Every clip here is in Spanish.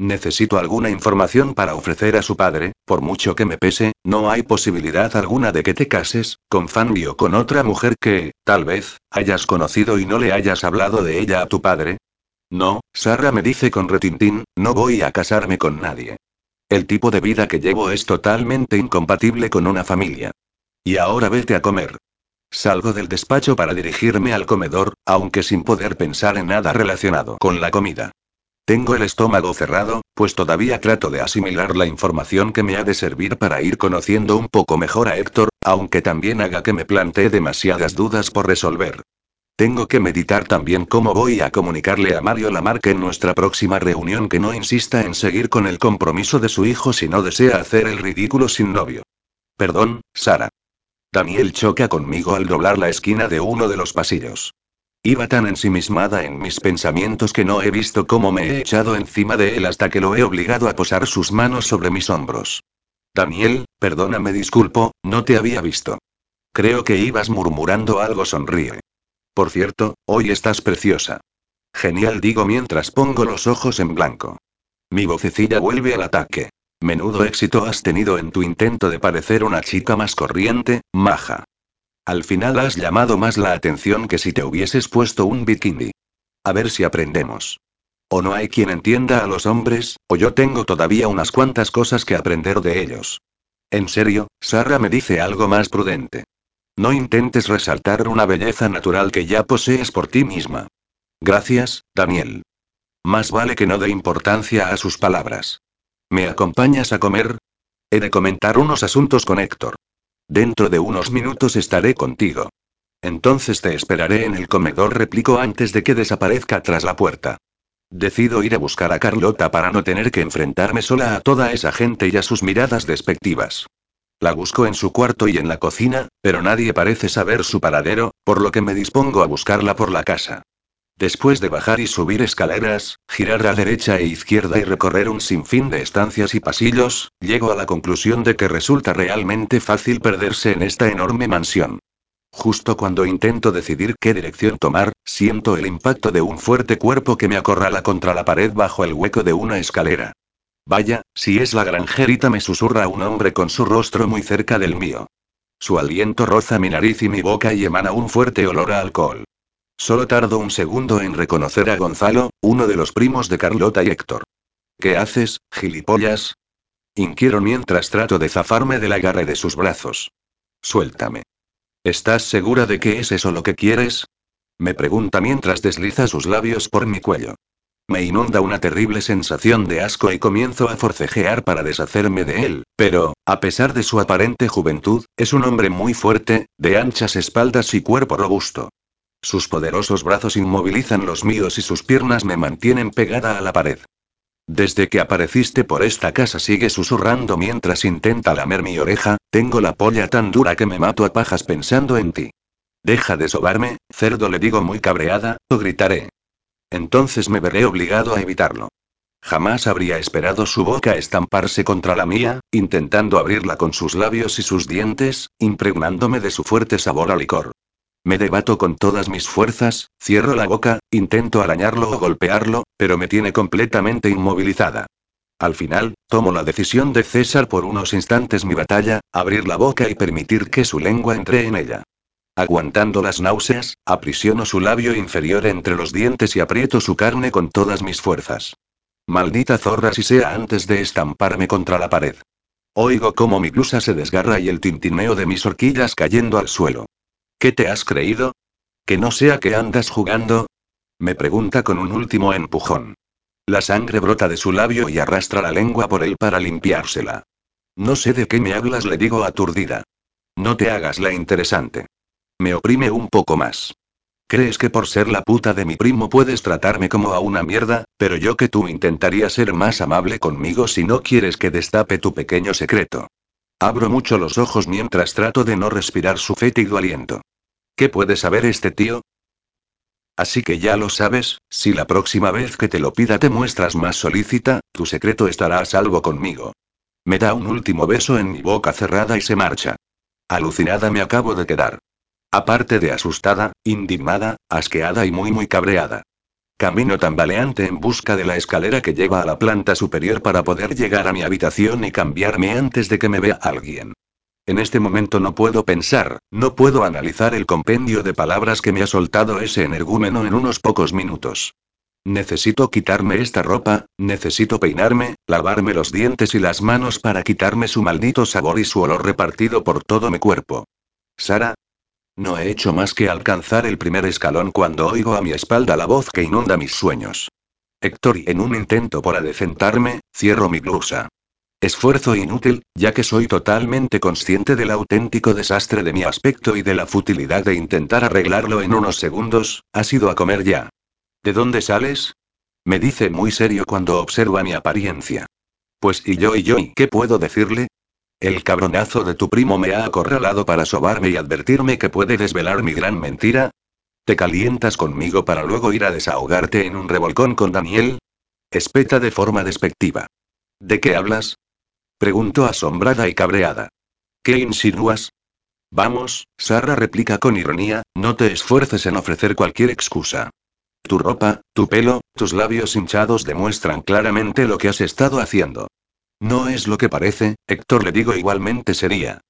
Necesito alguna información para ofrecer a su padre, por mucho que me pese, no hay posibilidad alguna de que te cases, con Fanny o con otra mujer que, tal vez, hayas conocido y no le hayas hablado de ella a tu padre. No, Sara me dice con retintín, no voy a casarme con nadie. El tipo de vida que llevo es totalmente incompatible con una familia. Y ahora vete a comer. Salgo del despacho para dirigirme al comedor, aunque sin poder pensar en nada relacionado con la comida. Tengo el estómago cerrado, pues todavía trato de asimilar la información que me ha de servir para ir conociendo un poco mejor a Héctor, aunque también haga que me plantee demasiadas dudas por resolver. Tengo que meditar también cómo voy a comunicarle a Mario Lamarque en nuestra próxima reunión que no insista en seguir con el compromiso de su hijo si no desea hacer el ridículo sin novio. Perdón, Sara. Daniel choca conmigo al doblar la esquina de uno de los pasillos. Iba tan ensimismada en mis pensamientos que no he visto cómo me he echado encima de él hasta que lo he obligado a posar sus manos sobre mis hombros. Daniel, perdóname, disculpo, no te había visto. Creo que ibas murmurando algo, sonríe. Por cierto, hoy estás preciosa. Genial, digo mientras pongo los ojos en blanco. Mi vocecilla vuelve al ataque. Menudo éxito has tenido en tu intento de parecer una chica más corriente, maja. Al final has llamado más la atención que si te hubieses puesto un bikini. A ver si aprendemos. O no hay quien entienda a los hombres, o yo tengo todavía unas cuantas cosas que aprender de ellos. En serio, Sara me dice algo más prudente. No intentes resaltar una belleza natural que ya posees por ti misma. Gracias, Daniel. Más vale que no dé importancia a sus palabras. ¿Me acompañas a comer? He de comentar unos asuntos con Héctor. Dentro de unos minutos estaré contigo. Entonces te esperaré en el comedor, replico antes de que desaparezca tras la puerta. Decido ir a buscar a Carlota para no tener que enfrentarme sola a toda esa gente y a sus miradas despectivas. La busco en su cuarto y en la cocina, pero nadie parece saber su paradero, por lo que me dispongo a buscarla por la casa. Después de bajar y subir escaleras, girar a derecha e izquierda y recorrer un sinfín de estancias y pasillos, llego a la conclusión de que resulta realmente fácil perderse en esta enorme mansión. Justo cuando intento decidir qué dirección tomar, siento el impacto de un fuerte cuerpo que me acorrala contra la pared bajo el hueco de una escalera. Vaya, si es la granjerita, me susurra un hombre con su rostro muy cerca del mío. Su aliento roza mi nariz y mi boca y emana un fuerte olor a alcohol. Solo tardo un segundo en reconocer a Gonzalo, uno de los primos de Carlota y Héctor. ¿Qué haces, gilipollas? Inquiero mientras trato de zafarme del agarre de sus brazos. Suéltame. ¿Estás segura de que es eso lo que quieres? Me pregunta mientras desliza sus labios por mi cuello. Me inunda una terrible sensación de asco y comienzo a forcejear para deshacerme de él, pero, a pesar de su aparente juventud, es un hombre muy fuerte, de anchas espaldas y cuerpo robusto. Sus poderosos brazos inmovilizan los míos y sus piernas me mantienen pegada a la pared. Desde que apareciste por esta casa sigue susurrando mientras intenta lamer mi oreja, tengo la polla tan dura que me mato a pajas pensando en ti. Deja de sobarme, cerdo le digo muy cabreada, o gritaré. Entonces me veré obligado a evitarlo. Jamás habría esperado su boca estamparse contra la mía, intentando abrirla con sus labios y sus dientes, impregnándome de su fuerte sabor a licor. Me debato con todas mis fuerzas, cierro la boca, intento arañarlo o golpearlo, pero me tiene completamente inmovilizada. Al final, tomo la decisión de cesar por unos instantes mi batalla, abrir la boca y permitir que su lengua entre en ella. Aguantando las náuseas, aprisiono su labio inferior entre los dientes y aprieto su carne con todas mis fuerzas. Maldita zorra si sea antes de estamparme contra la pared. Oigo cómo mi blusa se desgarra y el tintineo de mis horquillas cayendo al suelo. ¿Qué te has creído? ¿Que no sea que andas jugando? Me pregunta con un último empujón. La sangre brota de su labio y arrastra la lengua por él para limpiársela. No sé de qué me hablas, le digo aturdida. No te hagas la interesante. Me oprime un poco más. ¿Crees que por ser la puta de mi primo puedes tratarme como a una mierda? Pero yo que tú intentaría ser más amable conmigo si no quieres que destape tu pequeño secreto. Abro mucho los ojos mientras trato de no respirar su fétido aliento. ¿Qué puede saber este tío? Así que ya lo sabes, si la próxima vez que te lo pida te muestras más solícita, tu secreto estará a salvo conmigo. Me da un último beso en mi boca cerrada y se marcha. Alucinada me acabo de quedar. Aparte de asustada, indignada, asqueada y muy muy cabreada. camino tambaleante en busca de la escalera que lleva a la planta superior para poder llegar a mi habitación y cambiarme antes de que me vea alguien. En este momento no puedo pensar, no puedo analizar el compendio de palabras que me ha soltado ese energúmeno en unos pocos minutos. Necesito quitarme esta ropa, necesito peinarme, lavarme los dientes y las manos para quitarme su maldito sabor y su olor repartido por todo mi cuerpo. Sara. No he hecho más que alcanzar el primer escalón cuando oigo a mi espalda la voz que inunda mis sueños. Héctor y en un intento por adecentarme, cierro mi blusa. Esfuerzo inútil, ya que soy totalmente consciente del auténtico desastre de mi aspecto y de la futilidad de intentar arreglarlo en unos segundos, ha sido a comer ya. ¿De dónde sales? Me dice muy serio cuando observa mi apariencia. Pues y yo y yo y qué puedo decirle? El cabronazo de tu primo me ha acorralado para sobarme y advertirme que puede desvelar mi gran mentira. ¿Te calientas conmigo para luego ir a desahogarte en un revolcón con Daniel? Espeta de forma despectiva. ¿De qué hablas? Preguntó asombrada y cabreada. ¿Qué insinúas? Vamos, Sara replica con ironía, no te esfuerces en ofrecer cualquier excusa. Tu ropa, tu pelo, tus labios hinchados demuestran claramente lo que has estado haciendo. No es lo que parece, Héctor le digo igualmente sería.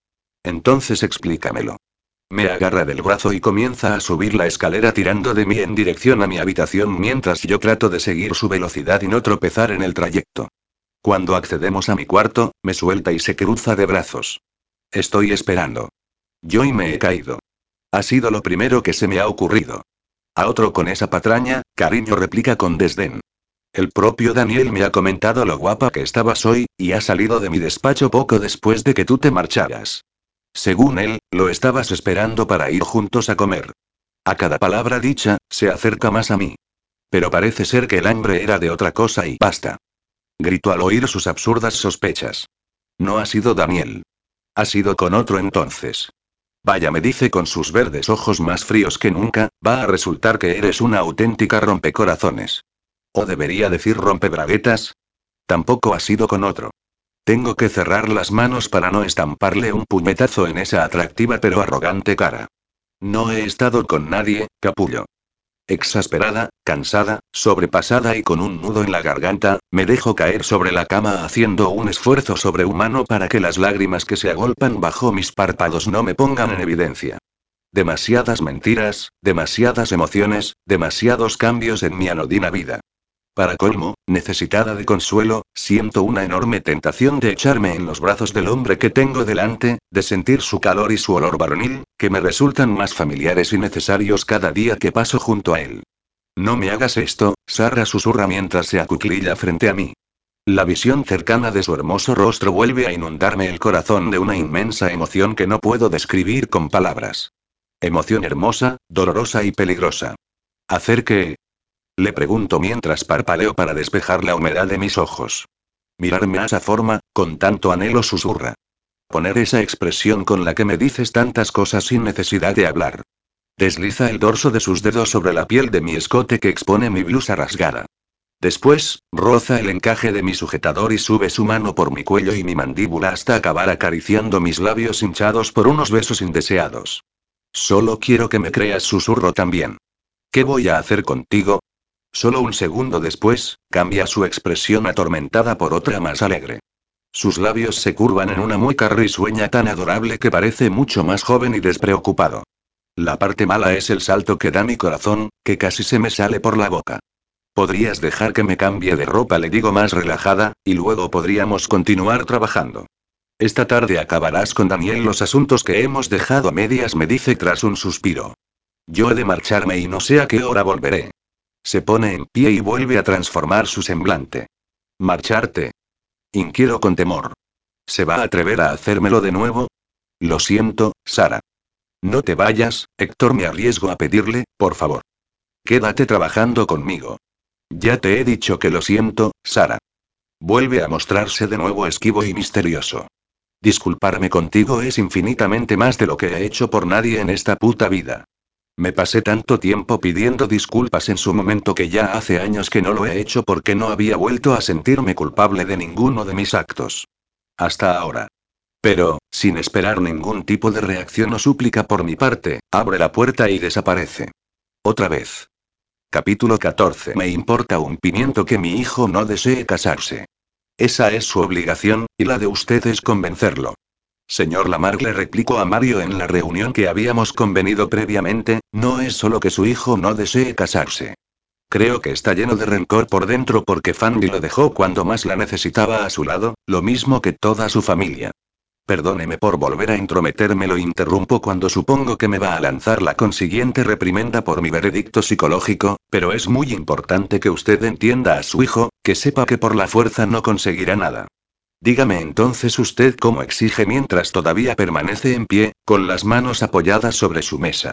Entonces explícamelo. Me agarra del brazo y comienza a subir la escalera tirando de mí en dirección a mi habitación mientras yo trato de seguir su velocidad y no tropezar en el trayecto. Cuando accedemos a mi cuarto, me suelta y se cruza de brazos. Estoy esperando. Yo y me he caído. Ha sido lo primero que se me ha ocurrido. A otro con esa patraña, cariño replica con desdén. El propio Daniel me ha comentado lo guapa que estabas hoy, y ha salido de mi despacho poco después de que tú te marcharas. Según él, lo estabas esperando para ir juntos a comer. A cada palabra dicha, se acerca más a mí. Pero parece ser que el hambre era de otra cosa y basta. Gritó al oír sus absurdas sospechas. No ha sido Daniel. Ha sido con otro entonces. Vaya, me dice con sus verdes ojos más fríos que nunca, va a resultar que eres una auténtica rompecorazones. ¿O debería decir rompebraguetas? Tampoco ha sido con otro. Tengo que cerrar las manos para no estamparle un puñetazo en esa atractiva pero arrogante cara. No he estado con nadie, capullo. Exasperada, cansada, sobrepasada y con un nudo en la garganta, me dejo caer sobre la cama haciendo un esfuerzo sobrehumano para que las lágrimas que se agolpan bajo mis párpados no me pongan en evidencia. Demasiadas mentiras, demasiadas emociones, demasiados cambios en mi anodina vida. Para colmo, necesitada de consuelo, siento una enorme tentación de echarme en los brazos del hombre que tengo delante, de sentir su calor y su olor varonil, que me resultan más familiares y necesarios cada día que paso junto a él. No me hagas esto, Sara susurra mientras se acuclilla frente a mí. La visión cercana de su hermoso rostro vuelve a inundarme el corazón de una inmensa emoción que no puedo describir con palabras. Emoción hermosa, dolorosa y peligrosa. Hacer que, le pregunto mientras parpaleo para despejar la humedad de mis ojos. Mirarme a esa forma, con tanto anhelo susurra. Poner esa expresión con la que me dices tantas cosas sin necesidad de hablar. Desliza el dorso de sus dedos sobre la piel de mi escote que expone mi blusa rasgada. Después, roza el encaje de mi sujetador y sube su mano por mi cuello y mi mandíbula hasta acabar acariciando mis labios hinchados por unos besos indeseados. Solo quiero que me creas, susurro también. ¿Qué voy a hacer contigo? Solo un segundo después, cambia su expresión atormentada por otra más alegre. Sus labios se curvan en una mueca risueña tan adorable que parece mucho más joven y despreocupado. La parte mala es el salto que da mi corazón, que casi se me sale por la boca. Podrías dejar que me cambie de ropa, le digo más relajada, y luego podríamos continuar trabajando. Esta tarde acabarás con Daniel los asuntos que hemos dejado a medias, me dice tras un suspiro. Yo he de marcharme y no sé a qué hora volveré. Se pone en pie y vuelve a transformar su semblante. Marcharte. Inquiero con temor. ¿Se va a atrever a hacérmelo de nuevo? Lo siento, Sara. No te vayas, Héctor, me arriesgo a pedirle, por favor. Quédate trabajando conmigo. Ya te he dicho que lo siento, Sara. Vuelve a mostrarse de nuevo esquivo y misterioso. Disculparme contigo es infinitamente más de lo que he hecho por nadie en esta puta vida. Me pasé tanto tiempo pidiendo disculpas en su momento que ya hace años que no lo he hecho porque no había vuelto a sentirme culpable de ninguno de mis actos. Hasta ahora. Pero, sin esperar ningún tipo de reacción o súplica por mi parte, abre la puerta y desaparece. Otra vez. Capítulo 14. Me importa un pimiento que mi hijo no desee casarse. Esa es su obligación, y la de usted es convencerlo. Señor Lamar le replicó a Mario en la reunión que habíamos convenido previamente, no es solo que su hijo no desee casarse. Creo que está lleno de rencor por dentro porque Fanny lo dejó cuando más la necesitaba a su lado, lo mismo que toda su familia. Perdóneme por volver a intrometerme, lo interrumpo cuando supongo que me va a lanzar la consiguiente reprimenda por mi veredicto psicológico, pero es muy importante que usted entienda a su hijo, que sepa que por la fuerza no conseguirá nada. Dígame entonces usted cómo exige mientras todavía permanece en pie, con las manos apoyadas sobre su mesa.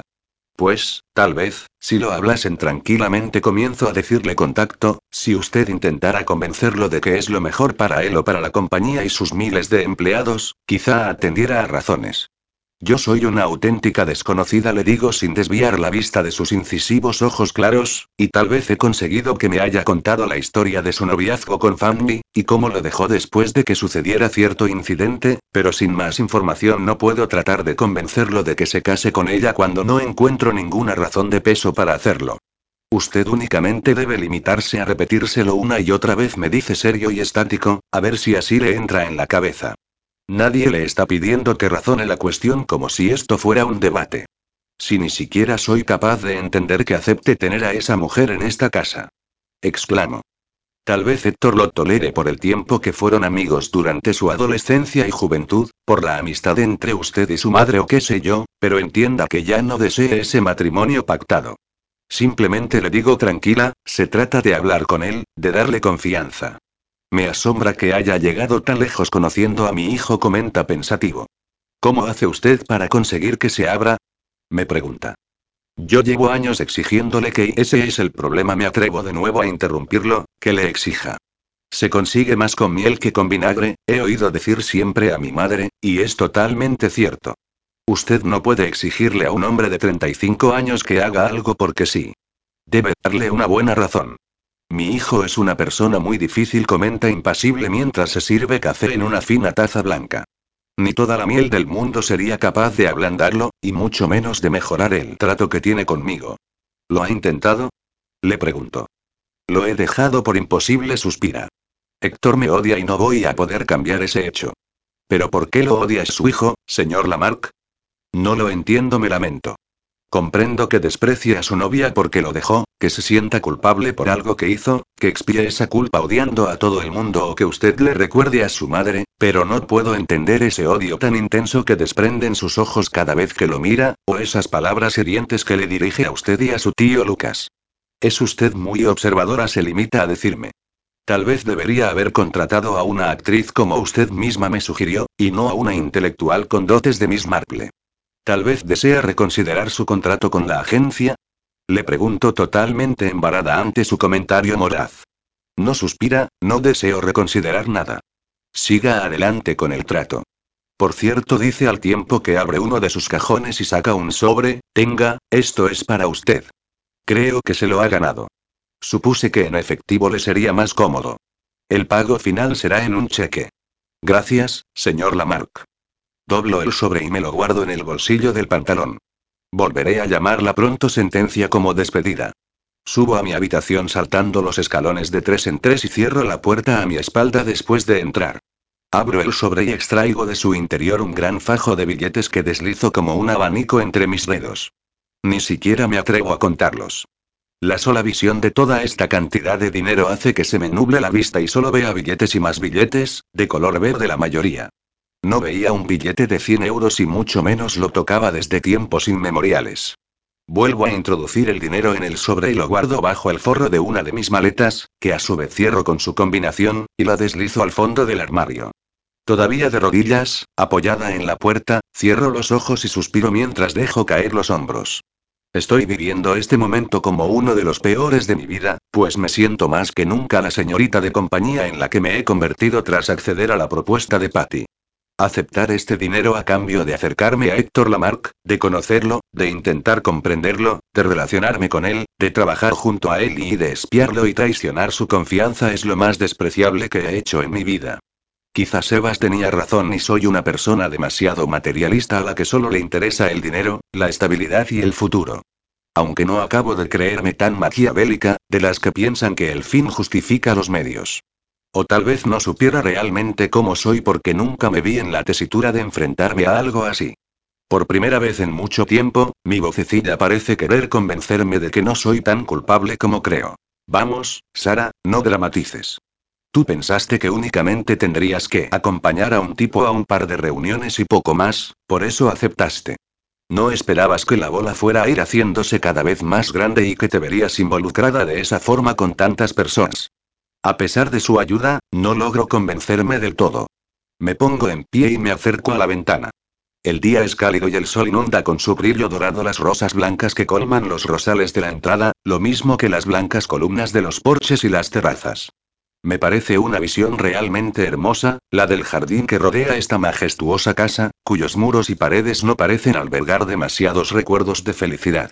Pues, tal vez, si lo hablasen tranquilamente comienzo a decirle contacto, si usted intentara convencerlo de que es lo mejor para él o para la compañía y sus miles de empleados, quizá atendiera a razones. Yo soy una auténtica desconocida, le digo sin desviar la vista de sus incisivos ojos claros, y tal vez he conseguido que me haya contado la historia de su noviazgo con Fanny, y cómo lo dejó después de que sucediera cierto incidente, pero sin más información no puedo tratar de convencerlo de que se case con ella cuando no encuentro ninguna razón de peso para hacerlo. Usted únicamente debe limitarse a repetírselo una y otra vez, me dice serio y estático, a ver si así le entra en la cabeza. Nadie le está pidiendo que razone la cuestión como si esto fuera un debate. Si ni siquiera soy capaz de entender que acepte tener a esa mujer en esta casa. Exclamo. Tal vez Héctor lo tolere por el tiempo que fueron amigos durante su adolescencia y juventud, por la amistad entre usted y su madre o qué sé yo, pero entienda que ya no desee ese matrimonio pactado. Simplemente le digo tranquila, se trata de hablar con él, de darle confianza. Me asombra que haya llegado tan lejos conociendo a mi hijo, comenta pensativo. ¿Cómo hace usted para conseguir que se abra? Me pregunta. Yo llevo años exigiéndole que ese es el problema, me atrevo de nuevo a interrumpirlo, que le exija. Se consigue más con miel que con vinagre, he oído decir siempre a mi madre, y es totalmente cierto. Usted no puede exigirle a un hombre de 35 años que haga algo porque sí. Debe darle una buena razón. Mi hijo es una persona muy difícil, comenta impasible mientras se sirve café en una fina taza blanca. Ni toda la miel del mundo sería capaz de ablandarlo, y mucho menos de mejorar el trato que tiene conmigo. ¿Lo ha intentado? Le pregunto. Lo he dejado por imposible, suspira. Héctor me odia y no voy a poder cambiar ese hecho. ¿Pero por qué lo odia su hijo, señor Lamarck? No lo entiendo, me lamento. Comprendo que desprecie a su novia porque lo dejó, que se sienta culpable por algo que hizo, que expíe esa culpa odiando a todo el mundo o que usted le recuerde a su madre, pero no puedo entender ese odio tan intenso que desprenden sus ojos cada vez que lo mira, o esas palabras hirientes que le dirige a usted y a su tío Lucas. Es usted muy observadora, se limita a decirme. Tal vez debería haber contratado a una actriz como usted misma me sugirió, y no a una intelectual con dotes de Miss Marple. Tal vez desea reconsiderar su contrato con la agencia. Le pregunto totalmente embarada ante su comentario moraz. No suspira, no deseo reconsiderar nada. Siga adelante con el trato. Por cierto, dice al tiempo que abre uno de sus cajones y saca un sobre, tenga, esto es para usted. Creo que se lo ha ganado. Supuse que en efectivo le sería más cómodo. El pago final será en un cheque. Gracias, señor Lamarck. Doblo el sobre y me lo guardo en el bolsillo del pantalón. Volveré a llamarla pronto sentencia como despedida. Subo a mi habitación saltando los escalones de tres en tres y cierro la puerta a mi espalda después de entrar. Abro el sobre y extraigo de su interior un gran fajo de billetes que deslizo como un abanico entre mis dedos. Ni siquiera me atrevo a contarlos. La sola visión de toda esta cantidad de dinero hace que se me nuble la vista y solo vea billetes y más billetes, de color verde la mayoría. No veía un billete de 100 euros y mucho menos lo tocaba desde tiempos inmemoriales. Vuelvo a introducir el dinero en el sobre y lo guardo bajo el forro de una de mis maletas, que a su vez cierro con su combinación, y la deslizo al fondo del armario. Todavía de rodillas, apoyada en la puerta, cierro los ojos y suspiro mientras dejo caer los hombros. Estoy viviendo este momento como uno de los peores de mi vida, pues me siento más que nunca la señorita de compañía en la que me he convertido tras acceder a la propuesta de Patty. Aceptar este dinero a cambio de acercarme a Héctor Lamarck, de conocerlo, de intentar comprenderlo, de relacionarme con él, de trabajar junto a él y de espiarlo y traicionar su confianza es lo más despreciable que he hecho en mi vida. Quizás Sebas tenía razón y soy una persona demasiado materialista a la que solo le interesa el dinero, la estabilidad y el futuro. Aunque no acabo de creerme tan maquiavélica, de las que piensan que el fin justifica los medios. O tal vez no supiera realmente cómo soy porque nunca me vi en la tesitura de enfrentarme a algo así. Por primera vez en mucho tiempo, mi vocecilla parece querer convencerme de que no soy tan culpable como creo. Vamos, Sara, no dramatices. Tú pensaste que únicamente tendrías que acompañar a un tipo a un par de reuniones y poco más, por eso aceptaste. No esperabas que la bola fuera a ir haciéndose cada vez más grande y que te verías involucrada de esa forma con tantas personas. A pesar de su ayuda, no logro convencerme del todo. Me pongo en pie y me acerco a la ventana. El día es cálido y el sol inunda con su brillo dorado las rosas blancas que colman los rosales de la entrada, lo mismo que las blancas columnas de los porches y las terrazas. Me parece una visión realmente hermosa, la del jardín que rodea esta majestuosa casa, cuyos muros y paredes no parecen albergar demasiados recuerdos de felicidad.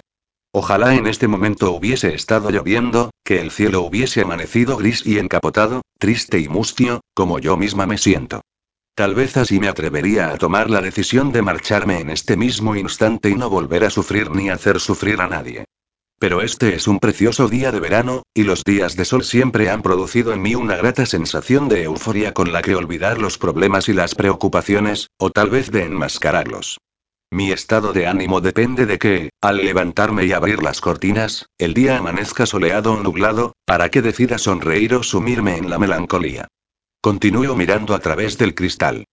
Ojalá en este momento hubiese estado lloviendo, que el cielo hubiese amanecido gris y encapotado, triste y mustio, como yo misma me siento. Tal vez así me atrevería a tomar la decisión de marcharme en este mismo instante y no volver a sufrir ni hacer sufrir a nadie. Pero este es un precioso día de verano, y los días de sol siempre han producido en mí una grata sensación de euforia con la que olvidar los problemas y las preocupaciones, o tal vez de enmascararlos. Mi estado de ánimo depende de que, al levantarme y abrir las cortinas, el día amanezca soleado o nublado, para que decida sonreír o sumirme en la melancolía. Continúo mirando a través del cristal.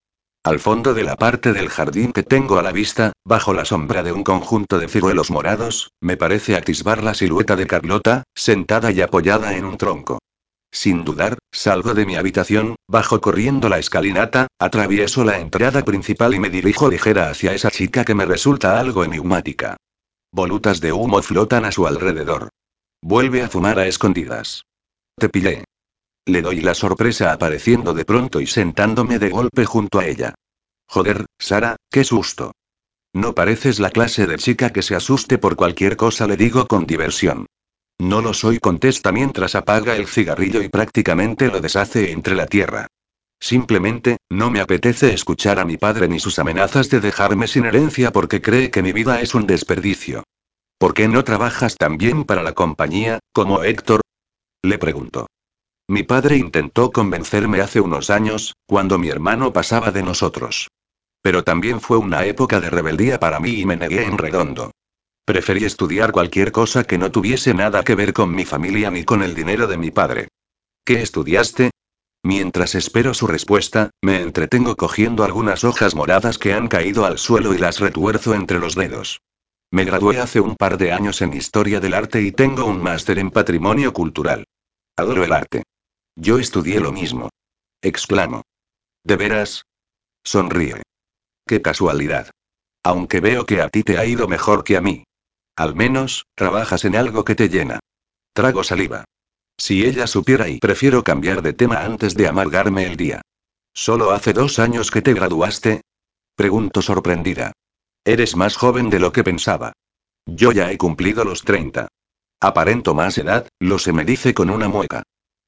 Al fondo de la parte del jardín que tengo a la vista, bajo la sombra de un conjunto de ciruelos morados, me parece atisbar la silueta de Carlota, sentada y apoyada en un tronco. Sin dudar, salgo de mi habitación, bajo corriendo la escalinata, atravieso la entrada principal y me dirijo ligera hacia esa chica que me resulta algo enigmática. Volutas de humo flotan a su alrededor. Vuelve a fumar a escondidas. Te pillé. Le doy la sorpresa apareciendo de pronto y sentándome de golpe junto a ella. Joder, Sara, qué susto. No pareces la clase de chica que se asuste por cualquier cosa, le digo con diversión. No lo soy, contesta mientras apaga el cigarrillo y prácticamente lo deshace entre la tierra. Simplemente, no me apetece escuchar a mi padre ni sus amenazas de dejarme sin herencia porque cree que mi vida es un desperdicio. ¿Por qué no trabajas también para la compañía, como Héctor? Le pregunto. Mi padre intentó convencerme hace unos años, cuando mi hermano pasaba de nosotros. Pero también fue una época de rebeldía para mí y me negué en redondo. Preferí estudiar cualquier cosa que no tuviese nada que ver con mi familia ni con el dinero de mi padre. ¿Qué estudiaste? Mientras espero su respuesta, me entretengo cogiendo algunas hojas moradas que han caído al suelo y las retuerzo entre los dedos. Me gradué hace un par de años en Historia del Arte y tengo un máster en Patrimonio Cultural. Adoro el arte. Yo estudié lo mismo. Exclamo. ¿De veras? Sonríe. Qué casualidad. Aunque veo que a ti te ha ido mejor que a mí. Al menos, trabajas en algo que te llena. Trago saliva. Si ella supiera y prefiero cambiar de tema antes de amargarme el día. ¿Solo hace dos años que te graduaste? Pregunto sorprendida. Eres más joven de lo que pensaba. Yo ya he cumplido los 30. Aparento más edad, lo se me dice con una mueca.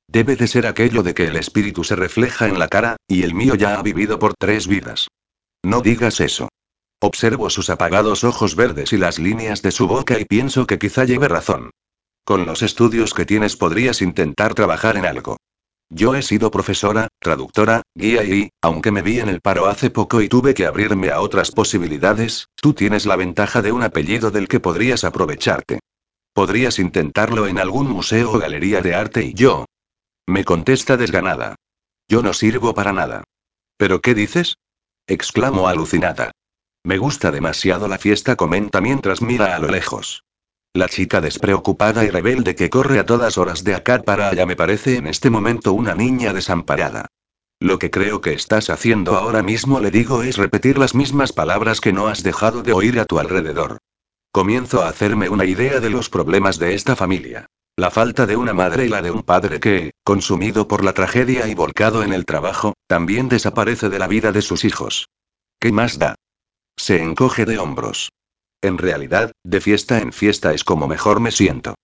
Debe de ser aquello de que el espíritu se refleja en la cara, y el mío ya ha vivido por tres vidas. No digas eso. Observo sus apagados ojos verdes y las líneas de su boca y pienso que quizá lleve razón. Con los estudios que tienes podrías intentar trabajar en algo. Yo he sido profesora, traductora, guía y, aunque me vi en el paro hace poco y tuve que abrirme a otras posibilidades, tú tienes la ventaja de un apellido del que podrías aprovecharte. Podrías intentarlo en algún museo o galería de arte y yo. Me contesta desganada. Yo no sirvo para nada. ¿Pero qué dices? exclamo alucinada. Me gusta demasiado la fiesta, comenta mientras mira a lo lejos. La chica despreocupada y rebelde que corre a todas horas de acá para allá me parece en este momento una niña desamparada. Lo que creo que estás haciendo ahora mismo, le digo, es repetir las mismas palabras que no has dejado de oír a tu alrededor. Comienzo a hacerme una idea de los problemas de esta familia. La falta de una madre y la de un padre que, consumido por la tragedia y volcado en el trabajo, también desaparece de la vida de sus hijos. ¿Qué más da? Se encoge de hombros. En realidad, de fiesta en fiesta es como mejor me siento.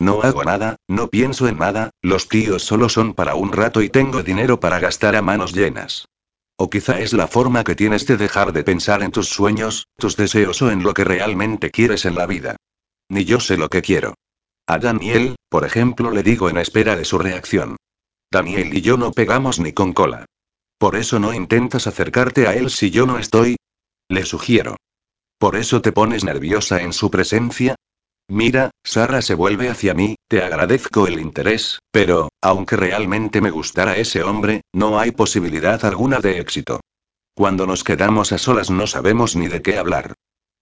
No hago nada, no pienso en nada, los tíos solo son para un rato y tengo dinero para gastar a manos llenas. O quizá es la forma que tienes de dejar de pensar en tus sueños, tus deseos o en lo que realmente quieres en la vida. Ni yo sé lo que quiero. A Daniel, por ejemplo, le digo en espera de su reacción. Daniel y yo no pegamos ni con cola. Por eso no intentas acercarte a él si yo no estoy. Le sugiero. ¿Por eso te pones nerviosa en su presencia? Mira, Sara se vuelve hacia mí, te agradezco el interés, pero, aunque realmente me gustara ese hombre, no hay posibilidad alguna de éxito. Cuando nos quedamos a solas no sabemos ni de qué hablar.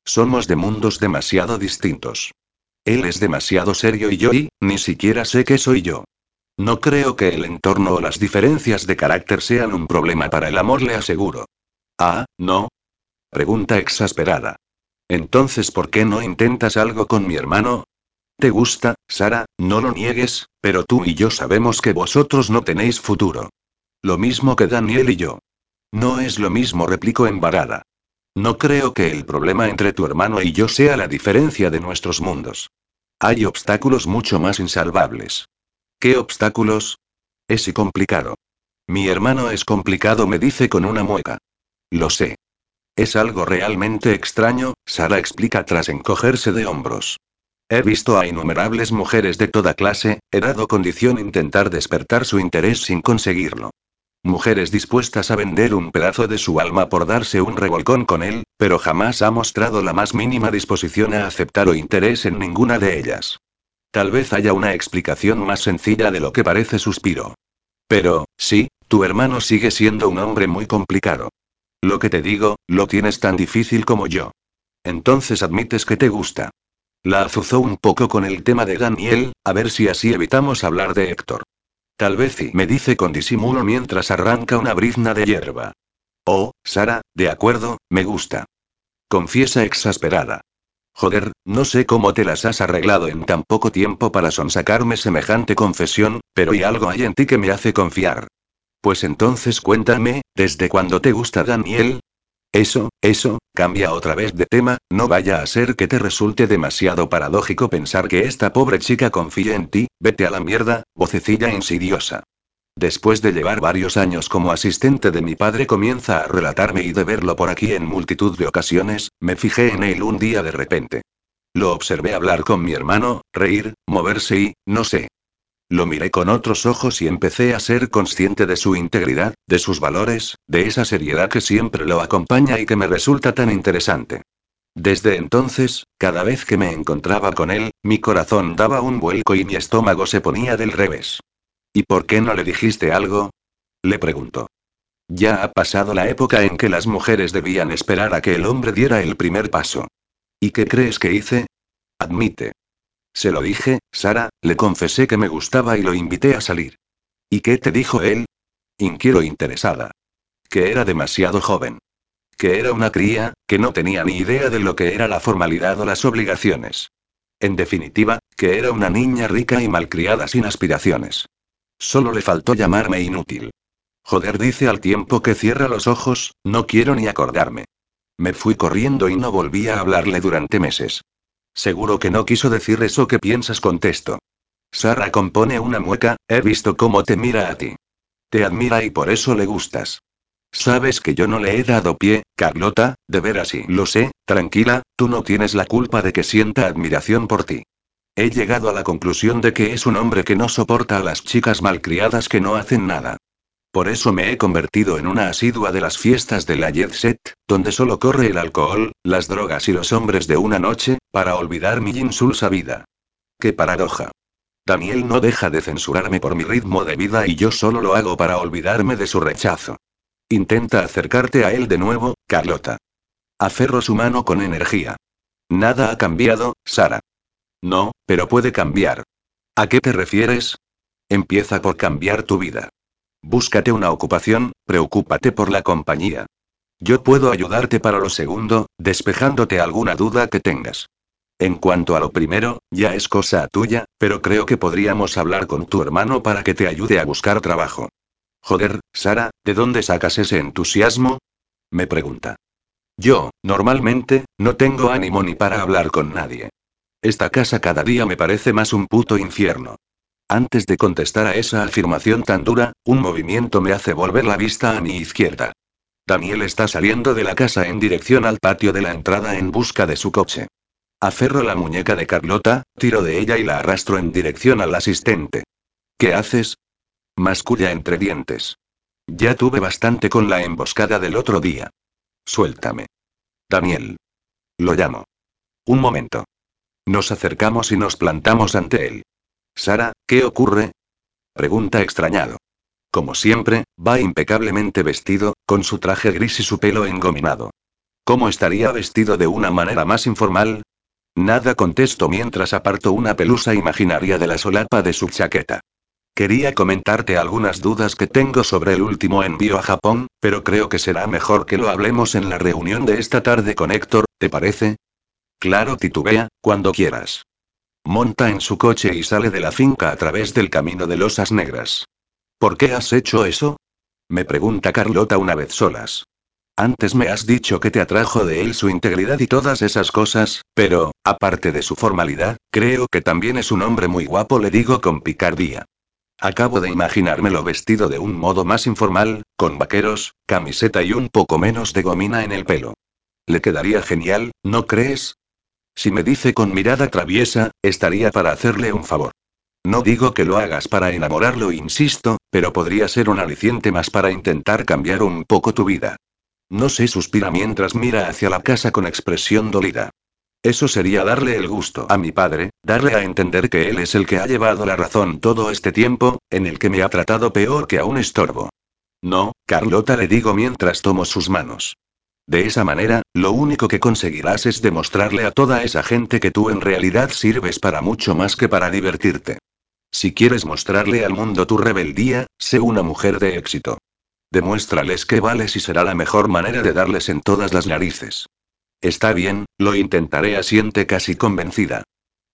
Somos de mundos demasiado distintos. Él es demasiado serio y yo y, ni siquiera sé qué soy yo. No creo que el entorno o las diferencias de carácter sean un problema para el amor, le aseguro. Ah, ¿no? Pregunta exasperada. Entonces, ¿por qué no intentas algo con mi hermano? ¿Te gusta, Sara? No lo niegues, pero tú y yo sabemos que vosotros no tenéis futuro. Lo mismo que Daniel y yo. No es lo mismo, replicó embarada. No creo que el problema entre tu hermano y yo sea la diferencia de nuestros mundos. Hay obstáculos mucho más insalvables. ¿Qué obstáculos? Es y complicado. Mi hermano es complicado, me dice con una mueca. Lo sé. Es algo realmente extraño, Sara explica tras encogerse de hombros. He visto a innumerables mujeres de toda clase, he dado condición intentar despertar su interés sin conseguirlo. Mujeres dispuestas a vender un pedazo de su alma por darse un revolcón con él, pero jamás ha mostrado la más mínima disposición a aceptar o interés en ninguna de ellas. Tal vez haya una explicación más sencilla de lo que parece suspiro. Pero, sí, tu hermano sigue siendo un hombre muy complicado. Lo que te digo, lo tienes tan difícil como yo. Entonces admites que te gusta. La azuzó un poco con el tema de Daniel, a ver si así evitamos hablar de Héctor. Tal vez sí, me dice con disimulo mientras arranca una brizna de hierba. Oh, Sara, de acuerdo, me gusta. Confiesa exasperada. Joder, no sé cómo te las has arreglado en tan poco tiempo para sonsacarme semejante confesión, pero hay algo hay en ti que me hace confiar. Pues entonces cuéntame, ¿desde cuándo te gusta Daniel? Eso, eso, cambia otra vez de tema, no vaya a ser que te resulte demasiado paradójico pensar que esta pobre chica confía en ti, vete a la mierda, vocecilla insidiosa. Después de llevar varios años como asistente de mi padre comienza a relatarme y de verlo por aquí en multitud de ocasiones, me fijé en él un día de repente. Lo observé hablar con mi hermano, reír, moverse y, no sé, lo miré con otros ojos y empecé a ser consciente de su integridad, de sus valores, de esa seriedad que siempre lo acompaña y que me resulta tan interesante. Desde entonces, cada vez que me encontraba con él, mi corazón daba un vuelco y mi estómago se ponía del revés. ¿Y por qué no le dijiste algo? Le preguntó. Ya ha pasado la época en que las mujeres debían esperar a que el hombre diera el primer paso. ¿Y qué crees que hice? Admite. Se lo dije, Sara, le confesé que me gustaba y lo invité a salir. ¿Y qué te dijo él? Inquiero interesada. Que era demasiado joven. Que era una cría, que no tenía ni idea de lo que era la formalidad o las obligaciones. En definitiva, que era una niña rica y malcriada sin aspiraciones. Solo le faltó llamarme inútil. Joder, dice al tiempo que cierra los ojos, no quiero ni acordarme. Me fui corriendo y no volví a hablarle durante meses. Seguro que no quiso decir eso que piensas, contesto. Sara compone una mueca, he visto cómo te mira a ti. Te admira y por eso le gustas. Sabes que yo no le he dado pie, Carlota, de ver así. Lo sé, tranquila, tú no tienes la culpa de que sienta admiración por ti. He llegado a la conclusión de que es un hombre que no soporta a las chicas malcriadas que no hacen nada. Por eso me he convertido en una asidua de las fiestas de la Jet Set, donde solo corre el alcohol, las drogas y los hombres de una noche, para olvidar mi insulsa vida. ¡Qué paradoja! Daniel no deja de censurarme por mi ritmo de vida y yo solo lo hago para olvidarme de su rechazo. Intenta acercarte a él de nuevo, Carlota. Aferro su mano con energía. Nada ha cambiado, Sara. No, pero puede cambiar. ¿A qué te refieres? Empieza por cambiar tu vida. Búscate una ocupación, preocúpate por la compañía. Yo puedo ayudarte para lo segundo, despejándote alguna duda que tengas. En cuanto a lo primero, ya es cosa tuya, pero creo que podríamos hablar con tu hermano para que te ayude a buscar trabajo. Joder, Sara, ¿de dónde sacas ese entusiasmo? Me pregunta. Yo, normalmente, no tengo ánimo ni para hablar con nadie. Esta casa cada día me parece más un puto infierno. Antes de contestar a esa afirmación tan dura, un movimiento me hace volver la vista a mi izquierda. Daniel está saliendo de la casa en dirección al patio de la entrada en busca de su coche. Aferro la muñeca de Carlota, tiro de ella y la arrastro en dirección al asistente. ¿Qué haces? Masculla entre dientes. Ya tuve bastante con la emboscada del otro día. Suéltame. Daniel. Lo llamo. Un momento. Nos acercamos y nos plantamos ante él. Sara, ¿qué ocurre? Pregunta extrañado. Como siempre, va impecablemente vestido, con su traje gris y su pelo engominado. ¿Cómo estaría vestido de una manera más informal? Nada contesto mientras aparto una pelusa imaginaria de la solapa de su chaqueta. Quería comentarte algunas dudas que tengo sobre el último envío a Japón, pero creo que será mejor que lo hablemos en la reunión de esta tarde con Héctor, ¿te parece? Claro, titubea, cuando quieras. Monta en su coche y sale de la finca a través del camino de losas negras. ¿Por qué has hecho eso? Me pregunta Carlota una vez solas. Antes me has dicho que te atrajo de él su integridad y todas esas cosas, pero, aparte de su formalidad, creo que también es un hombre muy guapo, le digo con picardía. Acabo de imaginármelo vestido de un modo más informal, con vaqueros, camiseta y un poco menos de gomina en el pelo. Le quedaría genial, ¿no crees? Si me dice con mirada traviesa, estaría para hacerle un favor. No digo que lo hagas para enamorarlo, insisto, pero podría ser un aliciente más para intentar cambiar un poco tu vida. No sé, suspira mientras mira hacia la casa con expresión dolida. Eso sería darle el gusto a mi padre, darle a entender que él es el que ha llevado la razón todo este tiempo, en el que me ha tratado peor que a un estorbo. No, Carlota le digo mientras tomo sus manos. De esa manera, lo único que conseguirás es demostrarle a toda esa gente que tú en realidad sirves para mucho más que para divertirte. Si quieres mostrarle al mundo tu rebeldía, sé una mujer de éxito. Demuéstrales que vales y será la mejor manera de darles en todas las narices. Está bien, lo intentaré, asiente casi convencida.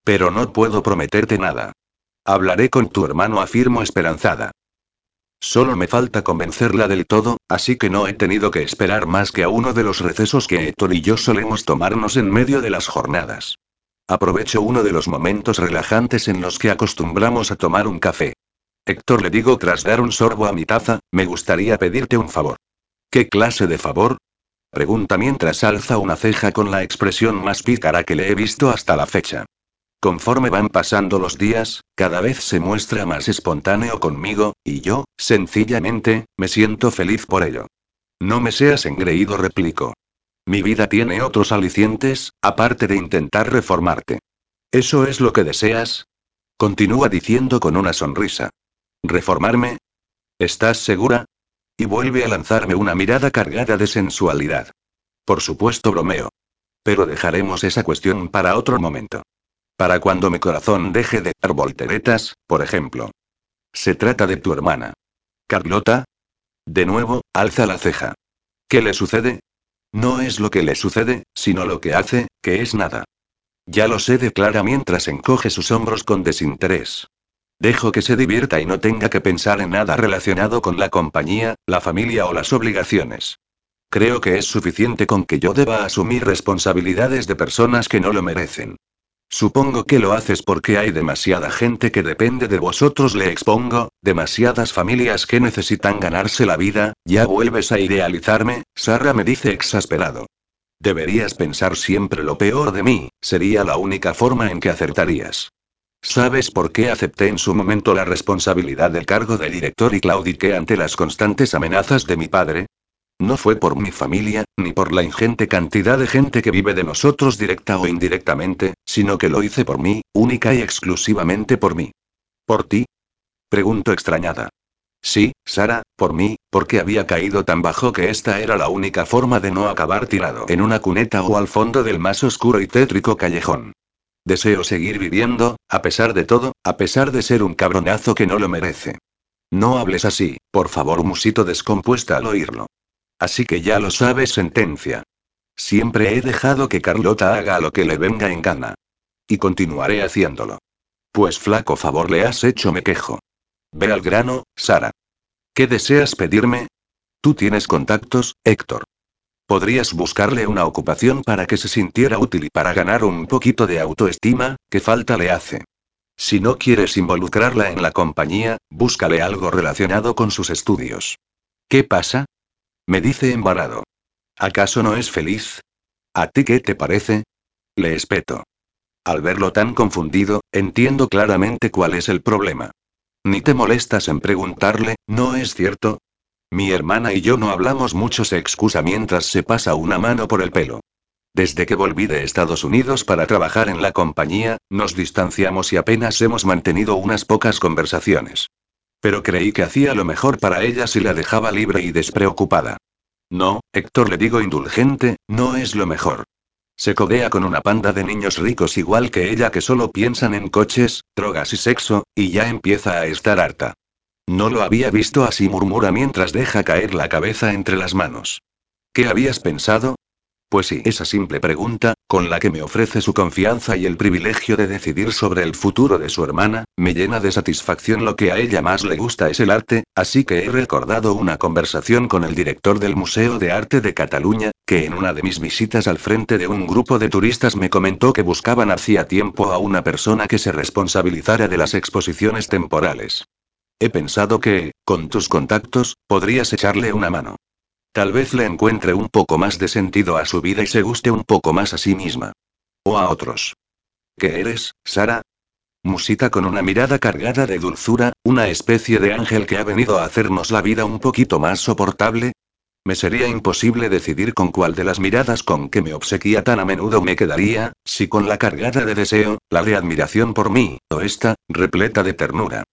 Pero no puedo prometerte nada. Hablaré con tu hermano, afirmo esperanzada. Solo me falta convencerla del todo, así que no he tenido que esperar más que a uno de los recesos que Héctor y yo solemos tomarnos en medio de las jornadas. Aprovecho uno de los momentos relajantes en los que acostumbramos a tomar un café. Héctor le digo tras dar un sorbo a mi taza, me gustaría pedirte un favor. ¿Qué clase de favor? Pregunta mientras alza una ceja con la expresión más pícara que le he visto hasta la fecha. Conforme van pasando los días, cada vez se muestra más espontáneo conmigo, y yo, sencillamente, me siento feliz por ello. No me seas engreído, replico. Mi vida tiene otros alicientes, aparte de intentar reformarte. ¿Eso es lo que deseas? Continúa diciendo con una sonrisa. ¿Reformarme? ¿Estás segura? Y vuelve a lanzarme una mirada cargada de sensualidad. Por supuesto, bromeo. Pero dejaremos esa cuestión para otro momento. Para cuando mi corazón deje de dar volteretas, por ejemplo. Se trata de tu hermana. ¿Carlota? De nuevo, alza la ceja. ¿Qué le sucede? No es lo que le sucede, sino lo que hace, que es nada. Ya lo sé, declara mientras encoge sus hombros con desinterés. Dejo que se divierta y no tenga que pensar en nada relacionado con la compañía, la familia o las obligaciones. Creo que es suficiente con que yo deba asumir responsabilidades de personas que no lo merecen. Supongo que lo haces porque hay demasiada gente que depende de vosotros, le expongo, demasiadas familias que necesitan ganarse la vida, ya vuelves a idealizarme, Sarra me dice exasperado. Deberías pensar siempre lo peor de mí, sería la única forma en que acertarías. ¿Sabes por qué acepté en su momento la responsabilidad del cargo de director y claudiqué ante las constantes amenazas de mi padre? No fue por mi familia, ni por la ingente cantidad de gente que vive de nosotros directa o indirectamente, sino que lo hice por mí, única y exclusivamente por mí. ¿Por ti? Pregunto extrañada. Sí, Sara, por mí, porque había caído tan bajo que esta era la única forma de no acabar tirado en una cuneta o al fondo del más oscuro y tétrico callejón. Deseo seguir viviendo, a pesar de todo, a pesar de ser un cabronazo que no lo merece. No hables así, por favor, musito descompuesta al oírlo. Así que ya lo sabes, sentencia. Siempre he dejado que Carlota haga lo que le venga en gana. Y continuaré haciéndolo. Pues flaco favor le has hecho, me quejo. Ve al grano, Sara. ¿Qué deseas pedirme? Tú tienes contactos, Héctor. Podrías buscarle una ocupación para que se sintiera útil y para ganar un poquito de autoestima, que falta le hace. Si no quieres involucrarla en la compañía, búscale algo relacionado con sus estudios. ¿Qué pasa? Me dice embarado. ¿Acaso no es feliz? ¿A ti qué te parece? Le espeto. Al verlo tan confundido, entiendo claramente cuál es el problema. Ni te molestas en preguntarle, ¿no es cierto? Mi hermana y yo no hablamos mucho, se excusa mientras se pasa una mano por el pelo. Desde que volví de Estados Unidos para trabajar en la compañía, nos distanciamos y apenas hemos mantenido unas pocas conversaciones. Pero creí que hacía lo mejor para ella si la dejaba libre y despreocupada. No, Héctor le digo indulgente, no es lo mejor. Se codea con una panda de niños ricos igual que ella que solo piensan en coches, drogas y sexo, y ya empieza a estar harta. No lo había visto así, murmura mientras deja caer la cabeza entre las manos. ¿Qué habías pensado? Pues sí, esa simple pregunta, con la que me ofrece su confianza y el privilegio de decidir sobre el futuro de su hermana, me llena de satisfacción. Lo que a ella más le gusta es el arte, así que he recordado una conversación con el director del Museo de Arte de Cataluña, que en una de mis visitas al frente de un grupo de turistas me comentó que buscaban hacía tiempo a una persona que se responsabilizara de las exposiciones temporales. He pensado que, con tus contactos, podrías echarle una mano. Tal vez le encuentre un poco más de sentido a su vida y se guste un poco más a sí misma. O a otros. ¿Qué eres, Sara? Musita con una mirada cargada de dulzura, una especie de ángel que ha venido a hacernos la vida un poquito más soportable. Me sería imposible decidir con cuál de las miradas con que me obsequia tan a menudo me quedaría, si con la cargada de deseo, la de admiración por mí, o esta, repleta de ternura.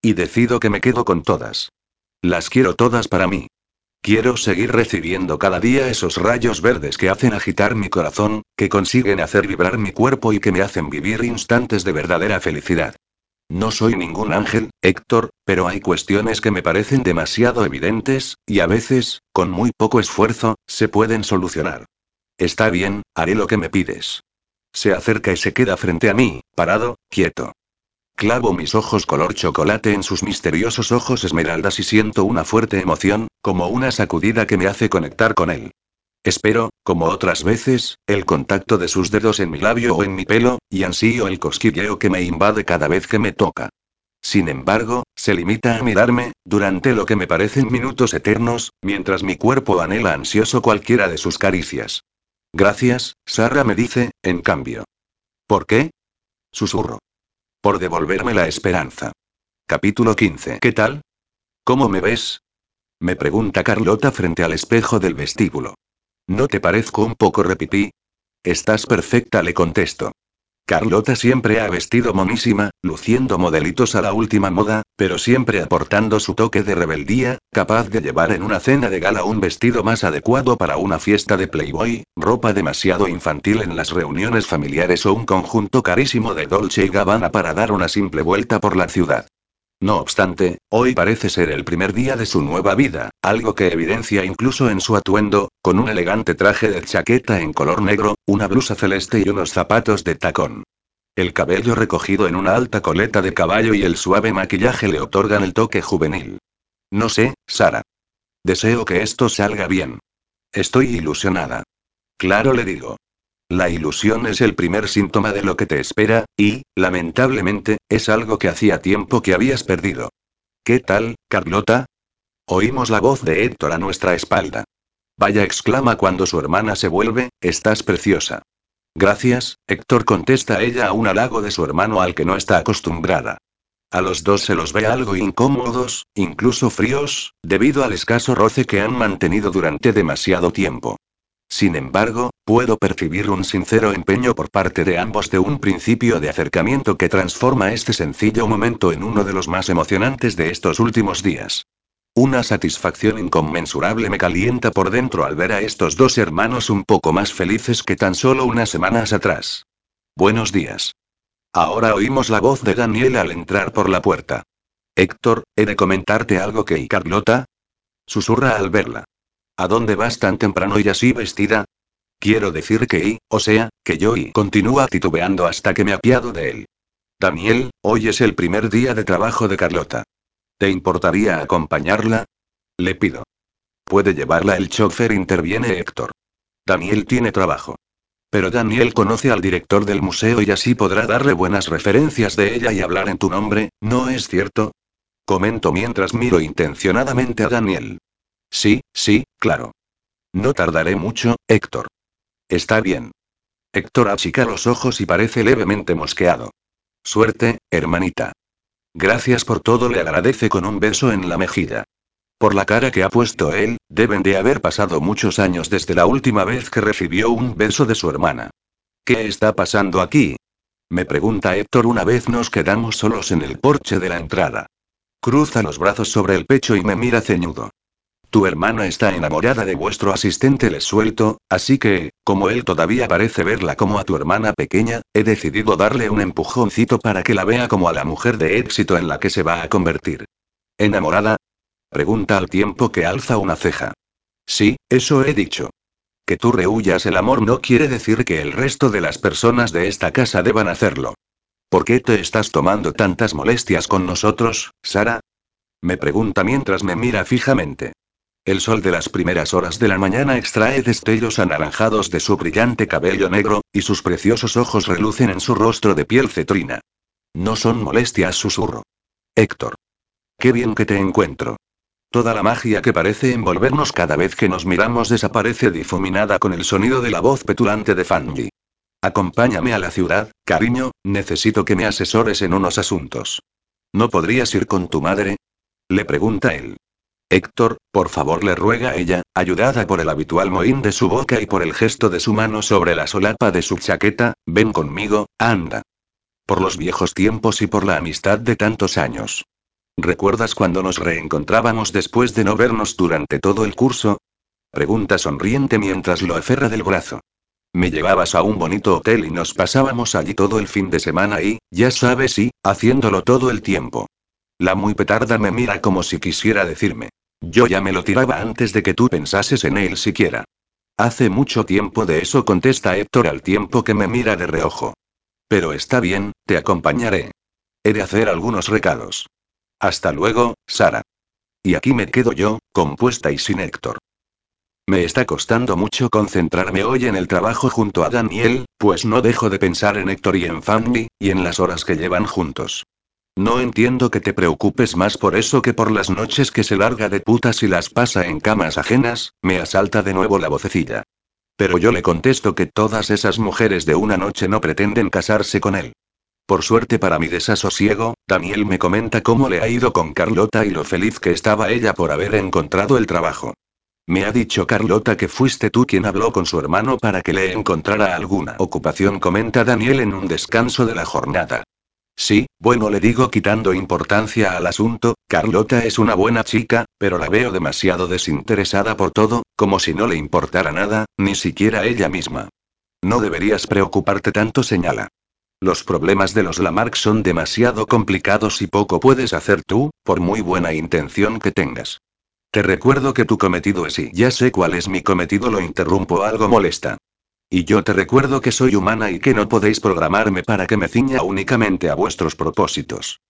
Y decido que me quedo con todas. Las quiero todas para mí. Quiero seguir recibiendo cada día esos rayos verdes que hacen agitar mi corazón, que consiguen hacer vibrar mi cuerpo y que me hacen vivir instantes de verdadera felicidad. No soy ningún ángel, Héctor, pero hay cuestiones que me parecen demasiado evidentes, y a veces, con muy poco esfuerzo, se pueden solucionar. Está bien, haré lo que me pides. Se acerca y se queda frente a mí, parado, quieto. Clavo mis ojos color chocolate en sus misteriosos ojos esmeraldas y siento una fuerte emoción, como una sacudida que me hace conectar con él. Espero, como otras veces, el contacto de sus dedos en mi labio o en mi pelo, y ansío el cosquilleo que me invade cada vez que me toca. Sin embargo, se limita a mirarme, durante lo que me parecen minutos eternos, mientras mi cuerpo anhela ansioso cualquiera de sus caricias. Gracias, Sara me dice, en cambio. ¿Por qué? Susurro. Por devolverme la esperanza. Capítulo 15. ¿Qué tal? ¿Cómo me ves? Me pregunta Carlota frente al espejo del vestíbulo. ¿No te parezco un poco repití? Estás perfecta, le contesto. Carlota siempre ha vestido monísima, luciendo modelitos a la última moda, pero siempre aportando su toque de rebeldía, capaz de llevar en una cena de gala un vestido más adecuado para una fiesta de Playboy, ropa demasiado infantil en las reuniones familiares o un conjunto carísimo de Dolce y Gabbana para dar una simple vuelta por la ciudad. No obstante, hoy parece ser el primer día de su nueva vida, algo que evidencia incluso en su atuendo, con un elegante traje de chaqueta en color negro, una blusa celeste y unos zapatos de tacón. El cabello recogido en una alta coleta de caballo y el suave maquillaje le otorgan el toque juvenil. No sé, Sara. Deseo que esto salga bien. Estoy ilusionada. Claro le digo. La ilusión es el primer síntoma de lo que te espera, y, lamentablemente, es algo que hacía tiempo que habías perdido. ¿Qué tal, Carlota? Oímos la voz de Héctor a nuestra espalda. Vaya exclama cuando su hermana se vuelve, estás preciosa. Gracias, Héctor contesta ella a un halago de su hermano al que no está acostumbrada. A los dos se los ve algo incómodos, incluso fríos, debido al escaso roce que han mantenido durante demasiado tiempo. Sin embargo, puedo percibir un sincero empeño por parte de ambos de un principio de acercamiento que transforma este sencillo momento en uno de los más emocionantes de estos últimos días. Una satisfacción inconmensurable me calienta por dentro al ver a estos dos hermanos un poco más felices que tan solo unas semanas atrás. Buenos días. Ahora oímos la voz de Daniel al entrar por la puerta. Héctor, he de comentarte algo que Carlota. Susurra al verla. ¿A dónde vas tan temprano y así vestida? Quiero decir que y, o sea, que yo y continúa titubeando hasta que me apiado de él. Daniel, hoy es el primer día de trabajo de Carlota. ¿Te importaría acompañarla? Le pido. Puede llevarla el chofer, interviene Héctor. Daniel tiene trabajo. Pero Daniel conoce al director del museo y así podrá darle buenas referencias de ella y hablar en tu nombre, ¿no es cierto? Comento mientras miro intencionadamente a Daniel. Sí, sí, claro. No tardaré mucho, Héctor. Está bien. Héctor achica los ojos y parece levemente mosqueado. Suerte, hermanita. Gracias por todo, le agradece con un beso en la mejilla. Por la cara que ha puesto él, deben de haber pasado muchos años desde la última vez que recibió un beso de su hermana. ¿Qué está pasando aquí? Me pregunta Héctor una vez nos quedamos solos en el porche de la entrada. Cruza los brazos sobre el pecho y me mira ceñudo. Tu hermana está enamorada de vuestro asistente, le suelto, así que, como él todavía parece verla como a tu hermana pequeña, he decidido darle un empujoncito para que la vea como a la mujer de éxito en la que se va a convertir. ¿Enamorada? Pregunta al tiempo que alza una ceja. Sí, eso he dicho. Que tú rehuyas el amor no quiere decir que el resto de las personas de esta casa deban hacerlo. ¿Por qué te estás tomando tantas molestias con nosotros, Sara? Me pregunta mientras me mira fijamente. El sol de las primeras horas de la mañana extrae destellos anaranjados de su brillante cabello negro, y sus preciosos ojos relucen en su rostro de piel cetrina. No son molestias, susurro. Héctor. Qué bien que te encuentro. Toda la magia que parece envolvernos cada vez que nos miramos desaparece difuminada con el sonido de la voz petulante de Fanny. Acompáñame a la ciudad, cariño, necesito que me asesores en unos asuntos. ¿No podrías ir con tu madre? Le pregunta él. Héctor, por favor, le ruega ella, ayudada por el habitual mohín de su boca y por el gesto de su mano sobre la solapa de su chaqueta, ven conmigo, anda. Por los viejos tiempos y por la amistad de tantos años. ¿Recuerdas cuando nos reencontrábamos después de no vernos durante todo el curso? Pregunta sonriente mientras lo aferra del brazo. Me llevabas a un bonito hotel y nos pasábamos allí todo el fin de semana y, ya sabes, y, haciéndolo todo el tiempo. La muy petarda me mira como si quisiera decirme. Yo ya me lo tiraba antes de que tú pensases en él siquiera. Hace mucho tiempo de eso contesta Héctor al tiempo que me mira de reojo. Pero está bien, te acompañaré. He de hacer algunos recados. Hasta luego, Sara. Y aquí me quedo yo, compuesta y sin Héctor. Me está costando mucho concentrarme hoy en el trabajo junto a Daniel, pues no dejo de pensar en Héctor y en Fanny, y en las horas que llevan juntos. No entiendo que te preocupes más por eso que por las noches que se larga de putas y las pasa en camas ajenas, me asalta de nuevo la vocecilla. Pero yo le contesto que todas esas mujeres de una noche no pretenden casarse con él. Por suerte para mi desasosiego, Daniel me comenta cómo le ha ido con Carlota y lo feliz que estaba ella por haber encontrado el trabajo. Me ha dicho Carlota que fuiste tú quien habló con su hermano para que le encontrara alguna ocupación, comenta Daniel en un descanso de la jornada. Sí, bueno, le digo quitando importancia al asunto, Carlota es una buena chica, pero la veo demasiado desinteresada por todo, como si no le importara nada, ni siquiera ella misma. No deberías preocuparte tanto, señala. Los problemas de los Lamarck son demasiado complicados y poco puedes hacer tú, por muy buena intención que tengas. Te recuerdo que tu cometido es y ya sé cuál es mi cometido, lo interrumpo algo molesta. Y yo te recuerdo que soy humana y que no podéis programarme para que me ciña únicamente a vuestros propósitos.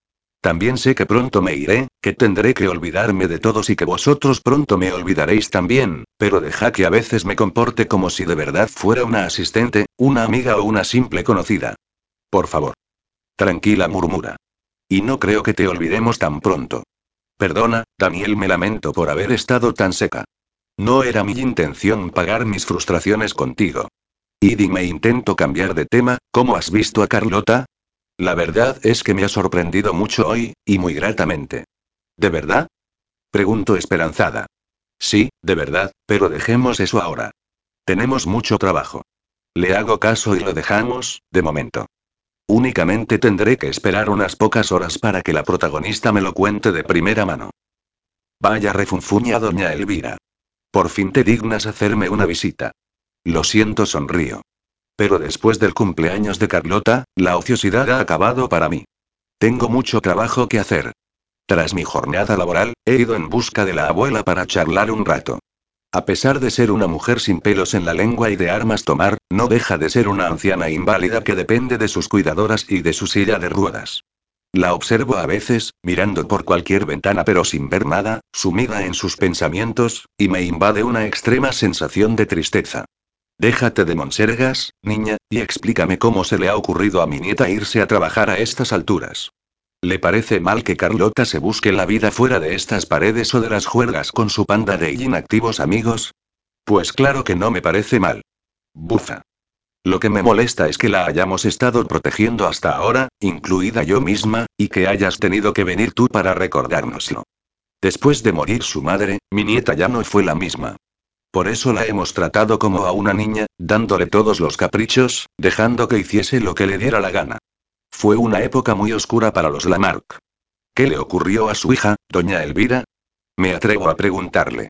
También sé que pronto me iré, que tendré que olvidarme de todos y que vosotros pronto me olvidaréis también, pero deja que a veces me comporte como si de verdad fuera una asistente, una amiga o una simple conocida. Por favor. Tranquila, murmura. Y no creo que te olvidemos tan pronto. Perdona, Daniel, me lamento por haber estado tan seca. No era mi intención pagar mis frustraciones contigo. Y dime, intento cambiar de tema, ¿cómo has visto a Carlota? La verdad es que me ha sorprendido mucho hoy, y muy gratamente. ¿De verdad? Pregunto esperanzada. Sí, de verdad, pero dejemos eso ahora. Tenemos mucho trabajo. Le hago caso y lo dejamos, de momento. Únicamente tendré que esperar unas pocas horas para que la protagonista me lo cuente de primera mano. Vaya refunfuña doña Elvira. Por fin te dignas hacerme una visita. Lo siento, sonrío. Pero después del cumpleaños de Carlota, la ociosidad ha acabado para mí. Tengo mucho trabajo que hacer. Tras mi jornada laboral, he ido en busca de la abuela para charlar un rato. A pesar de ser una mujer sin pelos en la lengua y de armas tomar, no deja de ser una anciana inválida que depende de sus cuidadoras y de su silla de ruedas. La observo a veces, mirando por cualquier ventana pero sin ver nada, sumida en sus pensamientos, y me invade una extrema sensación de tristeza. Déjate de monsergas, niña, y explícame cómo se le ha ocurrido a mi nieta irse a trabajar a estas alturas. ¿Le parece mal que Carlota se busque la vida fuera de estas paredes o de las juergas con su panda de inactivos amigos? Pues claro que no me parece mal. Bufa. Lo que me molesta es que la hayamos estado protegiendo hasta ahora, incluida yo misma, y que hayas tenido que venir tú para recordárnoslo. Después de morir su madre, mi nieta ya no fue la misma. Por eso la hemos tratado como a una niña, dándole todos los caprichos, dejando que hiciese lo que le diera la gana. Fue una época muy oscura para los Lamarck. ¿Qué le ocurrió a su hija, doña Elvira? Me atrevo a preguntarle.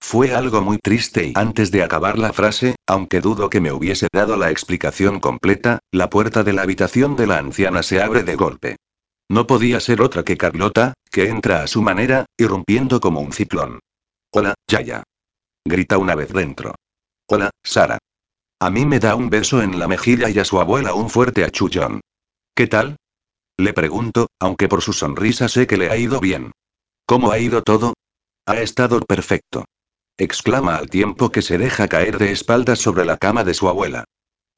Fue algo muy triste y antes de acabar la frase, aunque dudo que me hubiese dado la explicación completa, la puerta de la habitación de la anciana se abre de golpe. No podía ser otra que Carlota, que entra a su manera, irrumpiendo como un ciclón. Hola, Yaya. Grita una vez dentro. Hola, Sara. A mí me da un beso en la mejilla y a su abuela un fuerte achullón. ¿Qué tal? Le pregunto, aunque por su sonrisa sé que le ha ido bien. ¿Cómo ha ido todo? Ha estado perfecto exclama al tiempo que se deja caer de espaldas sobre la cama de su abuela.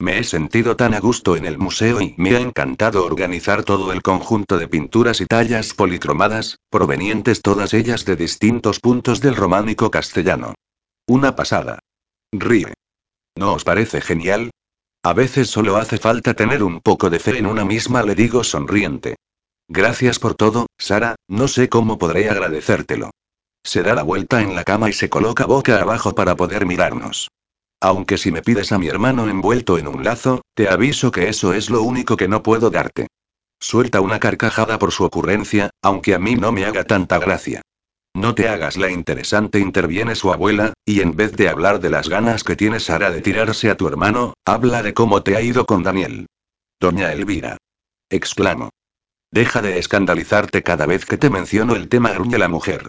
Me he sentido tan a gusto en el museo y me ha encantado organizar todo el conjunto de pinturas y tallas policromadas, provenientes todas ellas de distintos puntos del románico castellano. Una pasada. Ríe. ¿No os parece genial? A veces solo hace falta tener un poco de fe en una misma, le digo sonriente. Gracias por todo, Sara, no sé cómo podré agradecértelo. Se da la vuelta en la cama y se coloca boca abajo para poder mirarnos. Aunque si me pides a mi hermano envuelto en un lazo, te aviso que eso es lo único que no puedo darte. Suelta una carcajada por su ocurrencia, aunque a mí no me haga tanta gracia. No te hagas la interesante, interviene su abuela, y en vez de hablar de las ganas que tiene Sara de tirarse a tu hermano, habla de cómo te ha ido con Daniel. Doña Elvira. Exclamo. Deja de escandalizarte cada vez que te menciono el tema, gruñe la mujer.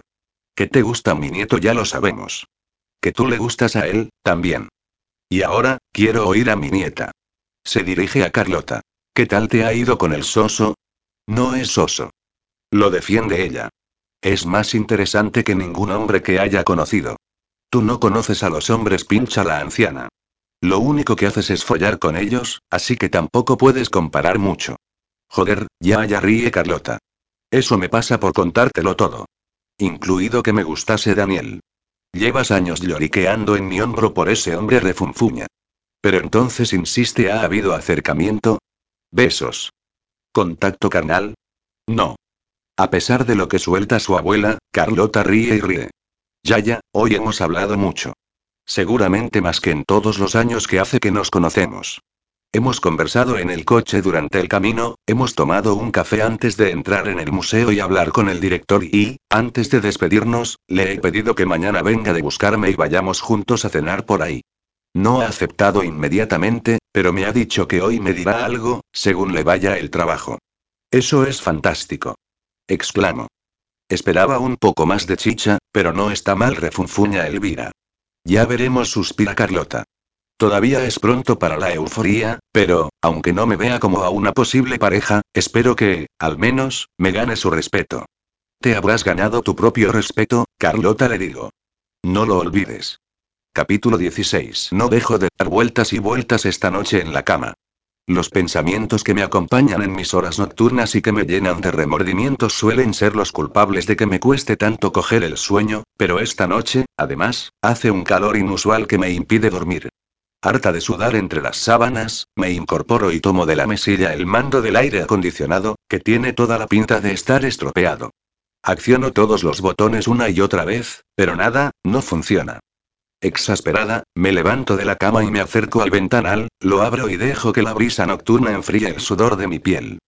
Que te gusta mi nieto ya lo sabemos. Que tú le gustas a él, también. Y ahora, quiero oír a mi nieta. Se dirige a Carlota. ¿Qué tal te ha ido con el soso? No es soso. Lo defiende ella. Es más interesante que ningún hombre que haya conocido. Tú no conoces a los hombres, pincha la anciana. Lo único que haces es follar con ellos, así que tampoco puedes comparar mucho. Joder, ya ya ríe Carlota. Eso me pasa por contártelo todo. Incluido que me gustase Daniel. Llevas años lloriqueando en mi hombro por ese hombre refunfuña. Pero entonces insiste, ¿ha habido acercamiento? Besos. ¿Contacto carnal? No. A pesar de lo que suelta su abuela, Carlota ríe y ríe. Yaya, hoy hemos hablado mucho. Seguramente más que en todos los años que hace que nos conocemos. Hemos conversado en el coche durante el camino, hemos tomado un café antes de entrar en el museo y hablar con el director y, antes de despedirnos, le he pedido que mañana venga de buscarme y vayamos juntos a cenar por ahí. No ha aceptado inmediatamente, pero me ha dicho que hoy me dirá algo, según le vaya el trabajo. Eso es fantástico. Exclamo. Esperaba un poco más de chicha, pero no está mal, refunfuña Elvira. Ya veremos, suspira Carlota. Todavía es pronto para la euforía, pero, aunque no me vea como a una posible pareja, espero que, al menos, me gane su respeto. Te habrás ganado tu propio respeto, Carlota le digo. No lo olvides. Capítulo 16. No dejo de dar vueltas y vueltas esta noche en la cama. Los pensamientos que me acompañan en mis horas nocturnas y que me llenan de remordimientos suelen ser los culpables de que me cueste tanto coger el sueño, pero esta noche, además, hace un calor inusual que me impide dormir. Harta de sudar entre las sábanas, me incorporo y tomo de la mesilla el mando del aire acondicionado, que tiene toda la pinta de estar estropeado. Acciono todos los botones una y otra vez, pero nada, no funciona. Exasperada, me levanto de la cama y me acerco al ventanal, lo abro y dejo que la brisa nocturna enfríe el sudor de mi piel.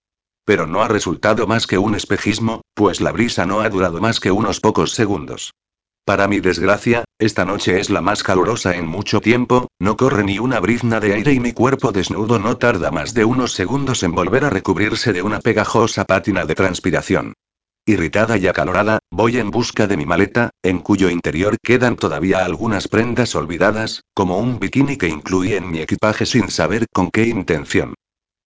Pero no ha resultado más que un espejismo, pues la brisa no ha durado más que unos pocos segundos. Para mi desgracia, esta noche es la más calurosa en mucho tiempo, no corre ni una brizna de aire y mi cuerpo desnudo no tarda más de unos segundos en volver a recubrirse de una pegajosa pátina de transpiración. Irritada y acalorada, voy en busca de mi maleta, en cuyo interior quedan todavía algunas prendas olvidadas, como un bikini que incluí en mi equipaje sin saber con qué intención.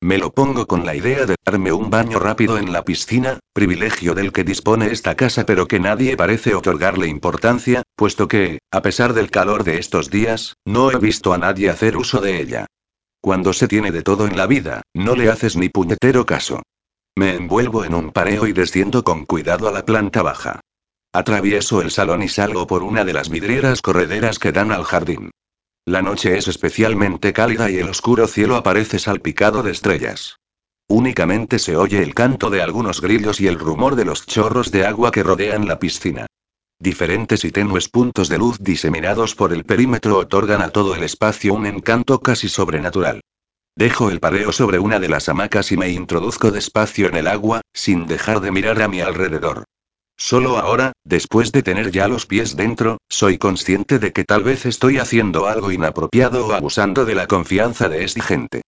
Me lo pongo con la idea de darme un baño rápido en la piscina, privilegio del que dispone esta casa pero que nadie parece otorgarle importancia, puesto que, a pesar del calor de estos días, no he visto a nadie hacer uso de ella. Cuando se tiene de todo en la vida, no le haces ni puñetero caso. Me envuelvo en un pareo y desciendo con cuidado a la planta baja. Atravieso el salón y salgo por una de las vidrieras correderas que dan al jardín. La noche es especialmente cálida y el oscuro cielo aparece salpicado de estrellas. Únicamente se oye el canto de algunos grillos y el rumor de los chorros de agua que rodean la piscina. Diferentes y tenues puntos de luz diseminados por el perímetro otorgan a todo el espacio un encanto casi sobrenatural. Dejo el pareo sobre una de las hamacas y me introduzco despacio en el agua, sin dejar de mirar a mi alrededor. Solo ahora, después de tener ya los pies dentro, soy consciente de que tal vez estoy haciendo algo inapropiado o abusando de la confianza de esta gente.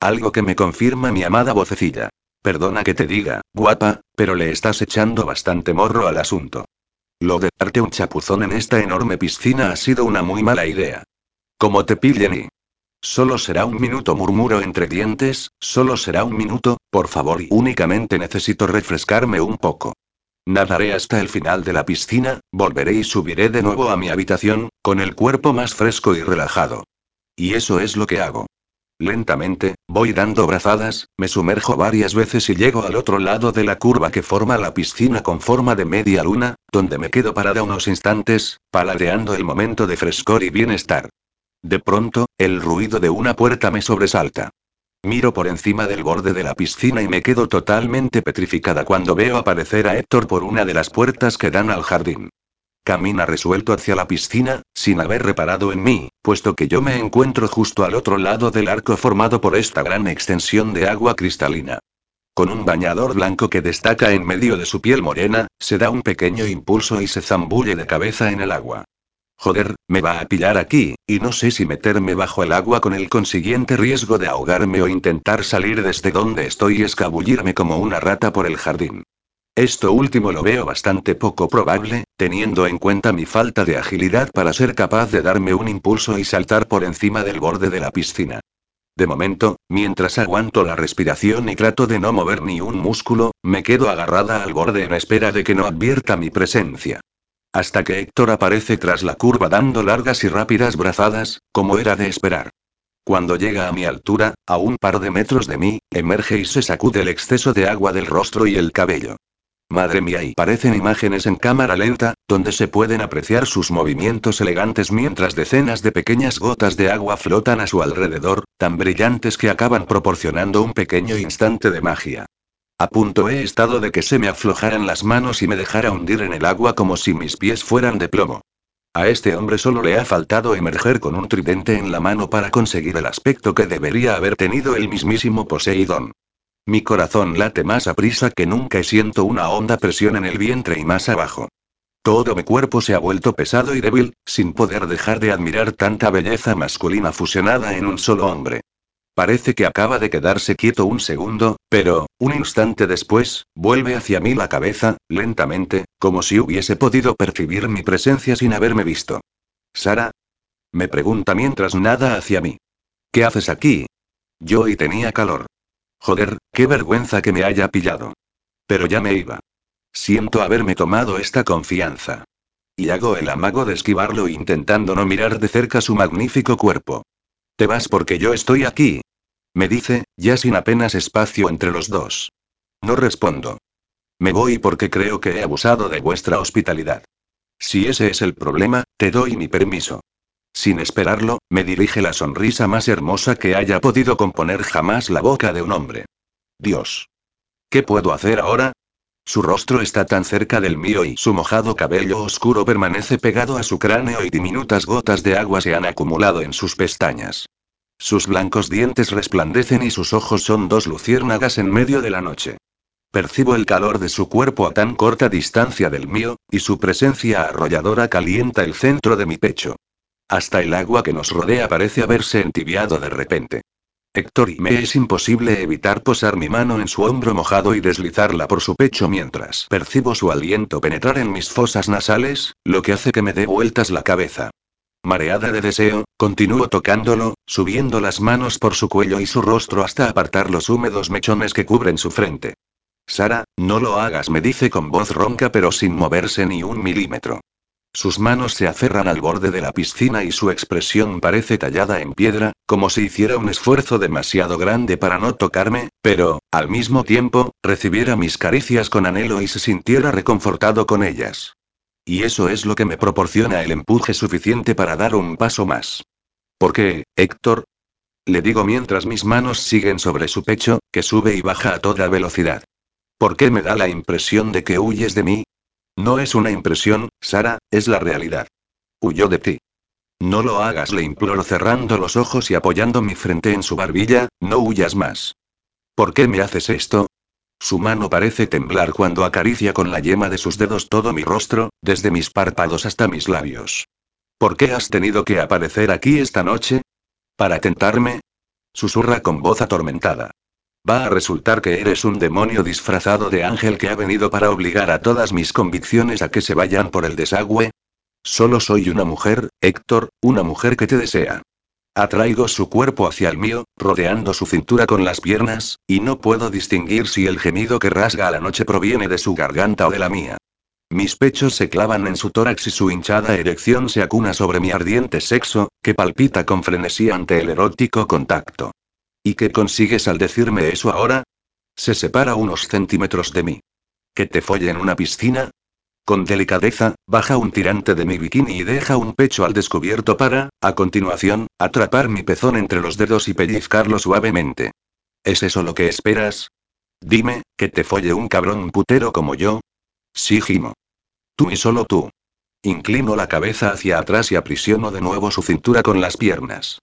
Algo que me confirma mi amada vocecilla. Perdona que te diga, guapa, pero le estás echando bastante morro al asunto. Lo de darte un chapuzón en esta enorme piscina ha sido una muy mala idea. Como te pillen y... Solo será un minuto, murmuro entre dientes, solo será un minuto, por favor, y únicamente necesito refrescarme un poco. Nadaré hasta el final de la piscina, volveré y subiré de nuevo a mi habitación, con el cuerpo más fresco y relajado. Y eso es lo que hago. Lentamente, voy dando brazadas, me sumerjo varias veces y llego al otro lado de la curva que forma la piscina con forma de media luna, donde me quedo parada unos instantes, paladeando el momento de frescor y bienestar. De pronto, el ruido de una puerta me sobresalta. Miro por encima del borde de la piscina y me quedo totalmente petrificada cuando veo aparecer a Héctor por una de las puertas que dan al jardín. Camina resuelto hacia la piscina, sin haber reparado en mí, puesto que yo me encuentro justo al otro lado del arco formado por esta gran extensión de agua cristalina. Con un bañador blanco que destaca en medio de su piel morena, se da un pequeño impulso y se zambulle de cabeza en el agua. Joder, me va a pillar aquí, y no sé si meterme bajo el agua con el consiguiente riesgo de ahogarme o intentar salir desde donde estoy y escabullirme como una rata por el jardín. Esto último lo veo bastante poco probable, teniendo en cuenta mi falta de agilidad para ser capaz de darme un impulso y saltar por encima del borde de la piscina. De momento, mientras aguanto la respiración y trato de no mover ni un músculo, me quedo agarrada al borde en espera de que no advierta mi presencia. Hasta que Héctor aparece tras la curva dando largas y rápidas brazadas, como era de esperar. Cuando llega a mi altura, a un par de metros de mí, emerge y se sacude el exceso de agua del rostro y el cabello. Madre mía, y parecen imágenes en cámara lenta, donde se pueden apreciar sus movimientos elegantes mientras decenas de pequeñas gotas de agua flotan a su alrededor, tan brillantes que acaban proporcionando un pequeño instante de magia. A punto he estado de que se me aflojaran las manos y me dejara hundir en el agua como si mis pies fueran de plomo. A este hombre solo le ha faltado emerger con un tridente en la mano para conseguir el aspecto que debería haber tenido el mismísimo Poseidón. Mi corazón late más a prisa que nunca y siento una honda presión en el vientre y más abajo. Todo mi cuerpo se ha vuelto pesado y débil, sin poder dejar de admirar tanta belleza masculina fusionada en un solo hombre. Parece que acaba de quedarse quieto un segundo, pero, un instante después, vuelve hacia mí la cabeza, lentamente, como si hubiese podido percibir mi presencia sin haberme visto. Sara. Me pregunta mientras nada hacia mí. ¿Qué haces aquí? Yo y tenía calor. Joder, qué vergüenza que me haya pillado. Pero ya me iba. Siento haberme tomado esta confianza. Y hago el amago de esquivarlo intentando no mirar de cerca su magnífico cuerpo. Te vas porque yo estoy aquí. Me dice, ya sin apenas espacio entre los dos. No respondo. Me voy porque creo que he abusado de vuestra hospitalidad. Si ese es el problema, te doy mi permiso. Sin esperarlo, me dirige la sonrisa más hermosa que haya podido componer jamás la boca de un hombre. Dios. ¿Qué puedo hacer ahora? Su rostro está tan cerca del mío y su mojado cabello oscuro permanece pegado a su cráneo y diminutas gotas de agua se han acumulado en sus pestañas. Sus blancos dientes resplandecen y sus ojos son dos luciérnagas en medio de la noche. Percibo el calor de su cuerpo a tan corta distancia del mío, y su presencia arrolladora calienta el centro de mi pecho. Hasta el agua que nos rodea parece haberse entibiado de repente. Héctor y me es imposible evitar posar mi mano en su hombro mojado y deslizarla por su pecho mientras percibo su aliento penetrar en mis fosas nasales, lo que hace que me dé vueltas la cabeza. Mareada de deseo, continúo tocándolo, subiendo las manos por su cuello y su rostro hasta apartar los húmedos mechones que cubren su frente. Sara, no lo hagas, me dice con voz ronca pero sin moverse ni un milímetro. Sus manos se aferran al borde de la piscina y su expresión parece tallada en piedra, como si hiciera un esfuerzo demasiado grande para no tocarme, pero, al mismo tiempo, recibiera mis caricias con anhelo y se sintiera reconfortado con ellas. Y eso es lo que me proporciona el empuje suficiente para dar un paso más. ¿Por qué, Héctor? Le digo mientras mis manos siguen sobre su pecho, que sube y baja a toda velocidad. ¿Por qué me da la impresión de que huyes de mí? No es una impresión, Sara, es la realidad. Huyó de ti. No lo hagas, le imploro cerrando los ojos y apoyando mi frente en su barbilla, no huyas más. ¿Por qué me haces esto? Su mano parece temblar cuando acaricia con la yema de sus dedos todo mi rostro, desde mis párpados hasta mis labios. ¿Por qué has tenido que aparecer aquí esta noche? ¿Para tentarme? Susurra con voz atormentada. Va a resultar que eres un demonio disfrazado de ángel que ha venido para obligar a todas mis convicciones a que se vayan por el desagüe. Solo soy una mujer, Héctor, una mujer que te desea. Atraigo su cuerpo hacia el mío, rodeando su cintura con las piernas, y no puedo distinguir si el gemido que rasga la noche proviene de su garganta o de la mía. Mis pechos se clavan en su tórax y su hinchada erección se acuna sobre mi ardiente sexo, que palpita con frenesí ante el erótico contacto. ¿Y qué consigues al decirme eso ahora? Se separa unos centímetros de mí. ¿Que te folle en una piscina? Con delicadeza, baja un tirante de mi bikini y deja un pecho al descubierto para, a continuación, atrapar mi pezón entre los dedos y pellizcarlo suavemente. ¿Es eso lo que esperas? Dime, que te folle un cabrón putero como yo. Sí, Gimo. Tú y solo tú. Inclino la cabeza hacia atrás y aprisiono de nuevo su cintura con las piernas.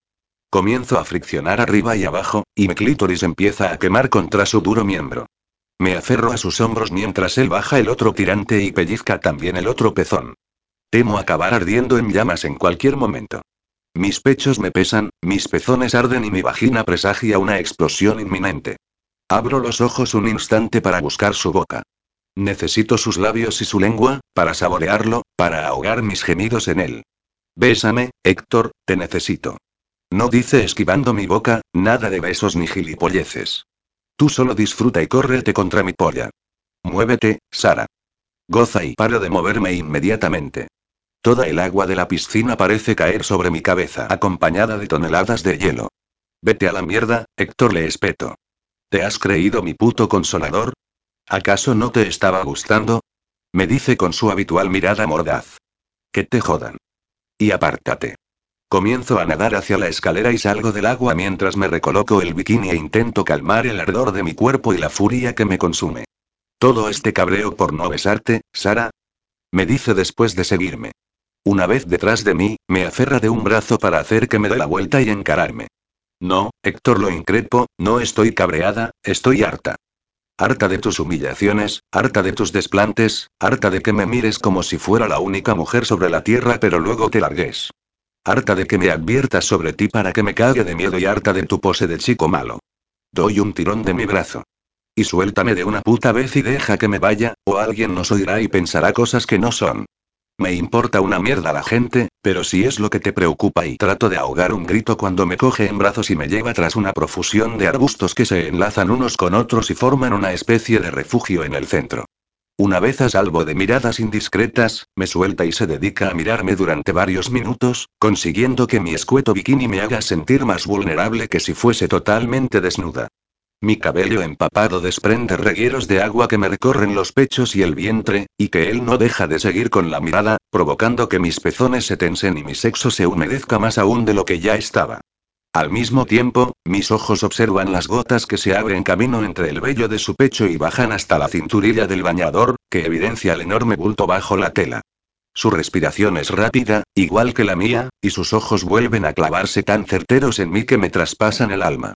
Comienzo a friccionar arriba y abajo, y mi clítoris empieza a quemar contra su duro miembro. Me aferro a sus hombros mientras él baja el otro tirante y pellizca también el otro pezón. Temo acabar ardiendo en llamas en cualquier momento. Mis pechos me pesan, mis pezones arden y mi vagina presagia una explosión inminente. Abro los ojos un instante para buscar su boca. Necesito sus labios y su lengua, para saborearlo, para ahogar mis gemidos en él. Bésame, Héctor, te necesito. No dice esquivando mi boca, nada de besos ni gilipolleces. Tú solo disfruta y córrete contra mi polla. Muévete, Sara. Goza y paro de moverme inmediatamente. Toda el agua de la piscina parece caer sobre mi cabeza, acompañada de toneladas de hielo. Vete a la mierda, Héctor le espeto. ¿Te has creído mi puto consolador? ¿Acaso no te estaba gustando? Me dice con su habitual mirada mordaz. Que te jodan. Y apártate. Comienzo a nadar hacia la escalera y salgo del agua mientras me recoloco el bikini e intento calmar el ardor de mi cuerpo y la furia que me consume. Todo este cabreo por no besarte, Sara. Me dice después de seguirme. Una vez detrás de mí, me aferra de un brazo para hacer que me dé la vuelta y encararme. No, Héctor lo increpo, no estoy cabreada, estoy harta. Harta de tus humillaciones, harta de tus desplantes, harta de que me mires como si fuera la única mujer sobre la tierra pero luego te largues. Harta de que me adviertas sobre ti para que me cague de miedo y harta de tu pose de chico malo. Doy un tirón de mi brazo. Y suéltame de una puta vez y deja que me vaya, o alguien nos oirá y pensará cosas que no son. Me importa una mierda la gente, pero si es lo que te preocupa y trato de ahogar un grito cuando me coge en brazos y me lleva tras una profusión de arbustos que se enlazan unos con otros y forman una especie de refugio en el centro. Una vez a salvo de miradas indiscretas, me suelta y se dedica a mirarme durante varios minutos, consiguiendo que mi escueto bikini me haga sentir más vulnerable que si fuese totalmente desnuda. Mi cabello empapado desprende regueros de agua que me recorren los pechos y el vientre, y que él no deja de seguir con la mirada, provocando que mis pezones se tensen y mi sexo se humedezca más aún de lo que ya estaba. Al mismo tiempo, mis ojos observan las gotas que se abren camino entre el vello de su pecho y bajan hasta la cinturilla del bañador, que evidencia el enorme bulto bajo la tela. Su respiración es rápida, igual que la mía, y sus ojos vuelven a clavarse tan certeros en mí que me traspasan el alma.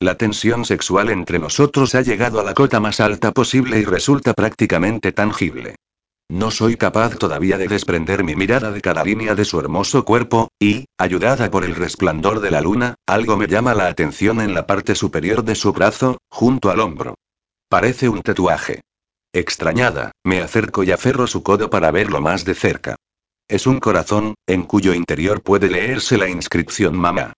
La tensión sexual entre nosotros ha llegado a la cota más alta posible y resulta prácticamente tangible. No soy capaz todavía de desprender mi mirada de cada línea de su hermoso cuerpo, y, ayudada por el resplandor de la luna, algo me llama la atención en la parte superior de su brazo, junto al hombro. Parece un tatuaje. Extrañada, me acerco y aferro su codo para verlo más de cerca. Es un corazón, en cuyo interior puede leerse la inscripción mamá.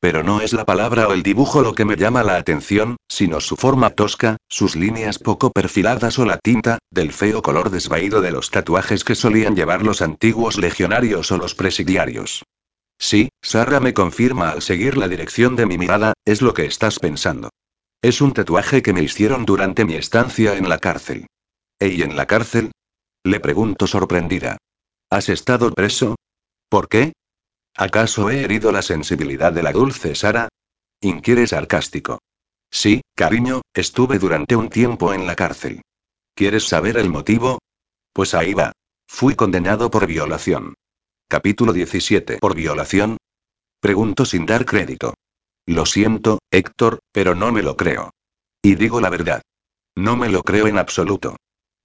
Pero no es la palabra o el dibujo lo que me llama la atención, sino su forma tosca, sus líneas poco perfiladas o la tinta, del feo color desvaído de los tatuajes que solían llevar los antiguos legionarios o los presidiarios. Sí, Sarra me confirma al seguir la dirección de mi mirada, es lo que estás pensando. Es un tatuaje que me hicieron durante mi estancia en la cárcel. ¿Y en la cárcel? Le pregunto sorprendida. ¿Has estado preso? ¿Por qué? ¿Acaso he herido la sensibilidad de la dulce Sara? Inquiere sarcástico. Sí, cariño, estuve durante un tiempo en la cárcel. ¿Quieres saber el motivo? Pues ahí va. Fui condenado por violación. Capítulo 17. ¿Por violación? Pregunto sin dar crédito. Lo siento, Héctor, pero no me lo creo. Y digo la verdad. No me lo creo en absoluto.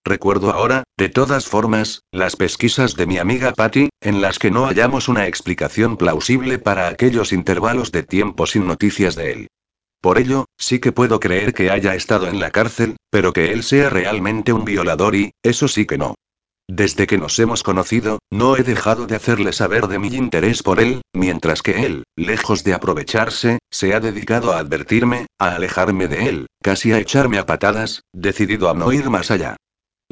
Recuerdo ahora, de todas formas, las pesquisas de mi amiga Patty, en las que no hallamos una explicación plausible para aquellos intervalos de tiempo sin noticias de él. Por ello, sí que puedo creer que haya estado en la cárcel, pero que él sea realmente un violador y, eso sí que no. Desde que nos hemos conocido, no he dejado de hacerle saber de mi interés por él, mientras que él, lejos de aprovecharse, se ha dedicado a advertirme, a alejarme de él, casi a echarme a patadas, decidido a no ir más allá.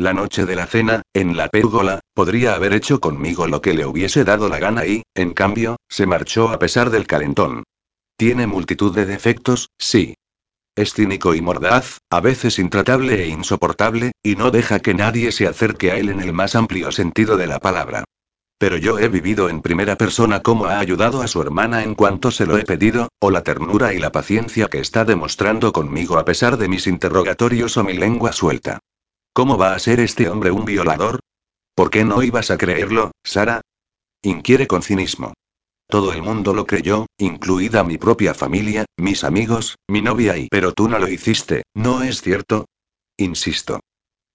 La noche de la cena, en la pérgola, podría haber hecho conmigo lo que le hubiese dado la gana y, en cambio, se marchó a pesar del calentón. Tiene multitud de defectos, sí. Es cínico y mordaz, a veces intratable e insoportable, y no deja que nadie se acerque a él en el más amplio sentido de la palabra. Pero yo he vivido en primera persona cómo ha ayudado a su hermana en cuanto se lo he pedido, o la ternura y la paciencia que está demostrando conmigo a pesar de mis interrogatorios o mi lengua suelta. ¿Cómo va a ser este hombre un violador? ¿Por qué no ibas a creerlo, Sara? Inquiere con cinismo. Todo el mundo lo creyó, incluida mi propia familia, mis amigos, mi novia y... Pero tú no lo hiciste, ¿no es cierto? Insisto.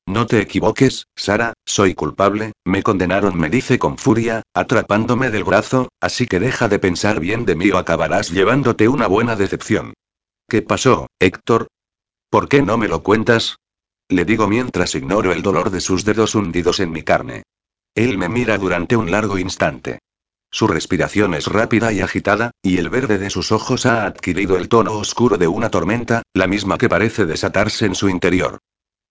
No te equivoques, Sara, soy culpable, me condenaron, me dice con furia, atrapándome del brazo, así que deja de pensar bien de mí o acabarás llevándote una buena decepción. ¿Qué pasó, Héctor? ¿Por qué no me lo cuentas? Le digo mientras ignoro el dolor de sus dedos hundidos en mi carne. Él me mira durante un largo instante. Su respiración es rápida y agitada, y el verde de sus ojos ha adquirido el tono oscuro de una tormenta, la misma que parece desatarse en su interior.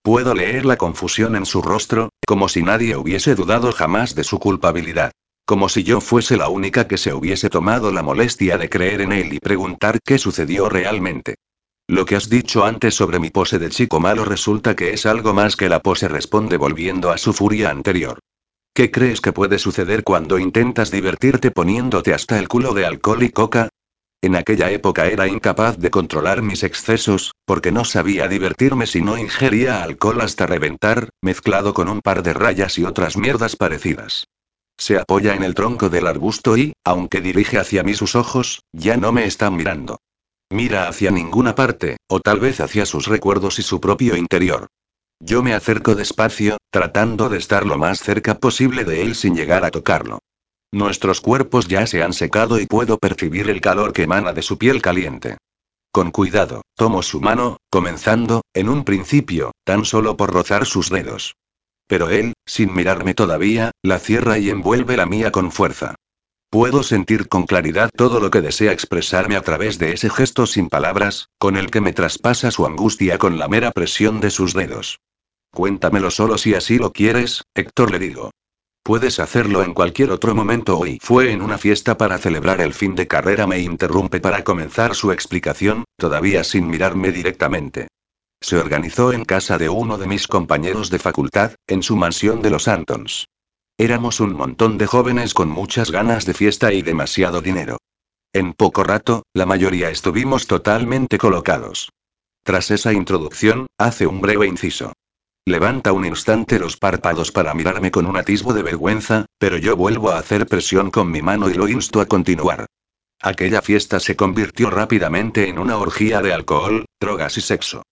Puedo leer la confusión en su rostro, como si nadie hubiese dudado jamás de su culpabilidad. Como si yo fuese la única que se hubiese tomado la molestia de creer en él y preguntar qué sucedió realmente. Lo que has dicho antes sobre mi pose de chico malo resulta que es algo más que la pose, responde volviendo a su furia anterior. ¿Qué crees que puede suceder cuando intentas divertirte poniéndote hasta el culo de alcohol y coca? En aquella época era incapaz de controlar mis excesos, porque no sabía divertirme si no ingería alcohol hasta reventar, mezclado con un par de rayas y otras mierdas parecidas. Se apoya en el tronco del arbusto y, aunque dirige hacia mí sus ojos, ya no me está mirando. Mira hacia ninguna parte, o tal vez hacia sus recuerdos y su propio interior. Yo me acerco despacio, tratando de estar lo más cerca posible de él sin llegar a tocarlo. Nuestros cuerpos ya se han secado y puedo percibir el calor que emana de su piel caliente. Con cuidado, tomo su mano, comenzando, en un principio, tan solo por rozar sus dedos. Pero él, sin mirarme todavía, la cierra y envuelve la mía con fuerza. Puedo sentir con claridad todo lo que desea expresarme a través de ese gesto sin palabras, con el que me traspasa su angustia con la mera presión de sus dedos. Cuéntamelo solo si así lo quieres, Héctor le digo. Puedes hacerlo en cualquier otro momento hoy. Fue en una fiesta para celebrar el fin de carrera. Me interrumpe para comenzar su explicación, todavía sin mirarme directamente. Se organizó en casa de uno de mis compañeros de facultad, en su mansión de los Antons. Éramos un montón de jóvenes con muchas ganas de fiesta y demasiado dinero. En poco rato, la mayoría estuvimos totalmente colocados. Tras esa introducción, hace un breve inciso. Levanta un instante los párpados para mirarme con un atisbo de vergüenza, pero yo vuelvo a hacer presión con mi mano y lo insto a continuar. Aquella fiesta se convirtió rápidamente en una orgía de alcohol, drogas y sexo.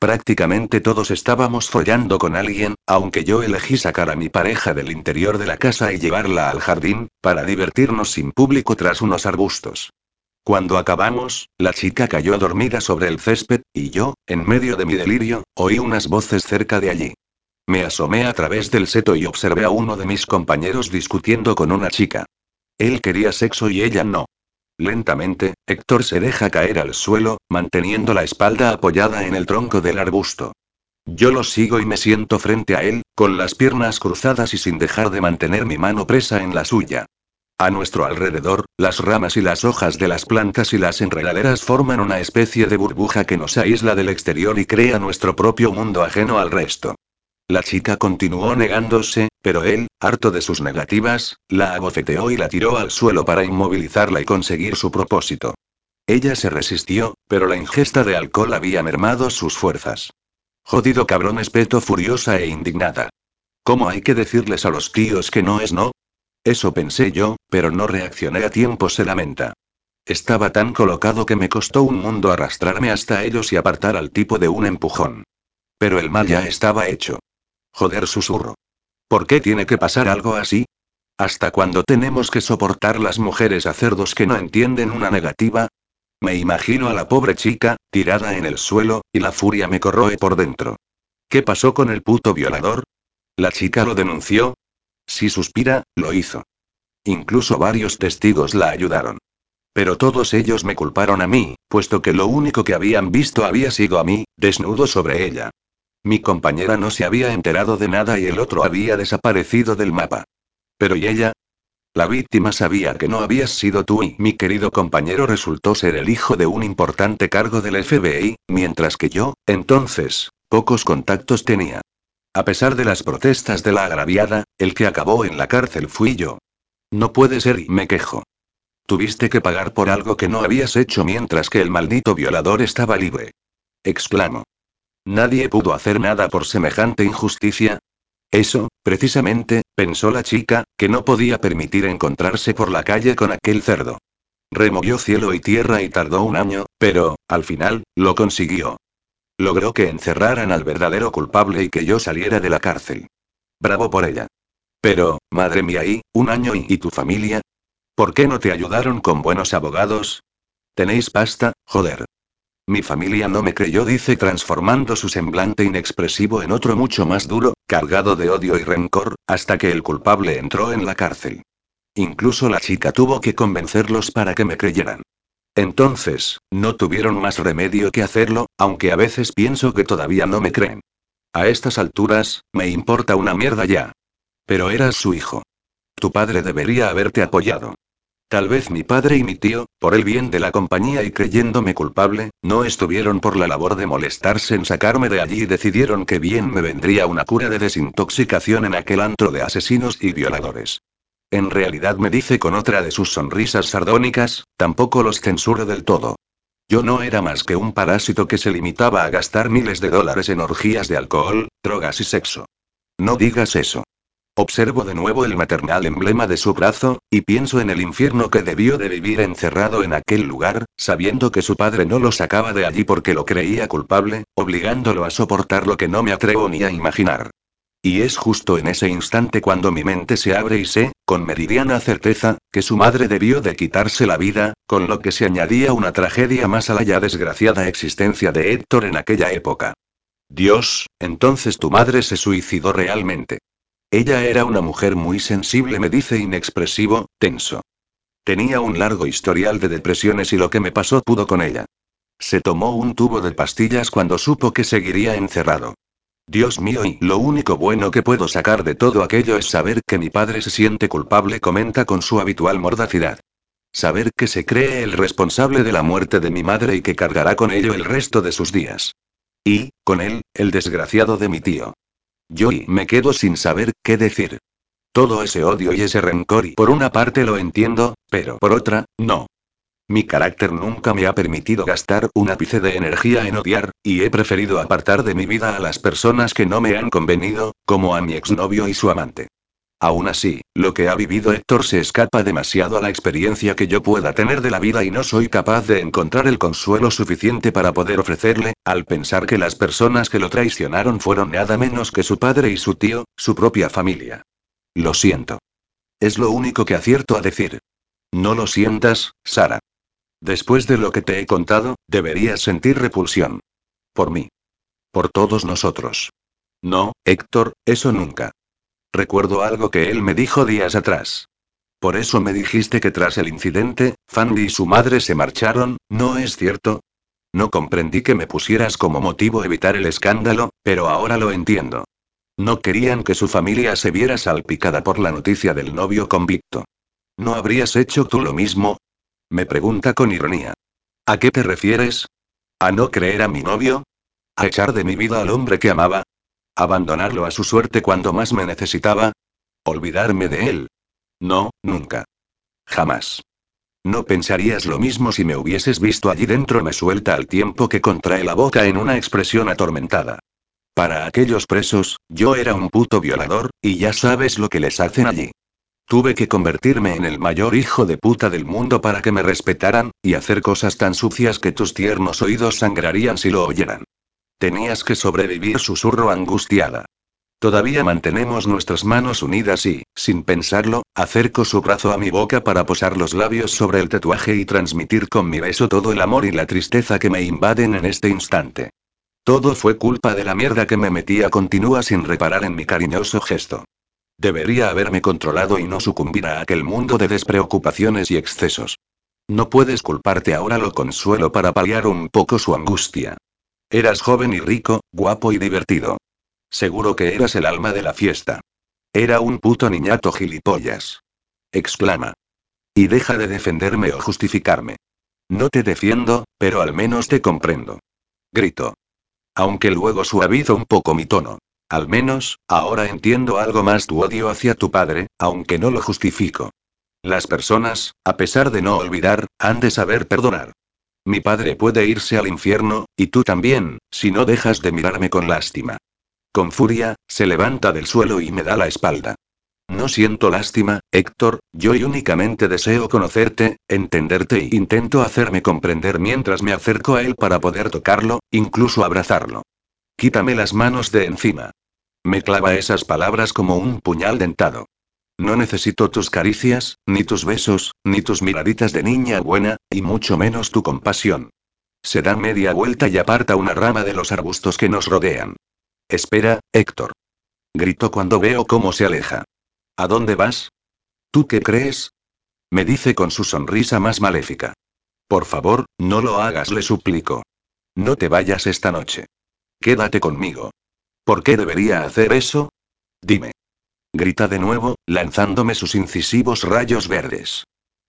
Prácticamente todos estábamos follando con alguien, aunque yo elegí sacar a mi pareja del interior de la casa y llevarla al jardín, para divertirnos sin público tras unos arbustos. Cuando acabamos, la chica cayó dormida sobre el césped, y yo, en medio de mi delirio, oí unas voces cerca de allí. Me asomé a través del seto y observé a uno de mis compañeros discutiendo con una chica. Él quería sexo y ella no. Lentamente, Héctor se deja caer al suelo, manteniendo la espalda apoyada en el tronco del arbusto. Yo lo sigo y me siento frente a él, con las piernas cruzadas y sin dejar de mantener mi mano presa en la suya. A nuestro alrededor, las ramas y las hojas de las plantas y las enredaderas forman una especie de burbuja que nos aísla del exterior y crea nuestro propio mundo ajeno al resto. La chica continuó negándose, pero él, harto de sus negativas, la abofeteó y la tiró al suelo para inmovilizarla y conseguir su propósito. Ella se resistió, pero la ingesta de alcohol había mermado sus fuerzas. Jodido cabrón espeto furiosa e indignada. ¿Cómo hay que decirles a los tíos que no es no? Eso pensé yo, pero no reaccioné a tiempo, se lamenta. Estaba tan colocado que me costó un mundo arrastrarme hasta ellos y apartar al tipo de un empujón. Pero el mal ya estaba hecho. Joder, susurro. ¿Por qué tiene que pasar algo así? ¿Hasta cuándo tenemos que soportar las mujeres a cerdos que no entienden una negativa? Me imagino a la pobre chica, tirada en el suelo, y la furia me corroe por dentro. ¿Qué pasó con el puto violador? ¿La chica lo denunció? Si suspira, lo hizo. Incluso varios testigos la ayudaron. Pero todos ellos me culparon a mí, puesto que lo único que habían visto había sido a mí, desnudo sobre ella. Mi compañera no se había enterado de nada y el otro había desaparecido del mapa. Pero ¿y ella? La víctima sabía que no habías sido tú y mi querido compañero resultó ser el hijo de un importante cargo del FBI, mientras que yo, entonces, pocos contactos tenía. A pesar de las protestas de la agraviada, el que acabó en la cárcel fui yo. No puede ser y me quejo. Tuviste que pagar por algo que no habías hecho mientras que el maldito violador estaba libre. Exclamo. Nadie pudo hacer nada por semejante injusticia, eso, precisamente, pensó la chica, que no podía permitir encontrarse por la calle con aquel cerdo. Removió cielo y tierra y tardó un año, pero, al final, lo consiguió. Logró que encerraran al verdadero culpable y que yo saliera de la cárcel. Bravo por ella. Pero, madre mía, ¿y un año y, y tu familia? ¿Por qué no te ayudaron con buenos abogados? ¿Tenéis pasta? Joder. Mi familia no me creyó, dice transformando su semblante inexpresivo en otro mucho más duro, cargado de odio y rencor, hasta que el culpable entró en la cárcel. Incluso la chica tuvo que convencerlos para que me creyeran. Entonces, no tuvieron más remedio que hacerlo, aunque a veces pienso que todavía no me creen. A estas alturas, me importa una mierda ya. Pero eras su hijo. Tu padre debería haberte apoyado. Tal vez mi padre y mi tío, por el bien de la compañía y creyéndome culpable, no estuvieron por la labor de molestarse en sacarme de allí y decidieron que bien me vendría una cura de desintoxicación en aquel antro de asesinos y violadores. En realidad me dice con otra de sus sonrisas sardónicas, tampoco los censuro del todo. Yo no era más que un parásito que se limitaba a gastar miles de dólares en orgías de alcohol, drogas y sexo. No digas eso. Observo de nuevo el maternal emblema de su brazo, y pienso en el infierno que debió de vivir encerrado en aquel lugar, sabiendo que su padre no lo sacaba de allí porque lo creía culpable, obligándolo a soportar lo que no me atrevo ni a imaginar. Y es justo en ese instante cuando mi mente se abre y sé, con meridiana certeza, que su madre debió de quitarse la vida, con lo que se añadía una tragedia más a la ya desgraciada existencia de Héctor en aquella época. Dios, entonces tu madre se suicidó realmente. Ella era una mujer muy sensible, me dice inexpresivo, tenso. Tenía un largo historial de depresiones y lo que me pasó pudo con ella. Se tomó un tubo de pastillas cuando supo que seguiría encerrado. Dios mío, y lo único bueno que puedo sacar de todo aquello es saber que mi padre se siente culpable, comenta con su habitual mordacidad. Saber que se cree el responsable de la muerte de mi madre y que cargará con ello el resto de sus días. Y, con él, el desgraciado de mi tío. Yo y me quedo sin saber qué decir. Todo ese odio y ese rencor y por una parte lo entiendo, pero por otra, no. Mi carácter nunca me ha permitido gastar un ápice de energía en odiar, y he preferido apartar de mi vida a las personas que no me han convenido, como a mi exnovio y su amante. Aún así, lo que ha vivido Héctor se escapa demasiado a la experiencia que yo pueda tener de la vida y no soy capaz de encontrar el consuelo suficiente para poder ofrecerle, al pensar que las personas que lo traicionaron fueron nada menos que su padre y su tío, su propia familia. Lo siento. Es lo único que acierto a decir. No lo sientas, Sara. Después de lo que te he contado, deberías sentir repulsión. Por mí. Por todos nosotros. No, Héctor, eso nunca. Recuerdo algo que él me dijo días atrás. Por eso me dijiste que tras el incidente, Fandy y su madre se marcharon, ¿no es cierto? No comprendí que me pusieras como motivo evitar el escándalo, pero ahora lo entiendo. No querían que su familia se viera salpicada por la noticia del novio convicto. ¿No habrías hecho tú lo mismo? Me pregunta con ironía. ¿A qué te refieres? ¿A no creer a mi novio? ¿A echar de mi vida al hombre que amaba? ¿Abandonarlo a su suerte cuando más me necesitaba? ¿Olvidarme de él? No, nunca. Jamás. No pensarías lo mismo si me hubieses visto allí dentro, me suelta al tiempo que contrae la boca en una expresión atormentada. Para aquellos presos, yo era un puto violador, y ya sabes lo que les hacen allí. Tuve que convertirme en el mayor hijo de puta del mundo para que me respetaran, y hacer cosas tan sucias que tus tiernos oídos sangrarían si lo oyeran. Tenías que sobrevivir, susurro angustiada. Todavía mantenemos nuestras manos unidas y, sin pensarlo, acerco su brazo a mi boca para posar los labios sobre el tatuaje y transmitir con mi beso todo el amor y la tristeza que me invaden en este instante. Todo fue culpa de la mierda que me metía, continúa sin reparar en mi cariñoso gesto. Debería haberme controlado y no sucumbir a aquel mundo de despreocupaciones y excesos. No puedes culparte ahora, lo consuelo para paliar un poco su angustia. Eras joven y rico, guapo y divertido. Seguro que eras el alma de la fiesta. Era un puto niñato gilipollas. Exclama. Y deja de defenderme o justificarme. No te defiendo, pero al menos te comprendo. Grito. Aunque luego suavizo un poco mi tono. Al menos, ahora entiendo algo más tu odio hacia tu padre, aunque no lo justifico. Las personas, a pesar de no olvidar, han de saber perdonar. Mi padre puede irse al infierno, y tú también, si no dejas de mirarme con lástima. Con furia, se levanta del suelo y me da la espalda. No siento lástima, Héctor, yo únicamente deseo conocerte, entenderte e intento hacerme comprender mientras me acerco a él para poder tocarlo, incluso abrazarlo. Quítame las manos de encima. Me clava esas palabras como un puñal dentado. No necesito tus caricias, ni tus besos, ni tus miraditas de niña buena, y mucho menos tu compasión. Se da media vuelta y aparta una rama de los arbustos que nos rodean. Espera, Héctor. Grito cuando veo cómo se aleja. ¿A dónde vas? ¿Tú qué crees? Me dice con su sonrisa más maléfica. Por favor, no lo hagas, le suplico. No te vayas esta noche. Quédate conmigo. ¿Por qué debería hacer eso? Dime. Grita de nuevo, lanzándome sus incisivos rayos verdes.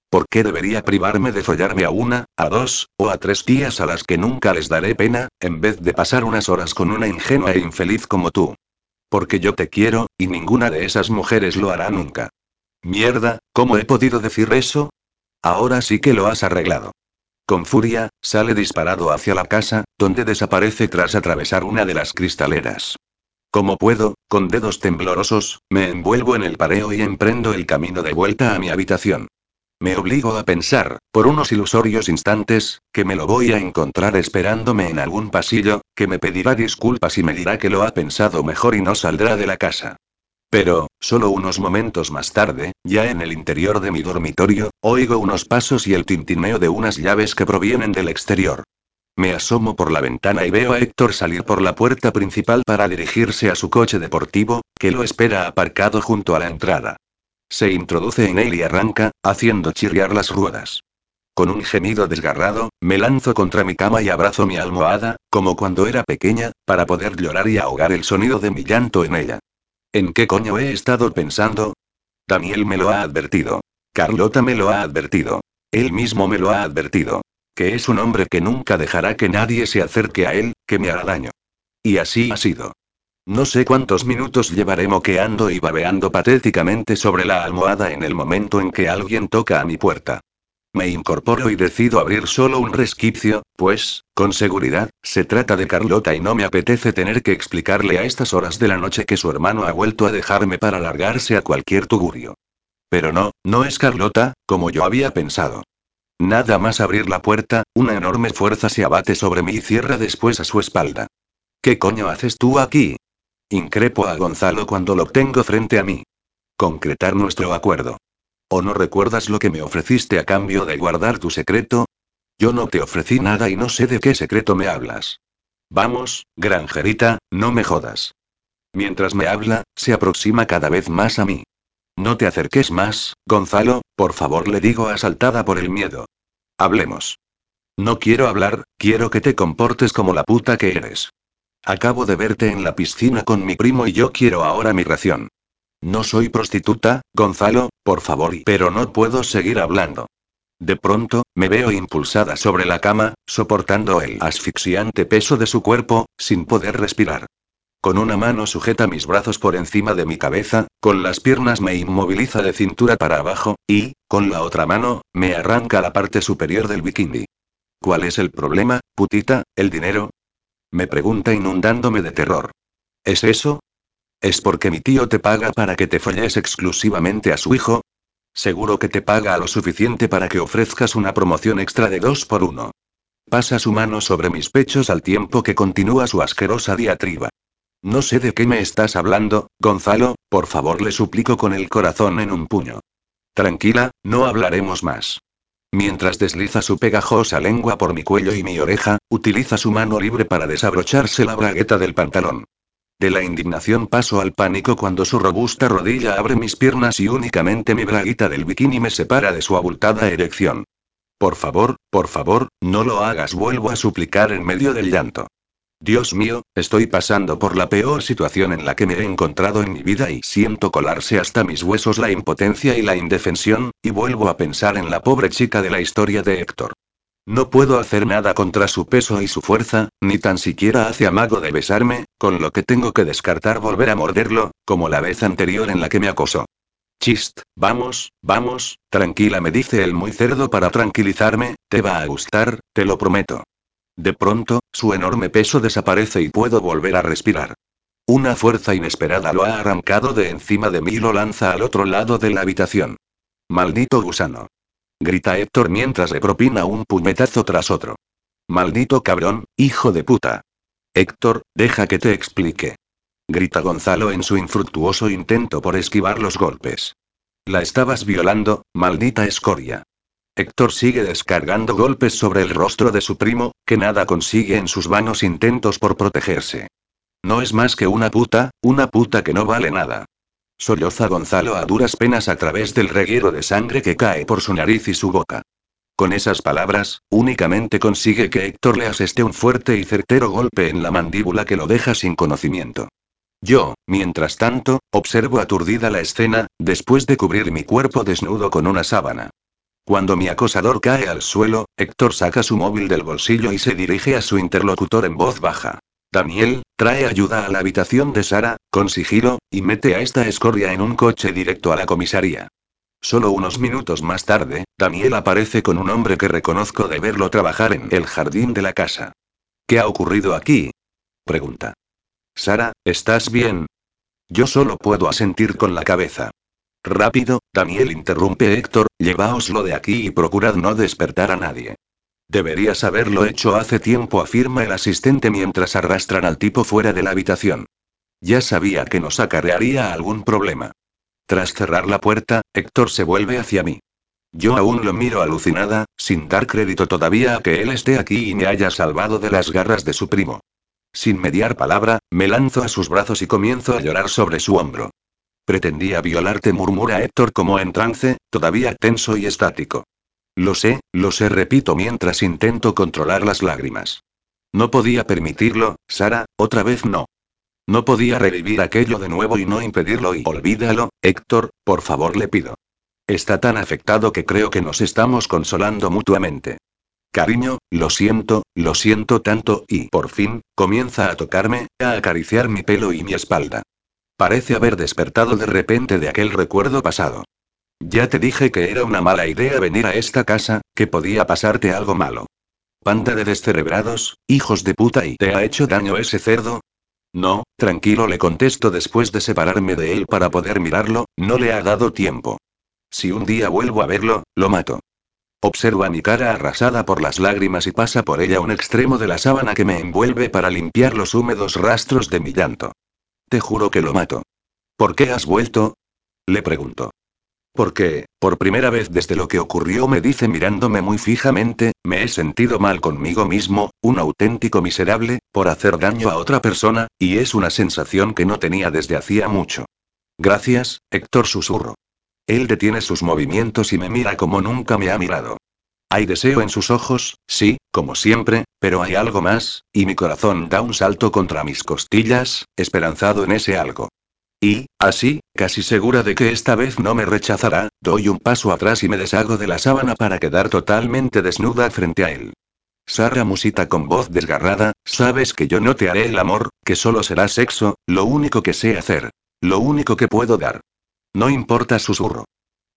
¿Por qué debería privarme de follarme a una, a dos, o a tres tías a las que nunca les daré pena, en vez de pasar unas horas con una ingenua e infeliz como tú? Porque yo te quiero, y ninguna de esas mujeres lo hará nunca. Mierda, ¿cómo he podido decir eso? Ahora sí que lo has arreglado. Con furia, sale disparado hacia la casa, donde desaparece tras atravesar una de las cristaleras. Como puedo, con dedos temblorosos, me envuelvo en el pareo y emprendo el camino de vuelta a mi habitación. Me obligo a pensar, por unos ilusorios instantes, que me lo voy a encontrar esperándome en algún pasillo, que me pedirá disculpas y me dirá que lo ha pensado mejor y no saldrá de la casa. Pero, solo unos momentos más tarde, ya en el interior de mi dormitorio, oigo unos pasos y el tintineo de unas llaves que provienen del exterior. Me asomo por la ventana y veo a Héctor salir por la puerta principal para dirigirse a su coche deportivo, que lo espera aparcado junto a la entrada. Se introduce en él y arranca, haciendo chirriar las ruedas. Con un gemido desgarrado, me lanzo contra mi cama y abrazo mi almohada, como cuando era pequeña, para poder llorar y ahogar el sonido de mi llanto en ella. ¿En qué coño he estado pensando? Daniel me lo ha advertido. Carlota me lo ha advertido. Él mismo me lo ha advertido. Que es un hombre que nunca dejará que nadie se acerque a él, que me hará daño. Y así ha sido. No sé cuántos minutos llevaré moqueando y babeando patéticamente sobre la almohada en el momento en que alguien toca a mi puerta. Me incorporo y decido abrir solo un resquicio, pues, con seguridad, se trata de Carlota y no me apetece tener que explicarle a estas horas de la noche que su hermano ha vuelto a dejarme para largarse a cualquier tugurio. Pero no, no es Carlota, como yo había pensado. Nada más abrir la puerta, una enorme fuerza se abate sobre mí y cierra después a su espalda. ¿Qué coño haces tú aquí? Increpo a Gonzalo cuando lo tengo frente a mí. Concretar nuestro acuerdo. ¿O no recuerdas lo que me ofreciste a cambio de guardar tu secreto? Yo no te ofrecí nada y no sé de qué secreto me hablas. Vamos, granjerita, no me jodas. Mientras me habla, se aproxima cada vez más a mí. No te acerques más, Gonzalo, por favor le digo asaltada por el miedo. Hablemos. No quiero hablar, quiero que te comportes como la puta que eres. Acabo de verte en la piscina con mi primo y yo quiero ahora mi ración. No soy prostituta, Gonzalo, por favor, pero no puedo seguir hablando. De pronto, me veo impulsada sobre la cama, soportando el asfixiante peso de su cuerpo, sin poder respirar. Con una mano sujeta mis brazos por encima de mi cabeza, con las piernas me inmoviliza de cintura para abajo, y, con la otra mano, me arranca la parte superior del bikini. ¿Cuál es el problema, putita, el dinero? Me pregunta inundándome de terror. ¿Es eso? ¿Es porque mi tío te paga para que te folles exclusivamente a su hijo? Seguro que te paga lo suficiente para que ofrezcas una promoción extra de dos por uno. Pasa su mano sobre mis pechos al tiempo que continúa su asquerosa diatriba. No sé de qué me estás hablando, Gonzalo, por favor le suplico con el corazón en un puño. Tranquila, no hablaremos más. Mientras desliza su pegajosa lengua por mi cuello y mi oreja, utiliza su mano libre para desabrocharse la bragueta del pantalón. De la indignación paso al pánico cuando su robusta rodilla abre mis piernas y únicamente mi braguita del bikini me separa de su abultada erección. Por favor, por favor, no lo hagas, vuelvo a suplicar en medio del llanto. Dios mío, estoy pasando por la peor situación en la que me he encontrado en mi vida y siento colarse hasta mis huesos la impotencia y la indefensión, y vuelvo a pensar en la pobre chica de la historia de Héctor. No puedo hacer nada contra su peso y su fuerza, ni tan siquiera hace amago de besarme, con lo que tengo que descartar volver a morderlo, como la vez anterior en la que me acosó. Chist, vamos, vamos, tranquila, me dice el muy cerdo para tranquilizarme, te va a gustar, te lo prometo. De pronto, su enorme peso desaparece y puedo volver a respirar. Una fuerza inesperada lo ha arrancado de encima de mí y lo lanza al otro lado de la habitación. Maldito gusano. Grita Héctor mientras le propina un puñetazo tras otro. Maldito cabrón, hijo de puta. Héctor, deja que te explique grita Gonzalo en su infructuoso intento por esquivar los golpes. La estabas violando, maldita escoria. Héctor sigue descargando golpes sobre el rostro de su primo, que nada consigue en sus vanos intentos por protegerse. No es más que una puta, una puta que no vale nada. Solloza Gonzalo a duras penas a través del reguero de sangre que cae por su nariz y su boca. Con esas palabras, únicamente consigue que Héctor le aseste un fuerte y certero golpe en la mandíbula que lo deja sin conocimiento. Yo, mientras tanto, observo aturdida la escena, después de cubrir mi cuerpo desnudo con una sábana. Cuando mi acosador cae al suelo, Héctor saca su móvil del bolsillo y se dirige a su interlocutor en voz baja. Daniel, trae ayuda a la habitación de Sara, con sigilo, y mete a esta escoria en un coche directo a la comisaría. Solo unos minutos más tarde, Daniel aparece con un hombre que reconozco de verlo trabajar en el jardín de la casa. ¿Qué ha ocurrido aquí? pregunta. Sara, ¿estás bien? Yo solo puedo asentir con la cabeza. Rápido, Daniel interrumpe Héctor, lleváoslo de aquí y procurad no despertar a nadie. Deberías haberlo hecho hace tiempo, afirma el asistente mientras arrastran al tipo fuera de la habitación. Ya sabía que nos acarrearía algún problema. Tras cerrar la puerta, Héctor se vuelve hacia mí. Yo aún lo miro alucinada, sin dar crédito todavía a que él esté aquí y me haya salvado de las garras de su primo. Sin mediar palabra, me lanzo a sus brazos y comienzo a llorar sobre su hombro. Pretendía violarte, murmura Héctor como en trance, todavía tenso y estático. Lo sé, lo sé, repito mientras intento controlar las lágrimas. No podía permitirlo, Sara, otra vez no. No podía revivir aquello de nuevo y no impedirlo y olvídalo, Héctor, por favor le pido. Está tan afectado que creo que nos estamos consolando mutuamente. Cariño, lo siento, lo siento tanto, y por fin, comienza a tocarme, a acariciar mi pelo y mi espalda. Parece haber despertado de repente de aquel recuerdo pasado. Ya te dije que era una mala idea venir a esta casa, que podía pasarte algo malo. Panda de descerebrados, hijos de puta y ¿te ha hecho daño ese cerdo? No, tranquilo le contesto después de separarme de él para poder mirarlo, no le ha dado tiempo. Si un día vuelvo a verlo, lo mato. Observa mi cara arrasada por las lágrimas y pasa por ella un extremo de la sábana que me envuelve para limpiar los húmedos rastros de mi llanto. Te juro que lo mato. ¿Por qué has vuelto? Le pregunto. Porque, por primera vez desde lo que ocurrió me dice mirándome muy fijamente, me he sentido mal conmigo mismo, un auténtico miserable, por hacer daño a otra persona, y es una sensación que no tenía desde hacía mucho. Gracias, Héctor susurro. Él detiene sus movimientos y me mira como nunca me ha mirado. Hay deseo en sus ojos, sí, como siempre, pero hay algo más, y mi corazón da un salto contra mis costillas, esperanzado en ese algo. Y, así, casi segura de que esta vez no me rechazará, doy un paso atrás y me deshago de la sábana para quedar totalmente desnuda frente a él. Sara musita con voz desgarrada, sabes que yo no te haré el amor, que solo será sexo, lo único que sé hacer. Lo único que puedo dar. No importa, susurro.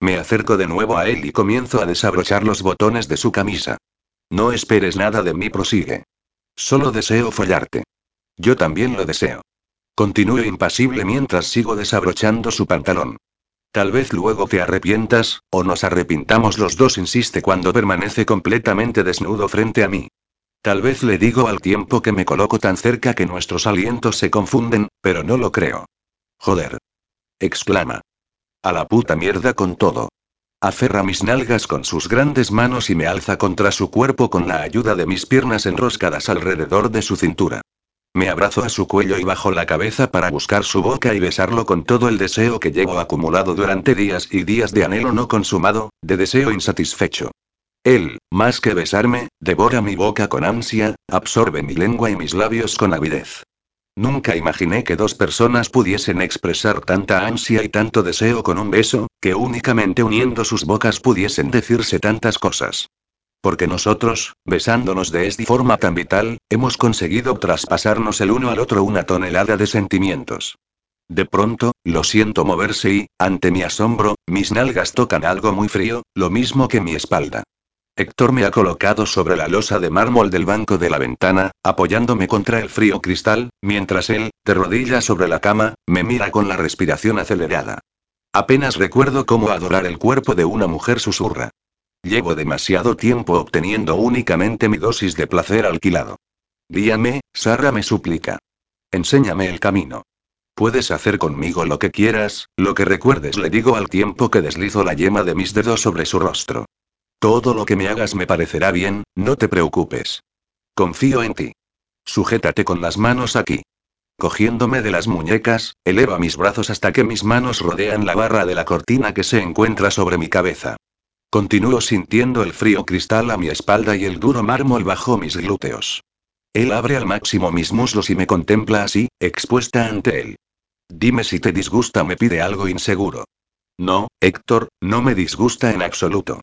Me acerco de nuevo a él y comienzo a desabrochar los botones de su camisa. No esperes nada de mí, prosigue. Solo deseo follarte. Yo también lo deseo. Continúo impasible mientras sigo desabrochando su pantalón. Tal vez luego te arrepientas, o nos arrepintamos los dos, insiste cuando permanece completamente desnudo frente a mí. Tal vez le digo al tiempo que me coloco tan cerca que nuestros alientos se confunden, pero no lo creo. Joder. exclama. A la puta mierda con todo. Aferra mis nalgas con sus grandes manos y me alza contra su cuerpo con la ayuda de mis piernas enroscadas alrededor de su cintura. Me abrazo a su cuello y bajo la cabeza para buscar su boca y besarlo con todo el deseo que llevo acumulado durante días y días de anhelo no consumado, de deseo insatisfecho. Él, más que besarme, devora mi boca con ansia, absorbe mi lengua y mis labios con avidez. Nunca imaginé que dos personas pudiesen expresar tanta ansia y tanto deseo con un beso, que únicamente uniendo sus bocas pudiesen decirse tantas cosas. Porque nosotros, besándonos de esta forma tan vital, hemos conseguido traspasarnos el uno al otro una tonelada de sentimientos. De pronto, lo siento moverse y, ante mi asombro, mis nalgas tocan algo muy frío, lo mismo que mi espalda. Héctor me ha colocado sobre la losa de mármol del banco de la ventana, apoyándome contra el frío cristal, mientras él, de rodillas sobre la cama, me mira con la respiración acelerada. Apenas recuerdo cómo adorar el cuerpo de una mujer susurra. Llevo demasiado tiempo obteniendo únicamente mi dosis de placer alquilado. Díame, Sara me suplica. Enséñame el camino. Puedes hacer conmigo lo que quieras, lo que recuerdes, le digo al tiempo que deslizo la yema de mis dedos sobre su rostro. Todo lo que me hagas me parecerá bien, no te preocupes. Confío en ti. Sujétate con las manos aquí. Cogiéndome de las muñecas, eleva mis brazos hasta que mis manos rodean la barra de la cortina que se encuentra sobre mi cabeza. Continúo sintiendo el frío cristal a mi espalda y el duro mármol bajo mis glúteos. Él abre al máximo mis muslos y me contempla así, expuesta ante él. Dime si te disgusta, me pide algo inseguro. No, Héctor, no me disgusta en absoluto.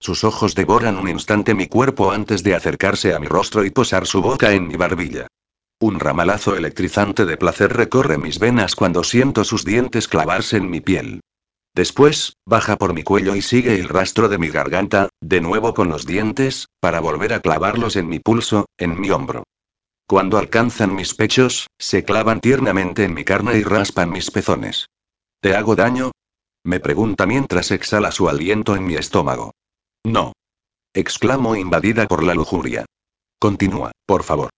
Sus ojos devoran un instante mi cuerpo antes de acercarse a mi rostro y posar su boca en mi barbilla. Un ramalazo electrizante de placer recorre mis venas cuando siento sus dientes clavarse en mi piel. Después, baja por mi cuello y sigue el rastro de mi garganta, de nuevo con los dientes, para volver a clavarlos en mi pulso, en mi hombro. Cuando alcanzan mis pechos, se clavan tiernamente en mi carne y raspan mis pezones. ¿Te hago daño? Me pregunta mientras exhala su aliento en mi estómago. No. Exclamo invadida por la lujuria. Continúa, por favor.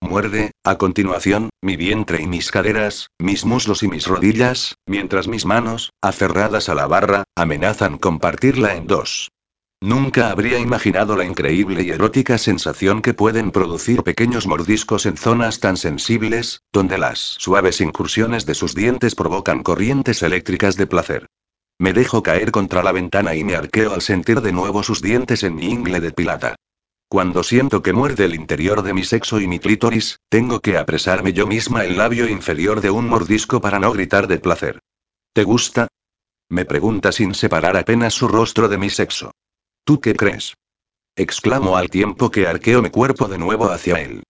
Muerde, a continuación, mi vientre y mis caderas, mis muslos y mis rodillas, mientras mis manos, aferradas a la barra, amenazan con partirla en dos. Nunca habría imaginado la increíble y erótica sensación que pueden producir pequeños mordiscos en zonas tan sensibles, donde las suaves incursiones de sus dientes provocan corrientes eléctricas de placer. Me dejo caer contra la ventana y me arqueo al sentir de nuevo sus dientes en mi ingle de pilata. Cuando siento que muerde el interior de mi sexo y mi clítoris, tengo que apresarme yo misma el labio inferior de un mordisco para no gritar de placer. ¿Te gusta? Me pregunta sin separar apenas su rostro de mi sexo. ¿Tú qué crees? Exclamo al tiempo que arqueo mi cuerpo de nuevo hacia él.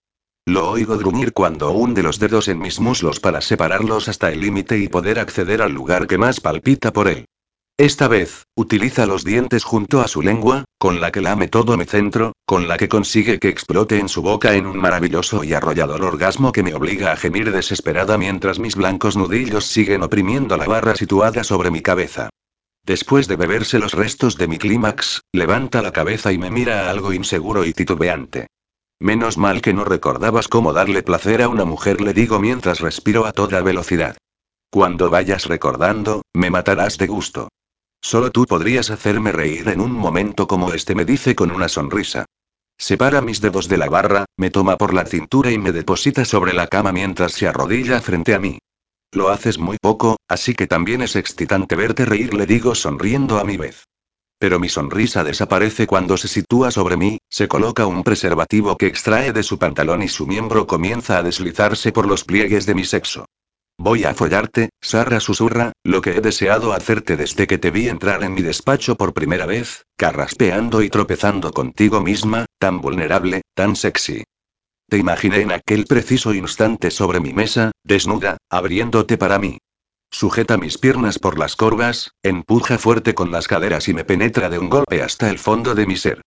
Lo oigo gruñir cuando hunde los dedos en mis muslos para separarlos hasta el límite y poder acceder al lugar que más palpita por él. Esta vez, utiliza los dientes junto a su lengua, con la que lame todo mi centro, con la que consigue que explote en su boca en un maravilloso y arrollador orgasmo que me obliga a gemir desesperada mientras mis blancos nudillos siguen oprimiendo la barra situada sobre mi cabeza. Después de beberse los restos de mi clímax, levanta la cabeza y me mira algo inseguro y titubeante. Menos mal que no recordabas cómo darle placer a una mujer, le digo mientras respiro a toda velocidad. Cuando vayas recordando, me matarás de gusto. Solo tú podrías hacerme reír en un momento como este, me dice con una sonrisa. Separa mis dedos de la barra, me toma por la cintura y me deposita sobre la cama mientras se arrodilla frente a mí. Lo haces muy poco, así que también es excitante verte reír, le digo sonriendo a mi vez. Pero mi sonrisa desaparece cuando se sitúa sobre mí, se coloca un preservativo que extrae de su pantalón y su miembro comienza a deslizarse por los pliegues de mi sexo. Voy a follarte, Sara susurra, lo que he deseado hacerte desde que te vi entrar en mi despacho por primera vez, carraspeando y tropezando contigo misma, tan vulnerable, tan sexy. Te imaginé en aquel preciso instante sobre mi mesa, desnuda, abriéndote para mí. Sujeta mis piernas por las corvas, empuja fuerte con las caderas y me penetra de un golpe hasta el fondo de mi ser.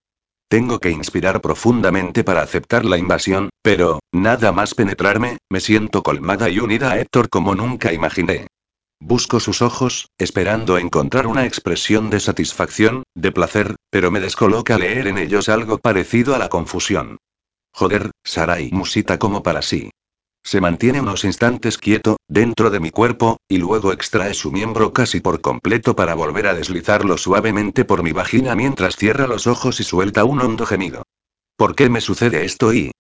Tengo que inspirar profundamente para aceptar la invasión, pero, nada más penetrarme, me siento colmada y unida a Héctor como nunca imaginé. Busco sus ojos, esperando encontrar una expresión de satisfacción, de placer, pero me descoloca leer en ellos algo parecido a la confusión. Joder, Sarai musita como para sí. Se mantiene unos instantes quieto, dentro de mi cuerpo, y luego extrae su miembro casi por completo para volver a deslizarlo suavemente por mi vagina mientras cierra los ojos y suelta un hondo gemido. ¿Por qué me sucede esto y...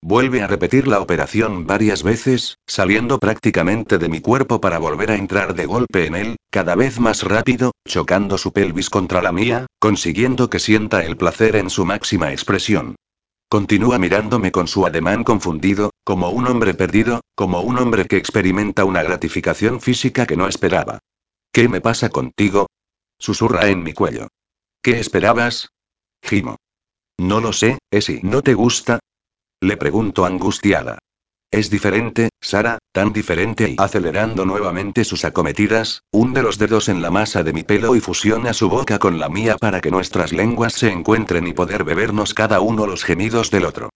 Vuelve a repetir la operación varias veces, saliendo prácticamente de mi cuerpo para volver a entrar de golpe en él, cada vez más rápido, chocando su pelvis contra la mía, consiguiendo que sienta el placer en su máxima expresión. Continúa mirándome con su ademán confundido, como un hombre perdido, como un hombre que experimenta una gratificación física que no esperaba. ¿Qué me pasa contigo? Susurra en mi cuello. ¿Qué esperabas? Gimo. No lo sé, ¿es si no te gusta? Le pregunto angustiada. Es diferente, Sara, tan diferente y acelerando nuevamente sus acometidas, hunde los dedos en la masa de mi pelo y fusiona su boca con la mía para que nuestras lenguas se encuentren y poder bebernos cada uno los gemidos del otro.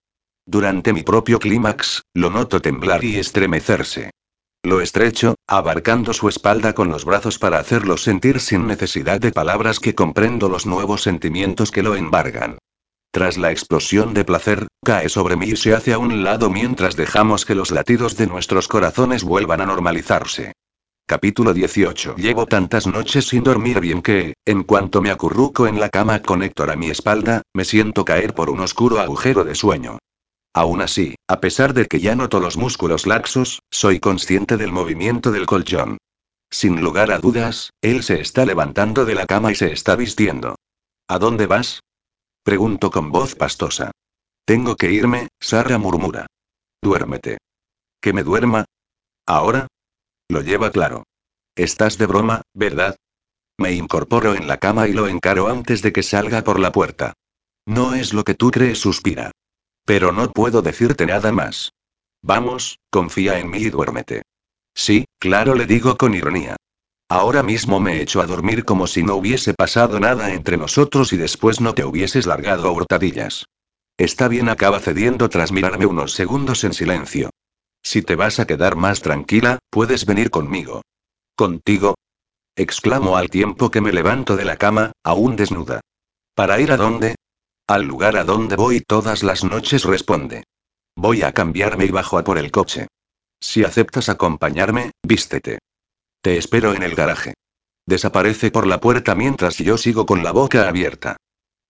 Durante mi propio clímax, lo noto temblar y estremecerse. Lo estrecho, abarcando su espalda con los brazos para hacerlo sentir sin necesidad de palabras que comprendo los nuevos sentimientos que lo embargan. Tras la explosión de placer, cae sobre mí y se hace a un lado mientras dejamos que los latidos de nuestros corazones vuelvan a normalizarse. Capítulo 18. Llevo tantas noches sin dormir bien que, en cuanto me acurruco en la cama con Héctor a mi espalda, me siento caer por un oscuro agujero de sueño. Aún así, a pesar de que ya noto los músculos laxos, soy consciente del movimiento del colchón. Sin lugar a dudas, él se está levantando de la cama y se está vistiendo. ¿A dónde vas? Pregunto con voz pastosa. Tengo que irme, Sara murmura. Duérmete. ¿Que me duerma? ¿Ahora? Lo lleva claro. Estás de broma, ¿verdad? Me incorporo en la cama y lo encaro antes de que salga por la puerta. No es lo que tú crees, suspira. Pero no puedo decirte nada más. Vamos, confía en mí y duérmete. Sí, claro, le digo con ironía. Ahora mismo me echo a dormir como si no hubiese pasado nada entre nosotros y después no te hubieses largado a hurtadillas. Está bien, acaba cediendo tras mirarme unos segundos en silencio. Si te vas a quedar más tranquila, puedes venir conmigo. ¿Contigo? exclamo al tiempo que me levanto de la cama, aún desnuda. ¿Para ir a dónde? Al lugar a donde voy todas las noches, responde. Voy a cambiarme y bajo a por el coche. Si aceptas acompañarme, vístete. Te espero en el garaje. Desaparece por la puerta mientras yo sigo con la boca abierta.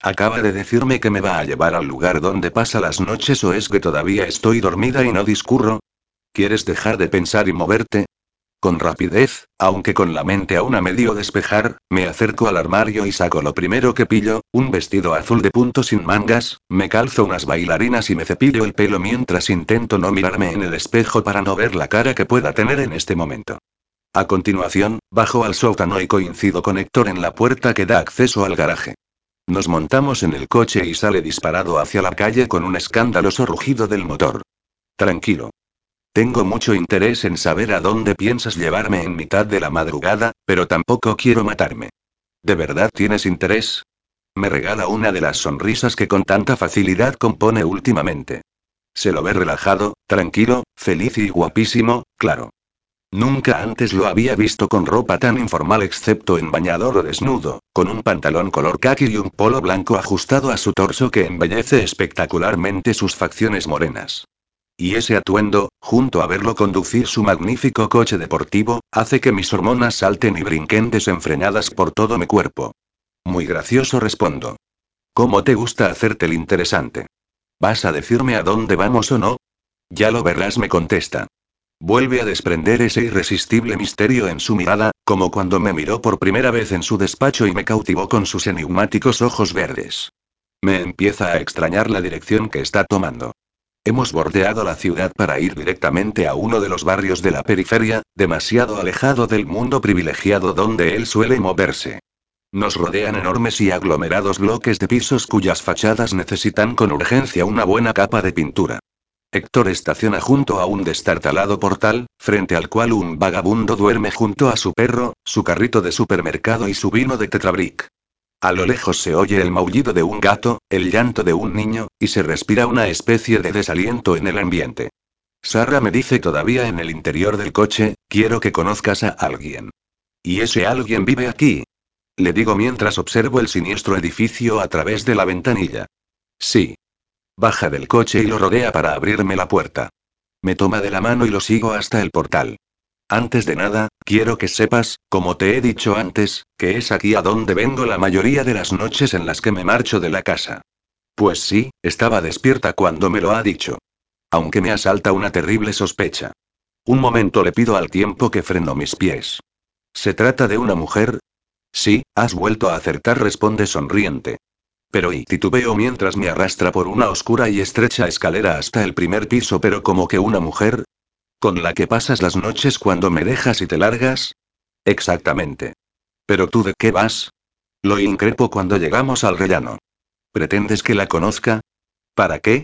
¿Acaba de decirme que me va a llevar al lugar donde pasa las noches o es que todavía estoy dormida y no discurro? ¿Quieres dejar de pensar y moverte? Con rapidez, aunque con la mente aún a medio despejar, me acerco al armario y saco lo primero que pillo, un vestido azul de punto sin mangas, me calzo unas bailarinas y me cepillo el pelo mientras intento no mirarme en el espejo para no ver la cara que pueda tener en este momento. A continuación, bajo al sótano y coincido con Héctor en la puerta que da acceso al garaje. Nos montamos en el coche y sale disparado hacia la calle con un escandaloso rugido del motor. Tranquilo. Tengo mucho interés en saber a dónde piensas llevarme en mitad de la madrugada, pero tampoco quiero matarme. ¿De verdad tienes interés? Me regala una de las sonrisas que con tanta facilidad compone últimamente. Se lo ve relajado, tranquilo, feliz y guapísimo, claro. Nunca antes lo había visto con ropa tan informal excepto en bañador o desnudo, con un pantalón color khaki y un polo blanco ajustado a su torso que embellece espectacularmente sus facciones morenas. Y ese atuendo, junto a verlo conducir su magnífico coche deportivo, hace que mis hormonas salten y brinquen desenfrenadas por todo mi cuerpo. Muy gracioso respondo. ¿Cómo te gusta hacerte el interesante? ¿Vas a decirme a dónde vamos o no? Ya lo verás, me contesta. Vuelve a desprender ese irresistible misterio en su mirada, como cuando me miró por primera vez en su despacho y me cautivó con sus enigmáticos ojos verdes. Me empieza a extrañar la dirección que está tomando. Hemos bordeado la ciudad para ir directamente a uno de los barrios de la periferia, demasiado alejado del mundo privilegiado donde él suele moverse. Nos rodean enormes y aglomerados bloques de pisos cuyas fachadas necesitan con urgencia una buena capa de pintura. Héctor estaciona junto a un destartalado portal, frente al cual un vagabundo duerme junto a su perro, su carrito de supermercado y su vino de tetrabric. A lo lejos se oye el maullido de un gato, el llanto de un niño, y se respira una especie de desaliento en el ambiente. Sara me dice todavía en el interior del coche, quiero que conozcas a alguien. ¿Y ese alguien vive aquí? Le digo mientras observo el siniestro edificio a través de la ventanilla. Sí. Baja del coche y lo rodea para abrirme la puerta. Me toma de la mano y lo sigo hasta el portal. Antes de nada, quiero que sepas, como te he dicho antes, que es aquí a donde vengo la mayoría de las noches en las que me marcho de la casa. Pues sí, estaba despierta cuando me lo ha dicho. Aunque me asalta una terrible sospecha. Un momento le pido al tiempo que freno mis pies. ¿Se trata de una mujer? Sí, has vuelto a acertar, responde sonriente. Pero y titubeo mientras me arrastra por una oscura y estrecha escalera hasta el primer piso, pero como que una mujer. ¿Con la que pasas las noches cuando me dejas y te largas? Exactamente. ¿Pero tú de qué vas? Lo increpo cuando llegamos al rellano. ¿Pretendes que la conozca? ¿Para qué?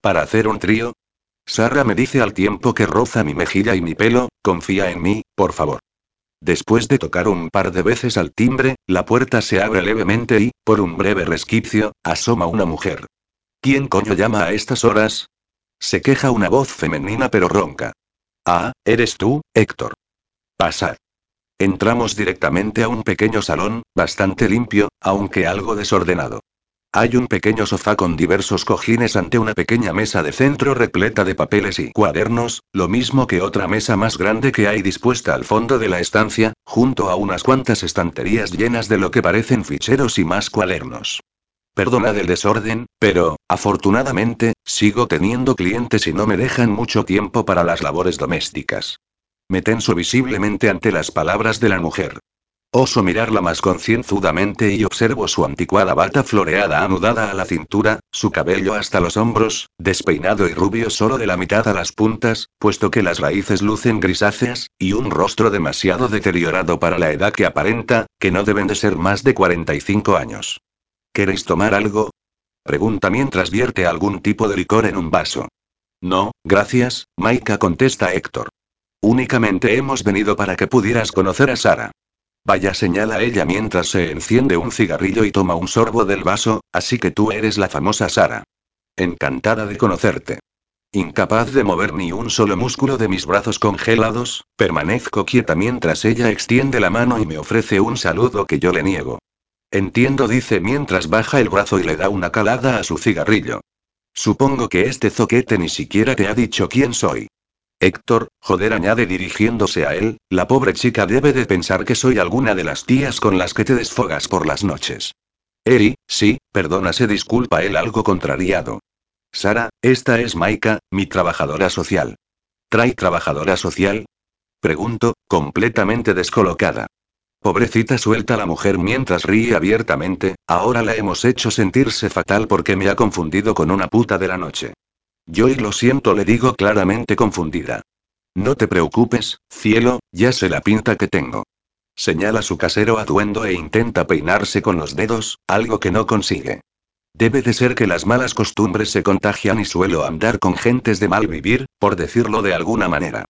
¿Para hacer un trío? Sara me dice al tiempo que roza mi mejilla y mi pelo, confía en mí, por favor. Después de tocar un par de veces al timbre, la puerta se abre levemente y, por un breve resquicio, asoma una mujer. ¿Quién coño llama a estas horas? Se queja una voz femenina pero ronca. Ah, eres tú, Héctor. Pasad. Entramos directamente a un pequeño salón, bastante limpio, aunque algo desordenado. Hay un pequeño sofá con diversos cojines ante una pequeña mesa de centro repleta de papeles y cuadernos, lo mismo que otra mesa más grande que hay dispuesta al fondo de la estancia, junto a unas cuantas estanterías llenas de lo que parecen ficheros y más cuadernos. Perdonad el desorden, pero, afortunadamente, sigo teniendo clientes y no me dejan mucho tiempo para las labores domésticas. Me tenso visiblemente ante las palabras de la mujer. Oso mirarla más concienzudamente y observo su anticuada bata floreada anudada a la cintura, su cabello hasta los hombros, despeinado y rubio solo de la mitad a las puntas, puesto que las raíces lucen grisáceas, y un rostro demasiado deteriorado para la edad que aparenta, que no deben de ser más de 45 años. ¿Queréis tomar algo? Pregunta mientras vierte algún tipo de licor en un vaso. No, gracias, Maika contesta Héctor. Únicamente hemos venido para que pudieras conocer a Sara. Vaya señala ella mientras se enciende un cigarrillo y toma un sorbo del vaso, así que tú eres la famosa Sara. Encantada de conocerte. Incapaz de mover ni un solo músculo de mis brazos congelados, permanezco quieta mientras ella extiende la mano y me ofrece un saludo que yo le niego. Entiendo, dice mientras baja el brazo y le da una calada a su cigarrillo. Supongo que este zoquete ni siquiera te ha dicho quién soy. Héctor, joder, añade dirigiéndose a él, la pobre chica debe de pensar que soy alguna de las tías con las que te desfogas por las noches. Eri, sí, perdona, se disculpa él algo contrariado. Sara, esta es Maika, mi trabajadora social. ¿Trae trabajadora social? Pregunto, completamente descolocada. Pobrecita suelta la mujer mientras ríe abiertamente, ahora la hemos hecho sentirse fatal porque me ha confundido con una puta de la noche. Yo y lo siento, le digo claramente confundida. No te preocupes, cielo, ya sé la pinta que tengo. Señala su casero atuendo e intenta peinarse con los dedos, algo que no consigue. Debe de ser que las malas costumbres se contagian y suelo andar con gentes de mal vivir, por decirlo de alguna manera.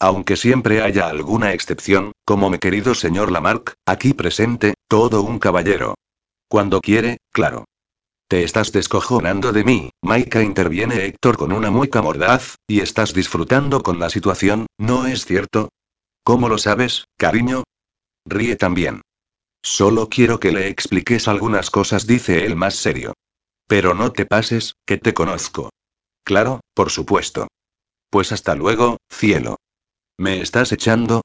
Aunque siempre haya alguna excepción, como mi querido señor Lamarck, aquí presente, todo un caballero. Cuando quiere, claro. Te estás descojonando de mí, Maika interviene Héctor con una mueca mordaz, y estás disfrutando con la situación, ¿no es cierto? ¿Cómo lo sabes, cariño? Ríe también. Solo quiero que le expliques algunas cosas, dice él más serio. Pero no te pases, que te conozco. Claro, por supuesto. Pues hasta luego, cielo. ¿Me estás echando?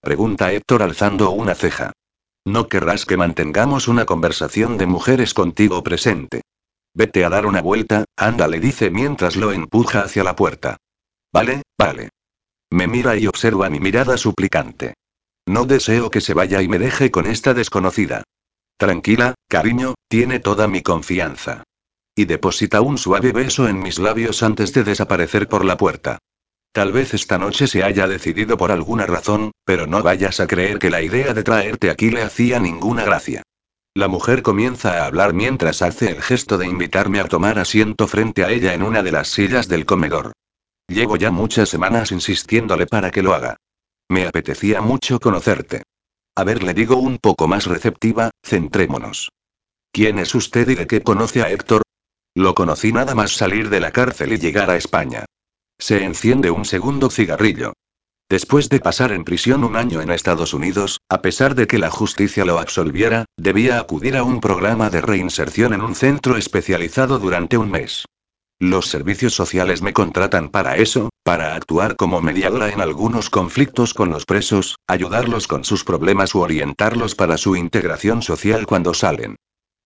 Pregunta Héctor alzando una ceja. No querrás que mantengamos una conversación de mujeres contigo presente. Vete a dar una vuelta, anda, le dice mientras lo empuja hacia la puerta. Vale, vale. Me mira y observa mi mirada suplicante. No deseo que se vaya y me deje con esta desconocida. Tranquila, cariño, tiene toda mi confianza. Y deposita un suave beso en mis labios antes de desaparecer por la puerta. Tal vez esta noche se haya decidido por alguna razón, pero no vayas a creer que la idea de traerte aquí le hacía ninguna gracia. La mujer comienza a hablar mientras hace el gesto de invitarme a tomar asiento frente a ella en una de las sillas del comedor. Llevo ya muchas semanas insistiéndole para que lo haga. Me apetecía mucho conocerte. A ver, le digo un poco más receptiva, centrémonos. ¿Quién es usted y de qué conoce a Héctor? Lo conocí nada más salir de la cárcel y llegar a España. Se enciende un segundo cigarrillo. Después de pasar en prisión un año en Estados Unidos, a pesar de que la justicia lo absolviera, debía acudir a un programa de reinserción en un centro especializado durante un mes. Los servicios sociales me contratan para eso, para actuar como mediadora en algunos conflictos con los presos, ayudarlos con sus problemas u orientarlos para su integración social cuando salen.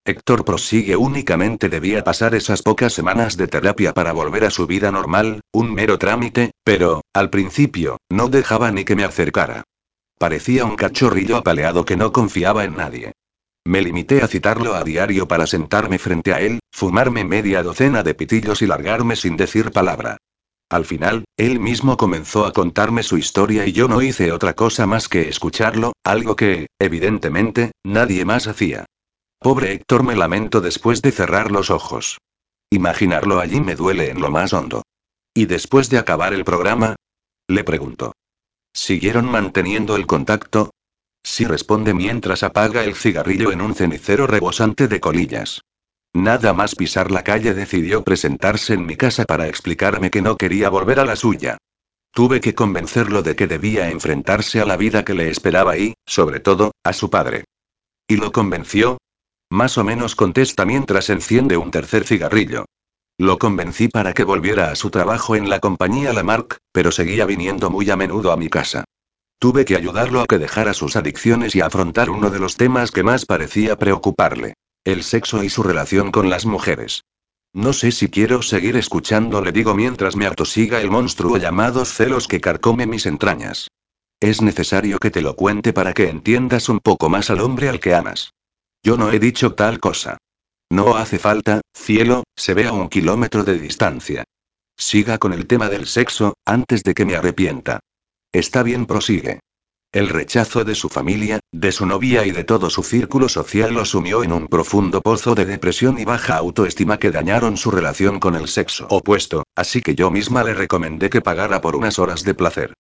Héctor prosigue únicamente debía pasar esas pocas semanas de terapia para volver a su vida normal, un mero trámite, pero, al principio, no dejaba ni que me acercara. Parecía un cachorrillo apaleado que no confiaba en nadie. Me limité a citarlo a diario para sentarme frente a él, fumarme media docena de pitillos y largarme sin decir palabra. Al final, él mismo comenzó a contarme su historia y yo no hice otra cosa más que escucharlo, algo que, evidentemente, nadie más hacía. Pobre Héctor me lamento después de cerrar los ojos. Imaginarlo allí me duele en lo más hondo. ¿Y después de acabar el programa? Le pregunto. ¿Siguieron manteniendo el contacto? Sí responde mientras apaga el cigarrillo en un cenicero rebosante de colillas. Nada más pisar la calle decidió presentarse en mi casa para explicarme que no quería volver a la suya. Tuve que convencerlo de que debía enfrentarse a la vida que le esperaba y, sobre todo, a su padre. ¿Y lo convenció? Más o menos contesta mientras enciende un tercer cigarrillo. Lo convencí para que volviera a su trabajo en la compañía Lamarck, pero seguía viniendo muy a menudo a mi casa. Tuve que ayudarlo a que dejara sus adicciones y afrontar uno de los temas que más parecía preocuparle. El sexo y su relación con las mujeres. No sé si quiero seguir escuchando, le digo mientras me atosiga el monstruo llamado celos que carcome mis entrañas. Es necesario que te lo cuente para que entiendas un poco más al hombre al que amas. Yo no he dicho tal cosa. No hace falta, cielo, se ve a un kilómetro de distancia. Siga con el tema del sexo, antes de que me arrepienta. Está bien, prosigue. El rechazo de su familia, de su novia y de todo su círculo social lo sumió en un profundo pozo de depresión y baja autoestima que dañaron su relación con el sexo opuesto, así que yo misma le recomendé que pagara por unas horas de placer.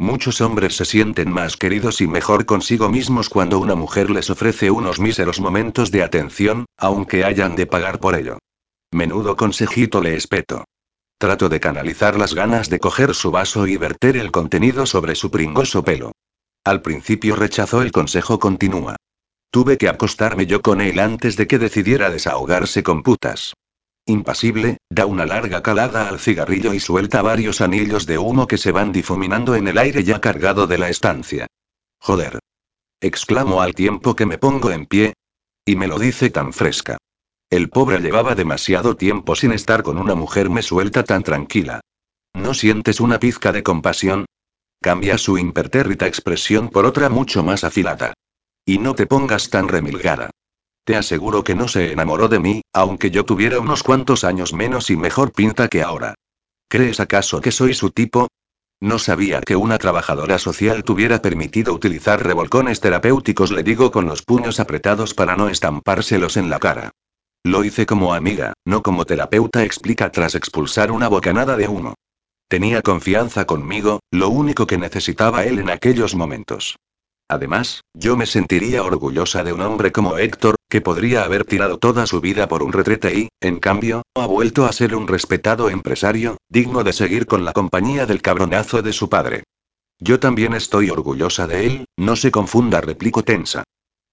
Muchos hombres se sienten más queridos y mejor consigo mismos cuando una mujer les ofrece unos míseros momentos de atención, aunque hayan de pagar por ello. Menudo consejito le espeto. Trato de canalizar las ganas de coger su vaso y verter el contenido sobre su pringoso pelo. Al principio rechazó el consejo continúa. Tuve que acostarme yo con él antes de que decidiera desahogarse con putas. Impasible, da una larga calada al cigarrillo y suelta varios anillos de humo que se van difuminando en el aire ya cargado de la estancia. Joder. Exclamo al tiempo que me pongo en pie. Y me lo dice tan fresca. El pobre llevaba demasiado tiempo sin estar con una mujer me suelta tan tranquila. ¿No sientes una pizca de compasión? Cambia su impertérrita expresión por otra mucho más afilada. Y no te pongas tan remilgada. Te aseguro que no se enamoró de mí, aunque yo tuviera unos cuantos años menos y mejor pinta que ahora. ¿Crees acaso que soy su tipo? No sabía que una trabajadora social tuviera permitido utilizar revolcones terapéuticos, le digo con los puños apretados para no estampárselos en la cara. Lo hice como amiga, no como terapeuta, explica tras expulsar una bocanada de humo. Tenía confianza conmigo, lo único que necesitaba él en aquellos momentos. Además, yo me sentiría orgullosa de un hombre como Héctor, que podría haber tirado toda su vida por un retrete y, en cambio, ha vuelto a ser un respetado empresario, digno de seguir con la compañía del cabronazo de su padre. Yo también estoy orgullosa de él, no se confunda, replico tensa.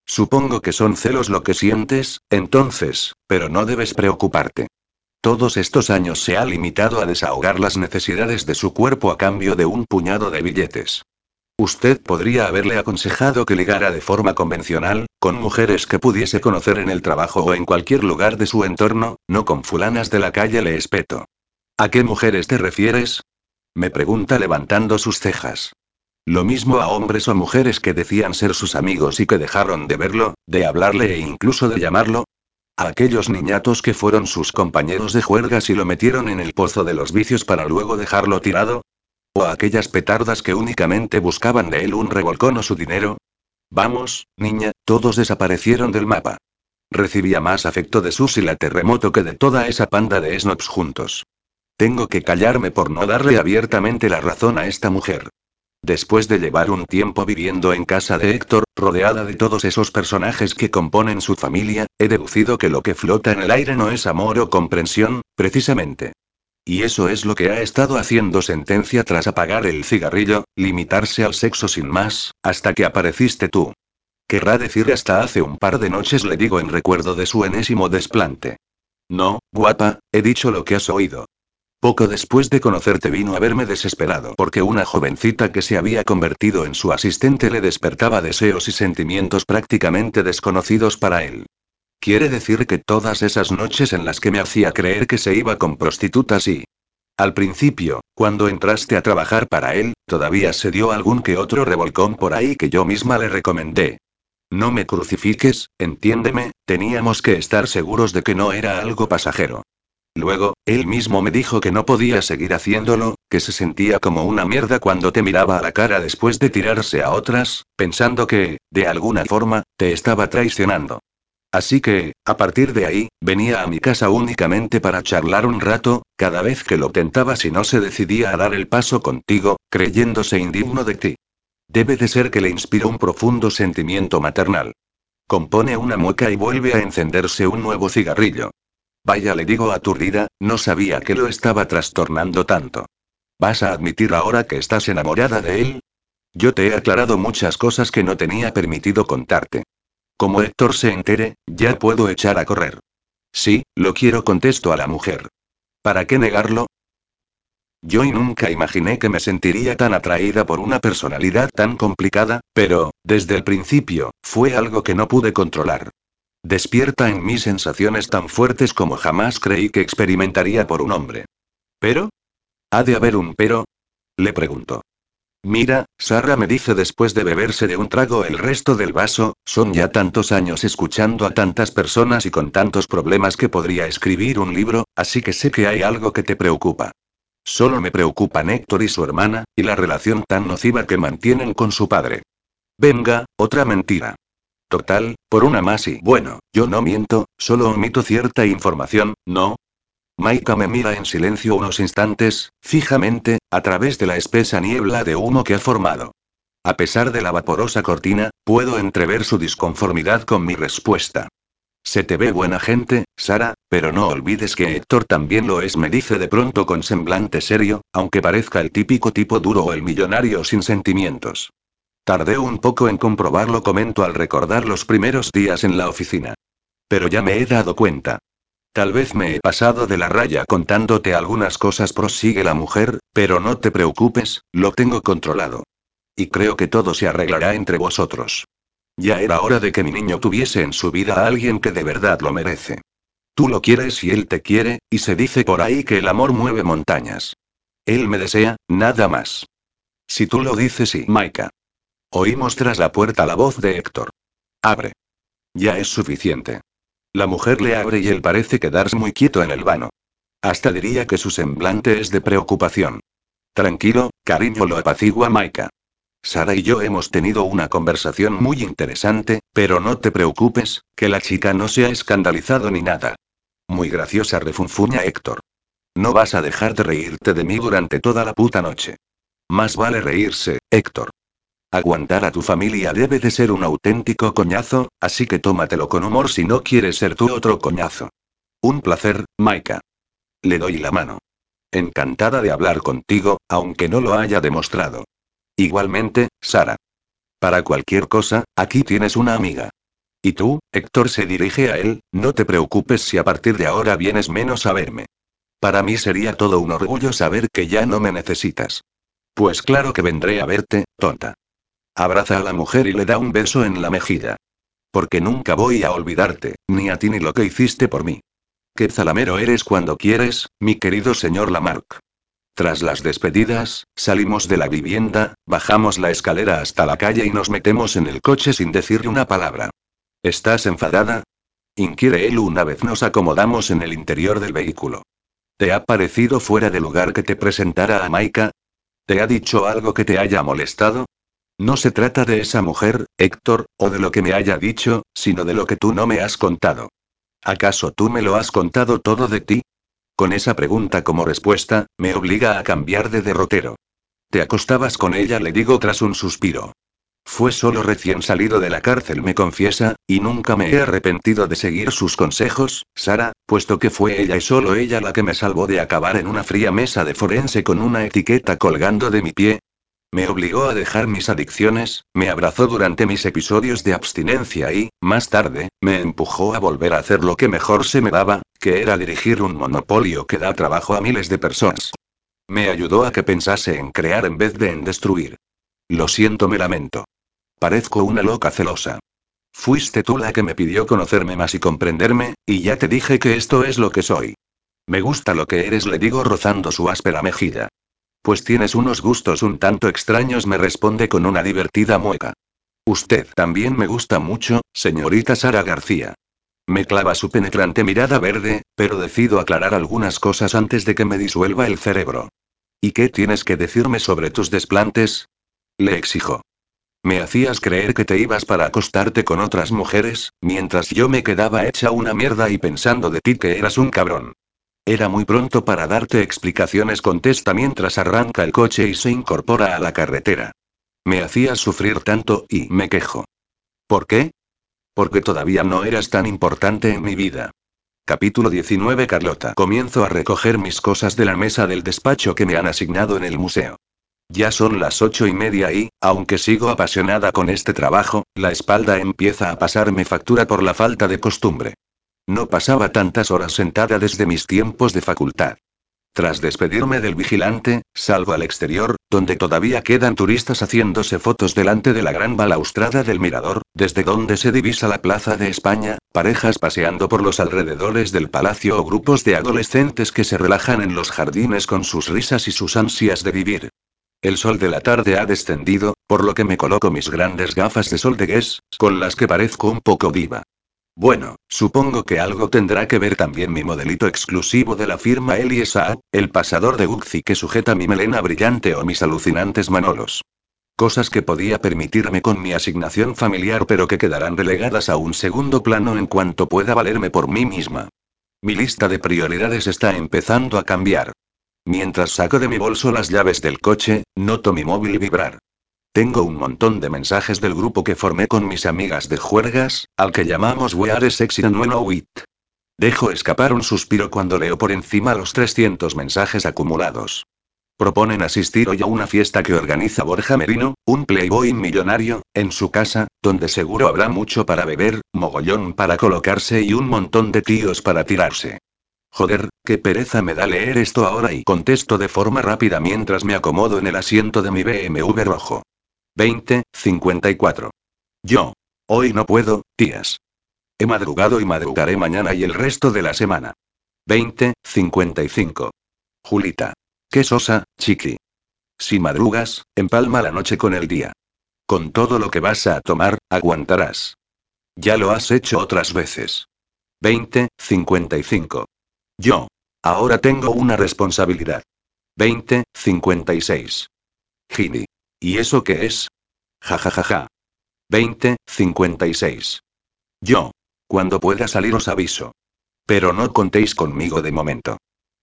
Supongo que son celos lo que sientes, entonces, pero no debes preocuparte. Todos estos años se ha limitado a desahogar las necesidades de su cuerpo a cambio de un puñado de billetes. Usted podría haberle aconsejado que ligara de forma convencional, con mujeres que pudiese conocer en el trabajo o en cualquier lugar de su entorno, no con fulanas de la calle le espeto. ¿A qué mujeres te refieres? Me pregunta levantando sus cejas. Lo mismo a hombres o mujeres que decían ser sus amigos y que dejaron de verlo, de hablarle e incluso de llamarlo. A aquellos niñatos que fueron sus compañeros de juergas y lo metieron en el pozo de los vicios para luego dejarlo tirado. O a aquellas petardas que únicamente buscaban de él un revolcón o su dinero. Vamos, niña, todos desaparecieron del mapa. Recibía más afecto de Sus y la terremoto que de toda esa panda de snobs juntos. Tengo que callarme por no darle abiertamente la razón a esta mujer. Después de llevar un tiempo viviendo en casa de Héctor, rodeada de todos esos personajes que componen su familia, he deducido que lo que flota en el aire no es amor o comprensión, precisamente. Y eso es lo que ha estado haciendo sentencia tras apagar el cigarrillo, limitarse al sexo sin más, hasta que apareciste tú. Querrá decir hasta hace un par de noches le digo en recuerdo de su enésimo desplante. No, guapa, he dicho lo que has oído. Poco después de conocerte vino a verme desesperado porque una jovencita que se había convertido en su asistente le despertaba deseos y sentimientos prácticamente desconocidos para él. Quiere decir que todas esas noches en las que me hacía creer que se iba con prostitutas y... Al principio, cuando entraste a trabajar para él, todavía se dio algún que otro revolcón por ahí que yo misma le recomendé. No me crucifiques, entiéndeme, teníamos que estar seguros de que no era algo pasajero. Luego, él mismo me dijo que no podía seguir haciéndolo, que se sentía como una mierda cuando te miraba a la cara después de tirarse a otras, pensando que, de alguna forma, te estaba traicionando. Así que, a partir de ahí, venía a mi casa únicamente para charlar un rato, cada vez que lo tentaba si no se decidía a dar el paso contigo, creyéndose indigno de ti. Debe de ser que le inspiró un profundo sentimiento maternal. Compone una mueca y vuelve a encenderse un nuevo cigarrillo. Vaya, le digo aturdida, no sabía que lo estaba trastornando tanto. ¿Vas a admitir ahora que estás enamorada de él? Yo te he aclarado muchas cosas que no tenía permitido contarte. Como Héctor se entere, ya puedo echar a correr. Sí, lo quiero, contesto a la mujer. ¿Para qué negarlo? Yo nunca imaginé que me sentiría tan atraída por una personalidad tan complicada, pero, desde el principio, fue algo que no pude controlar. Despierta en mí sensaciones tan fuertes como jamás creí que experimentaría por un hombre. ¿Pero? ¿Ha de haber un pero? Le pregunto. Mira, Sara me dice después de beberse de un trago el resto del vaso, son ya tantos años escuchando a tantas personas y con tantos problemas que podría escribir un libro, así que sé que hay algo que te preocupa. Solo me preocupan Héctor y su hermana, y la relación tan nociva que mantienen con su padre. Venga, otra mentira. Total, por una más y bueno, yo no miento, solo omito cierta información, ¿no? Maika me mira en silencio unos instantes, fijamente, a través de la espesa niebla de humo que ha formado. A pesar de la vaporosa cortina, puedo entrever su disconformidad con mi respuesta. Se te ve buena gente, Sara, pero no olvides que Héctor también lo es, me dice de pronto con semblante serio, aunque parezca el típico tipo duro o el millonario sin sentimientos. Tardé un poco en comprobarlo, comento al recordar los primeros días en la oficina. Pero ya me he dado cuenta. Tal vez me he pasado de la raya contándote algunas cosas, prosigue la mujer, pero no te preocupes, lo tengo controlado. Y creo que todo se arreglará entre vosotros. Ya era hora de que mi niño tuviese en su vida a alguien que de verdad lo merece. Tú lo quieres y él te quiere, y se dice por ahí que el amor mueve montañas. Él me desea, nada más. Si tú lo dices y Maika. Oímos tras la puerta la voz de Héctor. Abre. Ya es suficiente. La mujer le abre y él parece quedarse muy quieto en el vano. Hasta diría que su semblante es de preocupación. Tranquilo, cariño, lo apacigua Maika. Sara y yo hemos tenido una conversación muy interesante, pero no te preocupes, que la chica no se ha escandalizado ni nada. Muy graciosa refunfuña Héctor. No vas a dejar de reírte de mí durante toda la puta noche. Más vale reírse, Héctor. Aguantar a tu familia debe de ser un auténtico coñazo, así que tómatelo con humor si no quieres ser tú otro coñazo. Un placer, Maika. Le doy la mano. Encantada de hablar contigo, aunque no lo haya demostrado. Igualmente, Sara. Para cualquier cosa, aquí tienes una amiga. Y tú, Héctor se dirige a él, no te preocupes si a partir de ahora vienes menos a verme. Para mí sería todo un orgullo saber que ya no me necesitas. Pues claro que vendré a verte, tonta. Abraza a la mujer y le da un beso en la mejilla. Porque nunca voy a olvidarte, ni a ti ni lo que hiciste por mí. Qué zalamero eres cuando quieres, mi querido señor Lamarck. Tras las despedidas, salimos de la vivienda, bajamos la escalera hasta la calle y nos metemos en el coche sin decirle una palabra. ¿Estás enfadada? Inquiere él una vez nos acomodamos en el interior del vehículo. ¿Te ha parecido fuera de lugar que te presentara a Maika? ¿Te ha dicho algo que te haya molestado? No se trata de esa mujer, Héctor, o de lo que me haya dicho, sino de lo que tú no me has contado. ¿Acaso tú me lo has contado todo de ti? Con esa pregunta como respuesta, me obliga a cambiar de derrotero. Te acostabas con ella, le digo tras un suspiro. Fue solo recién salido de la cárcel, me confiesa, y nunca me he arrepentido de seguir sus consejos, Sara, puesto que fue ella y solo ella la que me salvó de acabar en una fría mesa de forense con una etiqueta colgando de mi pie. Me obligó a dejar mis adicciones, me abrazó durante mis episodios de abstinencia y, más tarde, me empujó a volver a hacer lo que mejor se me daba, que era dirigir un monopolio que da trabajo a miles de personas. Me ayudó a que pensase en crear en vez de en destruir. Lo siento, me lamento. Parezco una loca celosa. Fuiste tú la que me pidió conocerme más y comprenderme, y ya te dije que esto es lo que soy. Me gusta lo que eres, le digo rozando su áspera mejilla. Pues tienes unos gustos un tanto extraños, me responde con una divertida mueca. Usted también me gusta mucho, señorita Sara García. Me clava su penetrante mirada verde, pero decido aclarar algunas cosas antes de que me disuelva el cerebro. ¿Y qué tienes que decirme sobre tus desplantes? Le exijo. Me hacías creer que te ibas para acostarte con otras mujeres, mientras yo me quedaba hecha una mierda y pensando de ti que eras un cabrón. Era muy pronto para darte explicaciones, contesta mientras arranca el coche y se incorpora a la carretera. Me hacías sufrir tanto y me quejo. ¿Por qué? Porque todavía no eras tan importante en mi vida. Capítulo 19 Carlota. Comienzo a recoger mis cosas de la mesa del despacho que me han asignado en el museo. Ya son las ocho y media y, aunque sigo apasionada con este trabajo, la espalda empieza a pasarme factura por la falta de costumbre. No pasaba tantas horas sentada desde mis tiempos de facultad. Tras despedirme del vigilante, salgo al exterior, donde todavía quedan turistas haciéndose fotos delante de la gran balaustrada del mirador, desde donde se divisa la Plaza de España, parejas paseando por los alrededores del palacio o grupos de adolescentes que se relajan en los jardines con sus risas y sus ansias de vivir. El sol de la tarde ha descendido, por lo que me coloco mis grandes gafas de sol de Guess, con las que parezco un poco viva. Bueno, supongo que algo tendrá que ver también mi modelito exclusivo de la firma Eli Saab, el pasador de Uzi que sujeta mi melena brillante o mis alucinantes manolos. Cosas que podía permitirme con mi asignación familiar pero que quedarán relegadas a un segundo plano en cuanto pueda valerme por mí misma. Mi lista de prioridades está empezando a cambiar. Mientras saco de mi bolso las llaves del coche, noto mi móvil vibrar. Tengo un montón de mensajes del grupo que formé con mis amigas de juergas, al que llamamos We Are Sexy and We Know It. Dejo escapar un suspiro cuando leo por encima los 300 mensajes acumulados. Proponen asistir hoy a una fiesta que organiza Borja Merino, un playboy millonario, en su casa, donde seguro habrá mucho para beber, mogollón para colocarse y un montón de tíos para tirarse. Joder, qué pereza me da leer esto ahora y contesto de forma rápida mientras me acomodo en el asiento de mi BMW rojo. 20, 54. Yo. Hoy no puedo, tías. He madrugado y madrugaré mañana y el resto de la semana. 20, 55. Julita. Qué sosa, chiqui. Si madrugas, empalma la noche con el día. Con todo lo que vas a tomar, aguantarás. Ya lo has hecho otras veces. 20, 55. Yo. Ahora tengo una responsabilidad. 20, 56. Gini. ¿Y eso qué es? Ja ja ja ja. 20, 56. Yo. Cuando pueda salir os aviso. Pero no contéis conmigo de momento.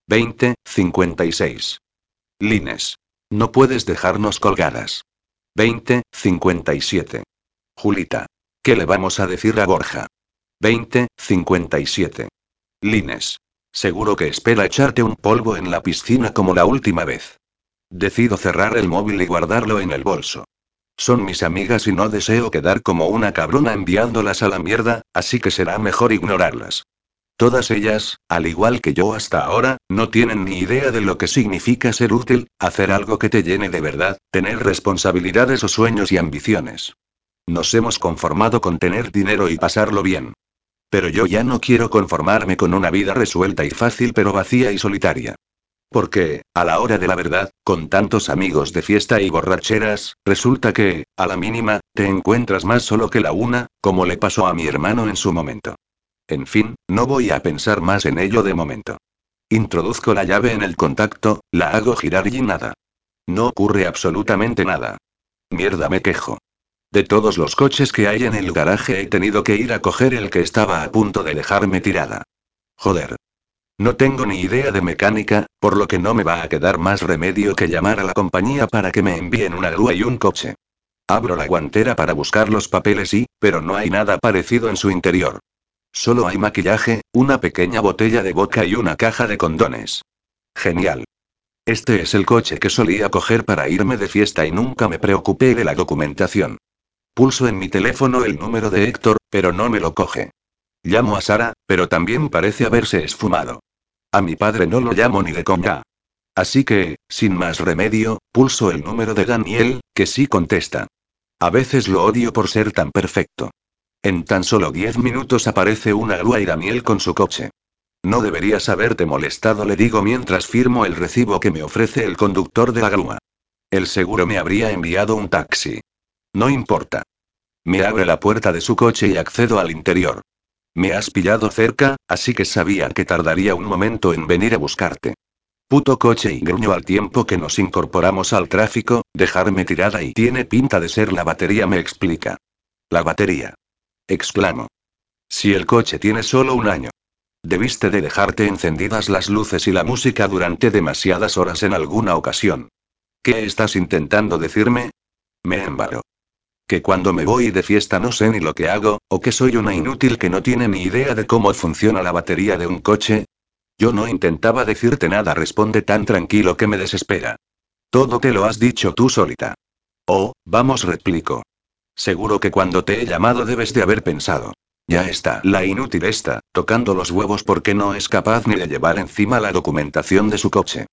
20, 56. Lines. No puedes dejarnos colgadas. 20, 57. Julita. ¿Qué le vamos a decir a Borja? 20, 57. Lines. Seguro que espera echarte un polvo en la piscina como la última vez. Decido cerrar el móvil y guardarlo en el bolso. Son mis amigas y no deseo quedar como una cabrona enviándolas a la mierda, así que será mejor ignorarlas. Todas ellas, al igual que yo hasta ahora, no tienen ni idea de lo que significa ser útil, hacer algo que te llene de verdad, tener responsabilidades o sueños y ambiciones. Nos hemos conformado con tener dinero y pasarlo bien. Pero yo ya no quiero conformarme con una vida resuelta y fácil pero vacía y solitaria. Porque, a la hora de la verdad, con tantos amigos de fiesta y borracheras, resulta que, a la mínima, te encuentras más solo que la una, como le pasó a mi hermano en su momento. En fin, no voy a pensar más en ello de momento. Introduzco la llave en el contacto, la hago girar y nada. No ocurre absolutamente nada. Mierda, me quejo. De todos los coches que hay en el garaje he tenido que ir a coger el que estaba a punto de dejarme tirada. Joder. No tengo ni idea de mecánica, por lo que no me va a quedar más remedio que llamar a la compañía para que me envíen una grúa y un coche. Abro la guantera para buscar los papeles y, pero no hay nada parecido en su interior. Solo hay maquillaje, una pequeña botella de vodka y una caja de condones. Genial. Este es el coche que solía coger para irme de fiesta y nunca me preocupé de la documentación. Pulso en mi teléfono el número de Héctor, pero no me lo coge. Llamo a Sara, pero también parece haberse esfumado. A mi padre no lo llamo ni de coña. Así que, sin más remedio, pulso el número de Daniel, que sí contesta. A veces lo odio por ser tan perfecto. En tan solo diez minutos aparece una grúa y Daniel con su coche. No deberías haberte molestado, le digo mientras firmo el recibo que me ofrece el conductor de la grúa. El seguro me habría enviado un taxi. No importa. Me abre la puerta de su coche y accedo al interior. Me has pillado cerca, así que sabía que tardaría un momento en venir a buscarte. Puto coche y gruño al tiempo que nos incorporamos al tráfico, dejarme tirada y tiene pinta de ser la batería, me explica. La batería. Exclamo. Si el coche tiene solo un año. Debiste de dejarte encendidas las luces y la música durante demasiadas horas en alguna ocasión. ¿Qué estás intentando decirme? Me embaro. Que cuando me voy de fiesta no sé ni lo que hago, o que soy una inútil que no tiene ni idea de cómo funciona la batería de un coche. Yo no intentaba decirte nada, responde tan tranquilo que me desespera. Todo te lo has dicho tú solita. Oh, vamos, replico. Seguro que cuando te he llamado debes de haber pensado. Ya está, la inútil está, tocando los huevos porque no es capaz ni de llevar encima la documentación de su coche.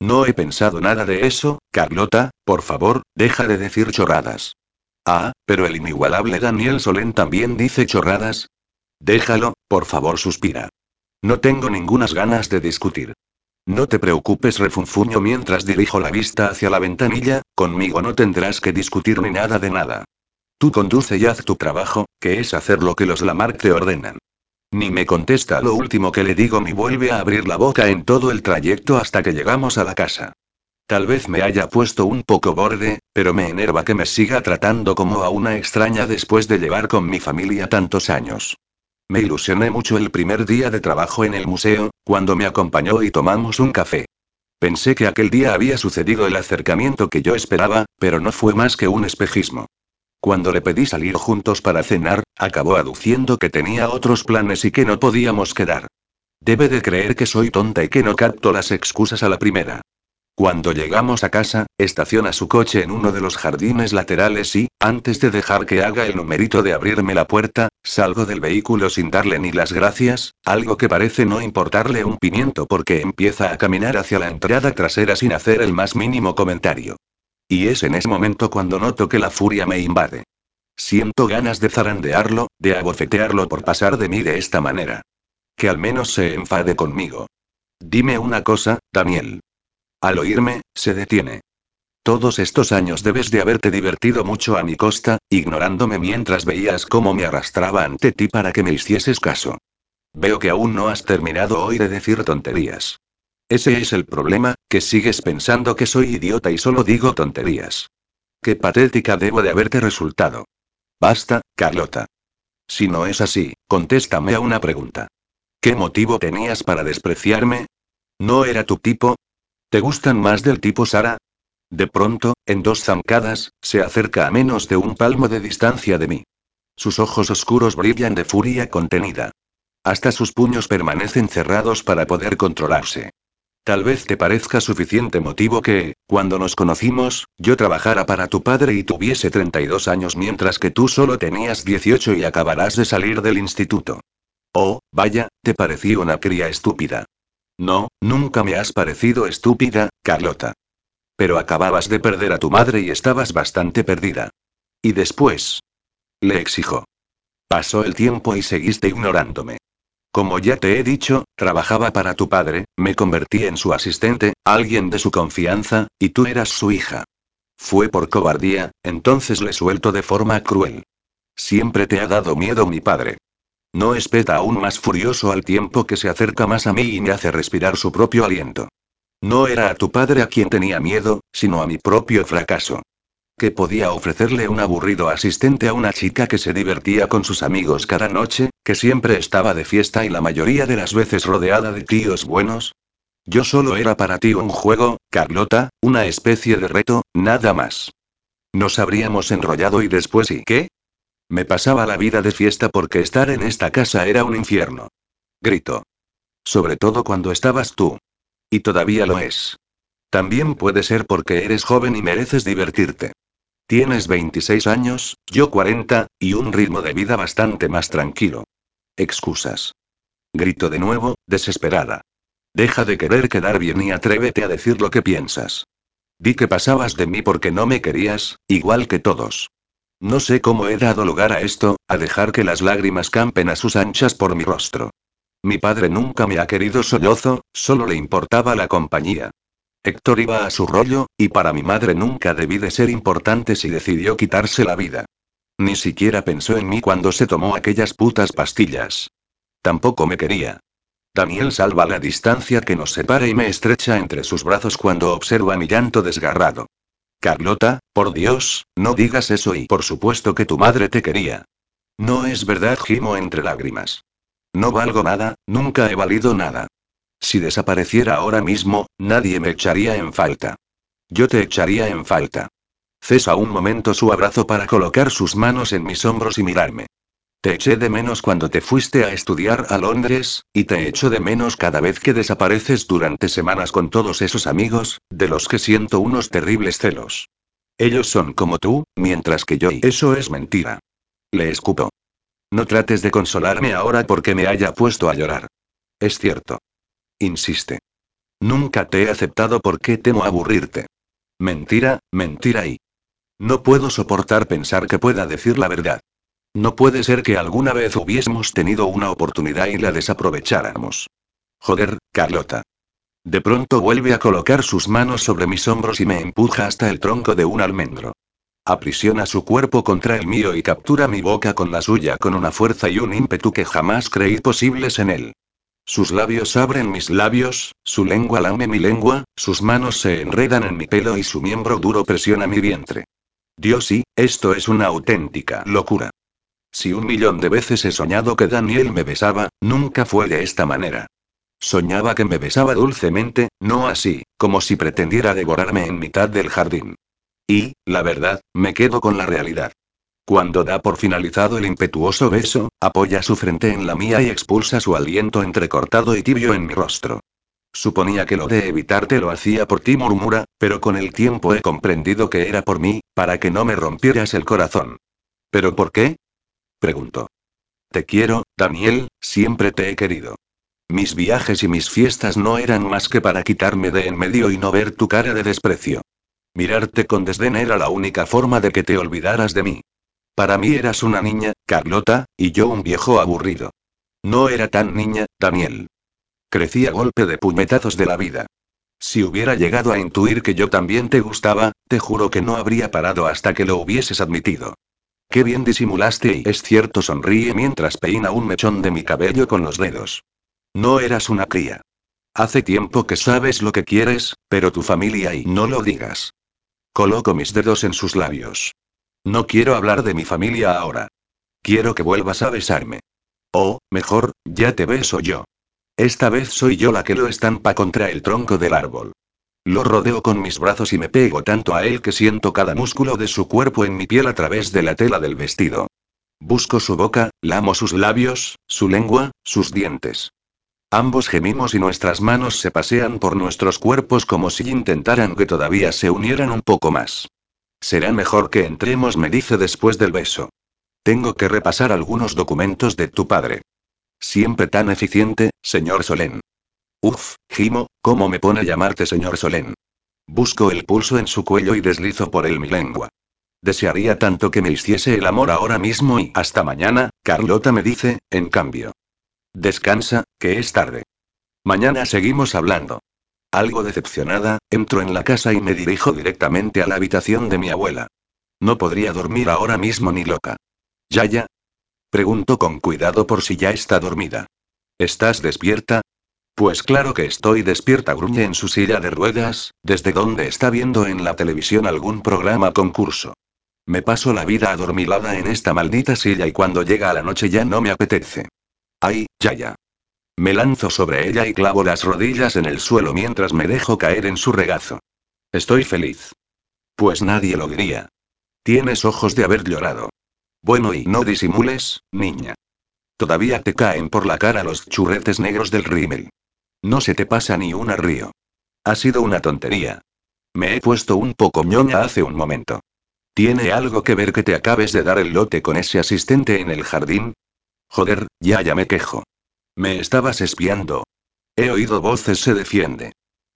No he pensado nada de eso, Carlota, por favor, deja de decir chorradas. Ah, pero el inigualable Daniel Solén también dice chorradas. Déjalo, por favor, suspira. No tengo ningunas ganas de discutir. No te preocupes, refunfuño mientras dirijo la vista hacia la ventanilla, conmigo no tendrás que discutir ni nada de nada. Tú conduce y haz tu trabajo, que es hacer lo que los Lamarck te ordenan. Ni me contesta lo último que le digo ni vuelve a abrir la boca en todo el trayecto hasta que llegamos a la casa. Tal vez me haya puesto un poco borde, pero me enerva que me siga tratando como a una extraña después de llevar con mi familia tantos años. Me ilusioné mucho el primer día de trabajo en el museo, cuando me acompañó y tomamos un café. Pensé que aquel día había sucedido el acercamiento que yo esperaba, pero no fue más que un espejismo. Cuando le pedí salir juntos para cenar, acabó aduciendo que tenía otros planes y que no podíamos quedar. Debe de creer que soy tonta y que no capto las excusas a la primera. Cuando llegamos a casa, estaciona su coche en uno de los jardines laterales y, antes de dejar que haga el numerito de abrirme la puerta, salgo del vehículo sin darle ni las gracias, algo que parece no importarle un pimiento porque empieza a caminar hacia la entrada trasera sin hacer el más mínimo comentario. Y es en ese momento cuando noto que la furia me invade. Siento ganas de zarandearlo, de abofetearlo por pasar de mí de esta manera. Que al menos se enfade conmigo. Dime una cosa, Daniel. Al oírme, se detiene. Todos estos años debes de haberte divertido mucho a mi costa, ignorándome mientras veías cómo me arrastraba ante ti para que me hicieses caso. Veo que aún no has terminado hoy de decir tonterías. Ese es el problema, que sigues pensando que soy idiota y solo digo tonterías. Qué patética debo de haberte resultado. Basta, Carlota. Si no es así, contéstame a una pregunta. ¿Qué motivo tenías para despreciarme? ¿No era tu tipo? ¿Te gustan más del tipo Sara? De pronto, en dos zancadas, se acerca a menos de un palmo de distancia de mí. Sus ojos oscuros brillan de furia contenida. Hasta sus puños permanecen cerrados para poder controlarse. Tal vez te parezca suficiente motivo que, cuando nos conocimos, yo trabajara para tu padre y tuviese 32 años mientras que tú solo tenías 18 y acabarás de salir del instituto. Oh, vaya, te parecí una cría estúpida. No, nunca me has parecido estúpida, Carlota. Pero acababas de perder a tu madre y estabas bastante perdida. ¿Y después? Le exijo. Pasó el tiempo y seguiste ignorándome. Como ya te he dicho, trabajaba para tu padre, me convertí en su asistente, alguien de su confianza, y tú eras su hija. Fue por cobardía, entonces le suelto de forma cruel. Siempre te ha dado miedo mi padre. No espeta aún más furioso al tiempo que se acerca más a mí y me hace respirar su propio aliento. No era a tu padre a quien tenía miedo, sino a mi propio fracaso. Que podía ofrecerle un aburrido asistente a una chica que se divertía con sus amigos cada noche, que siempre estaba de fiesta y la mayoría de las veces rodeada de tíos buenos? Yo solo era para ti un juego, Carlota, una especie de reto, nada más. Nos habríamos enrollado y después ¿y qué? Me pasaba la vida de fiesta porque estar en esta casa era un infierno. Grito. Sobre todo cuando estabas tú. Y todavía lo es. También puede ser porque eres joven y mereces divertirte. Tienes 26 años, yo 40, y un ritmo de vida bastante más tranquilo. Excusas. Grito de nuevo, desesperada. Deja de querer quedar bien y atrévete a decir lo que piensas. Di que pasabas de mí porque no me querías, igual que todos. No sé cómo he dado lugar a esto, a dejar que las lágrimas campen a sus anchas por mi rostro. Mi padre nunca me ha querido sollozo, solo le importaba la compañía. Héctor iba a su rollo, y para mi madre nunca debí de ser importante si decidió quitarse la vida. Ni siquiera pensó en mí cuando se tomó aquellas putas pastillas. Tampoco me quería. Daniel salva la distancia que nos separa y me estrecha entre sus brazos cuando observa mi llanto desgarrado. Carlota, por Dios, no digas eso y por supuesto que tu madre te quería. No es verdad, gimo entre lágrimas. No valgo nada, nunca he valido nada. Si desapareciera ahora mismo, nadie me echaría en falta. Yo te echaría en falta. Cesa un momento su abrazo para colocar sus manos en mis hombros y mirarme. Te eché de menos cuando te fuiste a estudiar a Londres, y te echo de menos cada vez que desapareces durante semanas con todos esos amigos, de los que siento unos terribles celos. Ellos son como tú, mientras que yo y eso es mentira. Le escupo. No trates de consolarme ahora porque me haya puesto a llorar. Es cierto. Insiste. Nunca te he aceptado porque temo aburrirte. Mentira, mentira y... No puedo soportar pensar que pueda decir la verdad. No puede ser que alguna vez hubiésemos tenido una oportunidad y la desaprovecháramos. Joder, Carlota. De pronto vuelve a colocar sus manos sobre mis hombros y me empuja hasta el tronco de un almendro. Aprisiona su cuerpo contra el mío y captura mi boca con la suya con una fuerza y un ímpetu que jamás creí posibles en él. Sus labios abren mis labios, su lengua lame mi lengua, sus manos se enredan en mi pelo y su miembro duro presiona mi vientre. Dios sí, esto es una auténtica locura. Si un millón de veces he soñado que Daniel me besaba, nunca fue de esta manera. Soñaba que me besaba dulcemente, no así, como si pretendiera devorarme en mitad del jardín. Y, la verdad, me quedo con la realidad. Cuando da por finalizado el impetuoso beso, apoya su frente en la mía y expulsa su aliento entrecortado y tibio en mi rostro. Suponía que lo de evitarte lo hacía por ti, murmura, pero con el tiempo he comprendido que era por mí, para que no me rompieras el corazón. ¿Pero por qué? Preguntó. Te quiero, Daniel, siempre te he querido. Mis viajes y mis fiestas no eran más que para quitarme de en medio y no ver tu cara de desprecio. Mirarte con desdén era la única forma de que te olvidaras de mí. Para mí eras una niña, Carlota, y yo un viejo aburrido. No era tan niña, Daniel. Crecí a golpe de puñetazos de la vida. Si hubiera llegado a intuir que yo también te gustaba, te juro que no habría parado hasta que lo hubieses admitido. Qué bien disimulaste y es cierto sonríe mientras peina un mechón de mi cabello con los dedos. No eras una cría. Hace tiempo que sabes lo que quieres, pero tu familia y no lo digas. Coloco mis dedos en sus labios. No quiero hablar de mi familia ahora. Quiero que vuelvas a besarme. O, mejor, ya te beso yo. Esta vez soy yo la que lo estampa contra el tronco del árbol. Lo rodeo con mis brazos y me pego tanto a él que siento cada músculo de su cuerpo en mi piel a través de la tela del vestido. Busco su boca, lamo sus labios, su lengua, sus dientes. Ambos gemimos y nuestras manos se pasean por nuestros cuerpos como si intentaran que todavía se unieran un poco más. Será mejor que entremos, me dice después del beso. Tengo que repasar algunos documentos de tu padre. Siempre tan eficiente, señor Solén. Uf, Gimo, ¿cómo me pone llamarte señor Solén? Busco el pulso en su cuello y deslizo por él mi lengua. Desearía tanto que me hiciese el amor ahora mismo y hasta mañana, Carlota me dice, en cambio. Descansa, que es tarde. Mañana seguimos hablando. Algo decepcionada, entro en la casa y me dirijo directamente a la habitación de mi abuela. No podría dormir ahora mismo ni loca. Yaya. Pregunto con cuidado por si ya está dormida. ¿Estás despierta? Pues claro que estoy despierta, gruñe en su silla de ruedas, desde donde está viendo en la televisión algún programa concurso. Me paso la vida adormilada en esta maldita silla y cuando llega la noche ya no me apetece. Ay, ya ya. Me lanzo sobre ella y clavo las rodillas en el suelo mientras me dejo caer en su regazo. Estoy feliz. Pues nadie lo diría. Tienes ojos de haber llorado. Bueno, y no disimules, niña. Todavía te caen por la cara los churretes negros del rímel. No se te pasa ni una río. Ha sido una tontería. Me he puesto un poco ñoña hace un momento. ¿Tiene algo que ver que te acabes de dar el lote con ese asistente en el jardín? Joder, ya ya me quejo. Me estabas espiando. He oído voces, se defiende.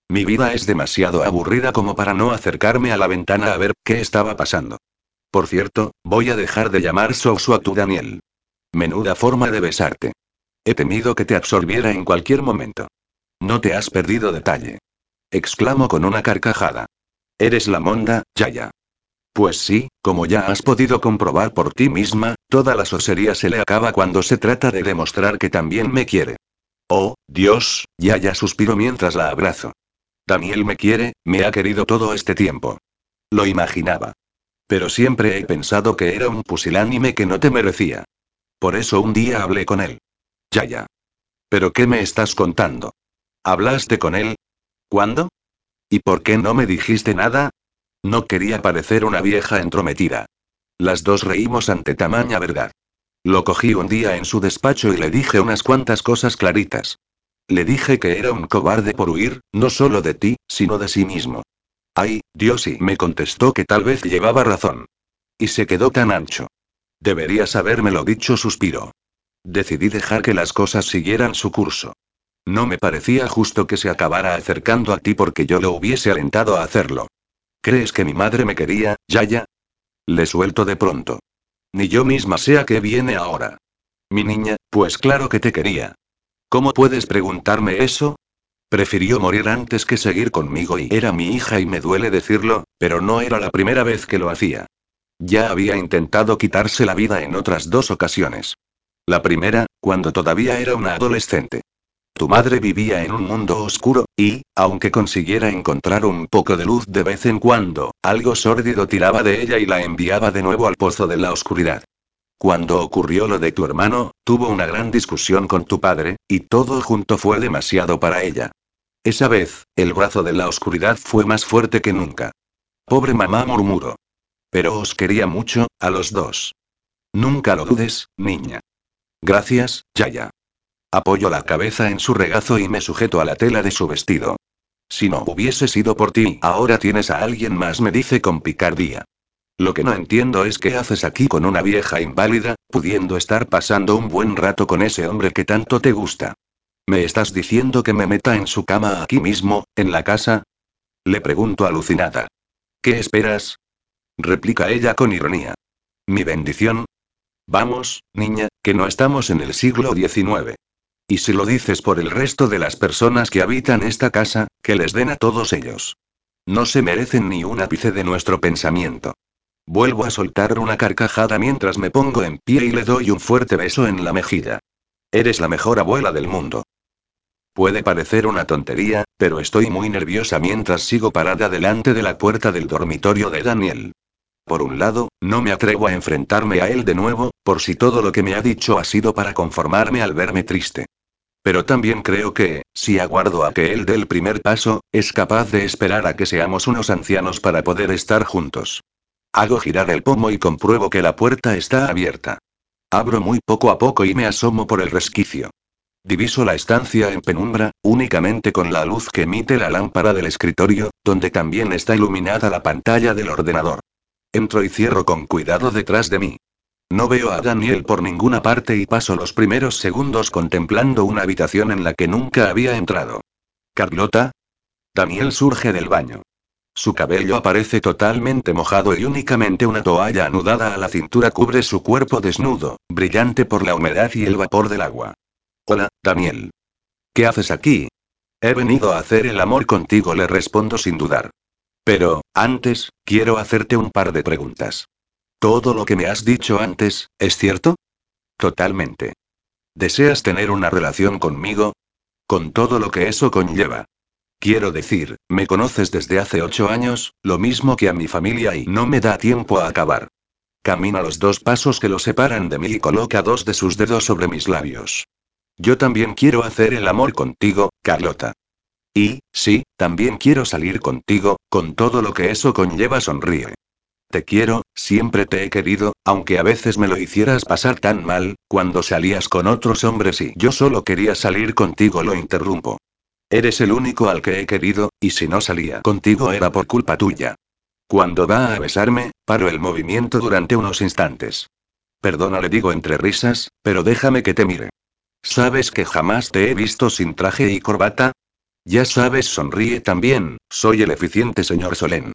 Mi vida es demasiado aburrida como para no acercarme a la ventana a ver qué estaba pasando. Por cierto, voy a dejar de llamar Sosu a tu Daniel. Menuda forma de besarte. He temido que te absorbiera en cualquier momento. No te has perdido detalle. Exclamo con una carcajada. Eres la monda, Yaya. Pues sí, como ya has podido comprobar por ti misma, toda la sosería se le acaba cuando se trata de demostrar que también me quiere. Oh, Dios, Yaya suspiro mientras la abrazo. Daniel me quiere, me ha querido todo este tiempo. Lo imaginaba. Pero siempre he pensado que era un pusilánime que no te merecía. Por eso un día hablé con él. Yaya. ¿Pero qué me estás contando? ¿Hablaste con él? ¿Cuándo? ¿Y por qué no me dijiste nada? No quería parecer una vieja entrometida. Las dos reímos ante tamaña verdad. Lo cogí un día en su despacho y le dije unas cuantas cosas claritas. Le dije que era un cobarde por huir, no solo de ti, sino de sí mismo. Ay, Dios, y me contestó que tal vez llevaba razón. Y se quedó tan ancho. Deberías habérmelo dicho, suspiro. Decidí dejar que las cosas siguieran su curso. No me parecía justo que se acabara acercando a ti porque yo lo hubiese alentado a hacerlo. ¿Crees que mi madre me quería, Yaya? Le suelto de pronto. Ni yo misma sé a qué viene ahora. Mi niña, pues claro que te quería. ¿Cómo puedes preguntarme eso? Prefirió morir antes que seguir conmigo y era mi hija y me duele decirlo, pero no era la primera vez que lo hacía. Ya había intentado quitarse la vida en otras dos ocasiones. La primera, cuando todavía era una adolescente. Tu madre vivía en un mundo oscuro, y, aunque consiguiera encontrar un poco de luz de vez en cuando, algo sórdido tiraba de ella y la enviaba de nuevo al pozo de la oscuridad. Cuando ocurrió lo de tu hermano, tuvo una gran discusión con tu padre, y todo junto fue demasiado para ella. Esa vez, el brazo de la oscuridad fue más fuerte que nunca. Pobre mamá murmuró. Pero os quería mucho, a los dos. Nunca lo dudes, niña. Gracias, Yaya. Apoyo la cabeza en su regazo y me sujeto a la tela de su vestido. Si no hubiese sido por ti, ahora tienes a alguien más, me dice con picardía. Lo que no entiendo es qué haces aquí con una vieja inválida, pudiendo estar pasando un buen rato con ese hombre que tanto te gusta. ¿Me estás diciendo que me meta en su cama aquí mismo, en la casa? Le pregunto alucinada. ¿Qué esperas? replica ella con ironía. ¿Mi bendición? Vamos, niña, que no estamos en el siglo XIX. Y si lo dices por el resto de las personas que habitan esta casa, que les den a todos ellos. No se merecen ni un ápice de nuestro pensamiento. Vuelvo a soltar una carcajada mientras me pongo en pie y le doy un fuerte beso en la mejilla. Eres la mejor abuela del mundo. Puede parecer una tontería, pero estoy muy nerviosa mientras sigo parada delante de la puerta del dormitorio de Daniel. Por un lado, no me atrevo a enfrentarme a él de nuevo, por si todo lo que me ha dicho ha sido para conformarme al verme triste. Pero también creo que, si aguardo a que él dé el primer paso, es capaz de esperar a que seamos unos ancianos para poder estar juntos. Hago girar el pomo y compruebo que la puerta está abierta. Abro muy poco a poco y me asomo por el resquicio. Diviso la estancia en penumbra, únicamente con la luz que emite la lámpara del escritorio, donde también está iluminada la pantalla del ordenador. Entro y cierro con cuidado detrás de mí. No veo a Daniel por ninguna parte y paso los primeros segundos contemplando una habitación en la que nunca había entrado. ¿Carlota? Daniel surge del baño. Su cabello aparece totalmente mojado y únicamente una toalla anudada a la cintura cubre su cuerpo desnudo, brillante por la humedad y el vapor del agua. Hola, Daniel. ¿Qué haces aquí? He venido a hacer el amor contigo, le respondo sin dudar. Pero, antes, quiero hacerte un par de preguntas. ¿Todo lo que me has dicho antes, es cierto? Totalmente. ¿Deseas tener una relación conmigo? Con todo lo que eso conlleva. Quiero decir, me conoces desde hace ocho años, lo mismo que a mi familia y no me da tiempo a acabar. Camina los dos pasos que lo separan de mí y coloca dos de sus dedos sobre mis labios. Yo también quiero hacer el amor contigo, Carlota. Y, sí, también quiero salir contigo, con todo lo que eso conlleva, sonríe. Te quiero, siempre te he querido, aunque a veces me lo hicieras pasar tan mal, cuando salías con otros hombres y yo solo quería salir contigo, lo interrumpo. Eres el único al que he querido, y si no salía contigo era por culpa tuya. Cuando va a besarme, paro el movimiento durante unos instantes. Perdona, le digo entre risas, pero déjame que te mire. ¿Sabes que jamás te he visto sin traje y corbata? Ya sabes, sonríe también, soy el eficiente señor Solén.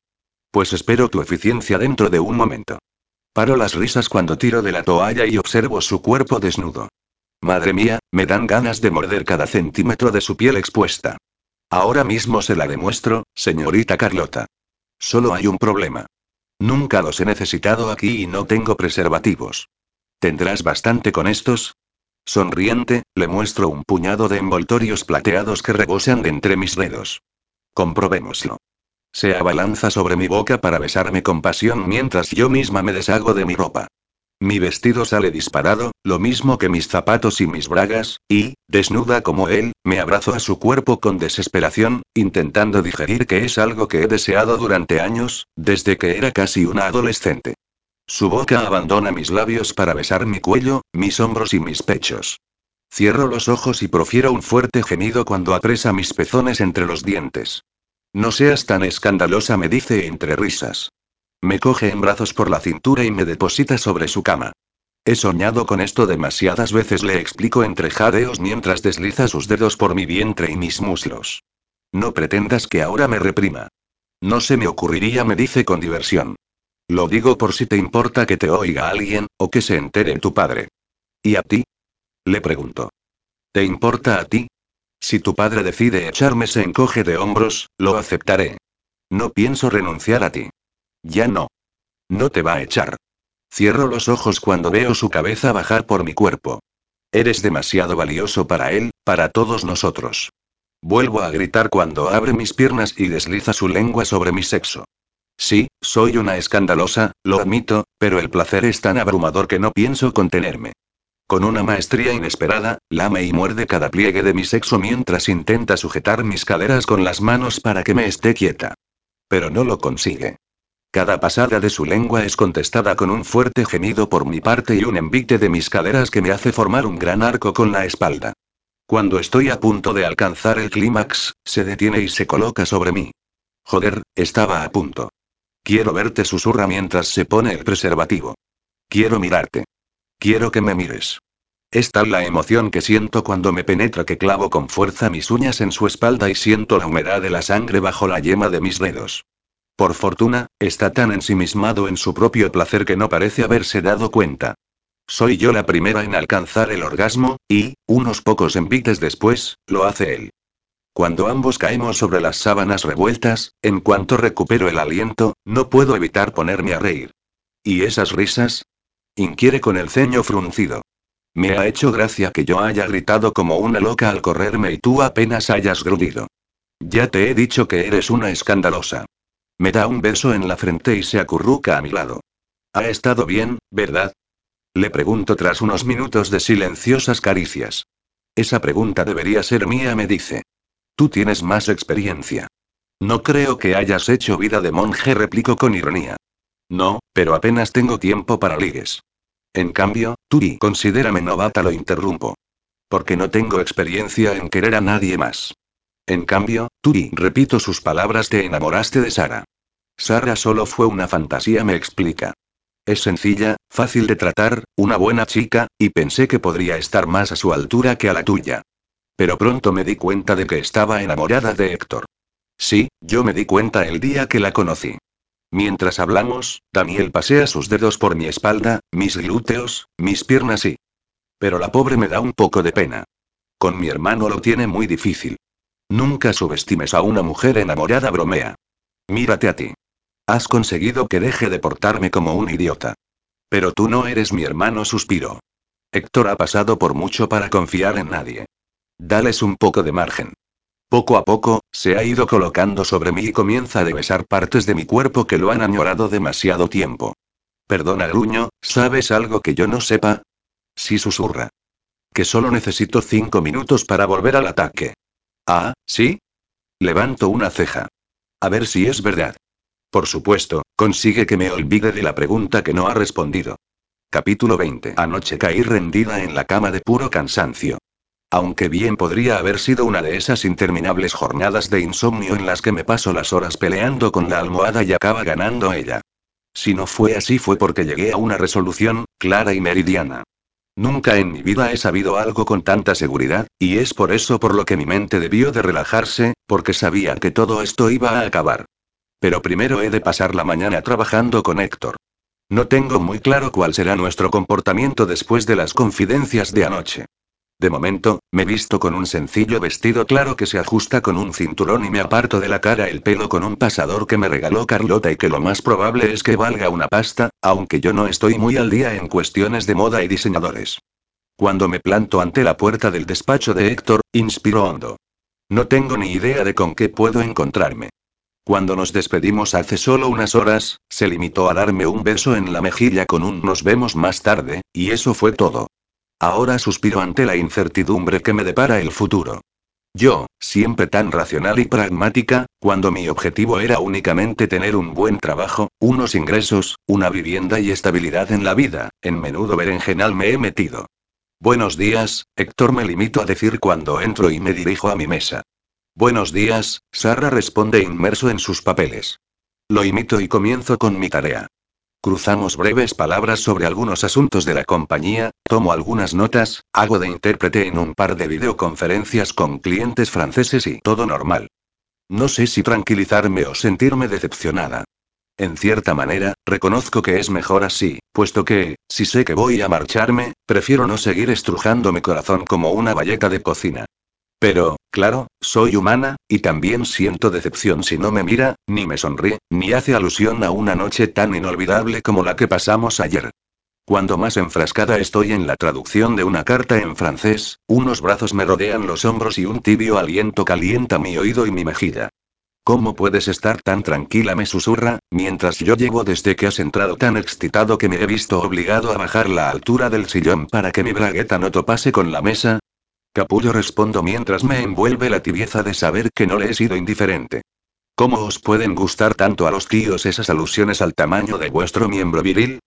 Pues espero tu eficiencia dentro de un momento. Paro las risas cuando tiro de la toalla y observo su cuerpo desnudo. Madre mía, me dan ganas de morder cada centímetro de su piel expuesta. Ahora mismo se la demuestro, señorita Carlota. Solo hay un problema. Nunca los he necesitado aquí y no tengo preservativos. ¿Tendrás bastante con estos? Sonriente, le muestro un puñado de envoltorios plateados que rebosan de entre mis dedos. Comprobémoslo. Se abalanza sobre mi boca para besarme con pasión mientras yo misma me deshago de mi ropa. Mi vestido sale disparado, lo mismo que mis zapatos y mis bragas, y, desnuda como él, me abrazo a su cuerpo con desesperación, intentando digerir que es algo que he deseado durante años, desde que era casi una adolescente. Su boca abandona mis labios para besar mi cuello, mis hombros y mis pechos. Cierro los ojos y profiero un fuerte gemido cuando apresa mis pezones entre los dientes. No seas tan escandalosa, me dice entre risas. Me coge en brazos por la cintura y me deposita sobre su cama. He soñado con esto demasiadas veces, le explico entre jadeos mientras desliza sus dedos por mi vientre y mis muslos. No pretendas que ahora me reprima. No se me ocurriría, me dice con diversión. Lo digo por si te importa que te oiga alguien, o que se entere tu padre. ¿Y a ti? Le pregunto. ¿Te importa a ti? Si tu padre decide echarme, se encoge de hombros, lo aceptaré. No pienso renunciar a ti. Ya no. No te va a echar. Cierro los ojos cuando veo su cabeza bajar por mi cuerpo. Eres demasiado valioso para él, para todos nosotros. Vuelvo a gritar cuando abre mis piernas y desliza su lengua sobre mi sexo. Sí, soy una escandalosa, lo admito, pero el placer es tan abrumador que no pienso contenerme. Con una maestría inesperada, lame y muerde cada pliegue de mi sexo mientras intenta sujetar mis caderas con las manos para que me esté quieta. Pero no lo consigue. Cada pasada de su lengua es contestada con un fuerte gemido por mi parte y un envite de mis caderas que me hace formar un gran arco con la espalda. Cuando estoy a punto de alcanzar el clímax, se detiene y se coloca sobre mí. Joder, estaba a punto. Quiero verte, susurra mientras se pone el preservativo. Quiero mirarte. Quiero que me mires. Es tal la emoción que siento cuando me penetra que clavo con fuerza mis uñas en su espalda y siento la humedad de la sangre bajo la yema de mis dedos. Por fortuna, está tan ensimismado en su propio placer que no parece haberse dado cuenta. Soy yo la primera en alcanzar el orgasmo, y, unos pocos envites después, lo hace él. Cuando ambos caemos sobre las sábanas revueltas, en cuanto recupero el aliento, no puedo evitar ponerme a reír. ¿Y esas risas? Inquiere con el ceño fruncido. Me ha hecho gracia que yo haya gritado como una loca al correrme y tú apenas hayas grudido. Ya te he dicho que eres una escandalosa. Me da un beso en la frente y se acurruca a mi lado. Ha estado bien, ¿verdad? Le pregunto tras unos minutos de silenciosas caricias. Esa pregunta debería ser mía, me dice. Tú tienes más experiencia. No creo que hayas hecho vida de monje, replico con ironía. No, pero apenas tengo tiempo para ligues. En cambio, tú y considérame novata, lo interrumpo. Porque no tengo experiencia en querer a nadie más. En cambio, tú y repito sus palabras, te enamoraste de Sara. Sara solo fue una fantasía, me explica. Es sencilla, fácil de tratar, una buena chica, y pensé que podría estar más a su altura que a la tuya. Pero pronto me di cuenta de que estaba enamorada de Héctor. Sí, yo me di cuenta el día que la conocí. Mientras hablamos, Daniel pasea sus dedos por mi espalda, mis glúteos, mis piernas y... Pero la pobre me da un poco de pena. Con mi hermano lo tiene muy difícil. Nunca subestimes a una mujer enamorada, bromea. Mírate a ti. Has conseguido que deje de portarme como un idiota. Pero tú no eres mi hermano, suspiro. Héctor ha pasado por mucho para confiar en nadie. Dales un poco de margen. Poco a poco, se ha ido colocando sobre mí y comienza a besar partes de mi cuerpo que lo han añorado demasiado tiempo. Perdona, gruño, ¿sabes algo que yo no sepa? Sí susurra. Que solo necesito cinco minutos para volver al ataque. Ah, ¿sí? Levanto una ceja. A ver si es verdad. Por supuesto, consigue que me olvide de la pregunta que no ha respondido. Capítulo 20. Anoche caí rendida en la cama de puro cansancio. Aunque bien podría haber sido una de esas interminables jornadas de insomnio en las que me paso las horas peleando con la almohada y acaba ganando ella. Si no fue así fue porque llegué a una resolución, clara y meridiana. Nunca en mi vida he sabido algo con tanta seguridad, y es por eso por lo que mi mente debió de relajarse, porque sabía que todo esto iba a acabar. Pero primero he de pasar la mañana trabajando con Héctor. No tengo muy claro cuál será nuestro comportamiento después de las confidencias de anoche. De momento, me visto con un sencillo vestido claro que se ajusta con un cinturón y me aparto de la cara el pelo con un pasador que me regaló Carlota y que lo más probable es que valga una pasta, aunque yo no estoy muy al día en cuestiones de moda y diseñadores. Cuando me planto ante la puerta del despacho de Héctor, inspiro hondo. No tengo ni idea de con qué puedo encontrarme. Cuando nos despedimos hace solo unas horas, se limitó a darme un beso en la mejilla con un nos vemos más tarde, y eso fue todo. Ahora suspiro ante la incertidumbre que me depara el futuro. Yo, siempre tan racional y pragmática, cuando mi objetivo era únicamente tener un buen trabajo, unos ingresos, una vivienda y estabilidad en la vida, en menudo berenjenal me he metido. Buenos días, Héctor me limito a decir cuando entro y me dirijo a mi mesa. Buenos días, Sarra responde inmerso en sus papeles. Lo imito y comienzo con mi tarea. Cruzamos breves palabras sobre algunos asuntos de la compañía, tomo algunas notas, hago de intérprete en un par de videoconferencias con clientes franceses y todo normal. No sé si tranquilizarme o sentirme decepcionada. En cierta manera, reconozco que es mejor así, puesto que, si sé que voy a marcharme, prefiero no seguir estrujando mi corazón como una valleta de cocina. Pero, claro, soy humana, y también siento decepción si no me mira, ni me sonríe, ni hace alusión a una noche tan inolvidable como la que pasamos ayer. Cuando más enfrascada estoy en la traducción de una carta en francés, unos brazos me rodean los hombros y un tibio aliento calienta mi oído y mi mejilla. ¿Cómo puedes estar tan tranquila? me susurra, mientras yo llego desde que has entrado tan excitado que me he visto obligado a bajar la altura del sillón para que mi bragueta no topase con la mesa, Capullo respondo mientras me envuelve la tibieza de saber que no le he sido indiferente. ¿Cómo os pueden gustar tanto a los tíos esas alusiones al tamaño de vuestro miembro viril?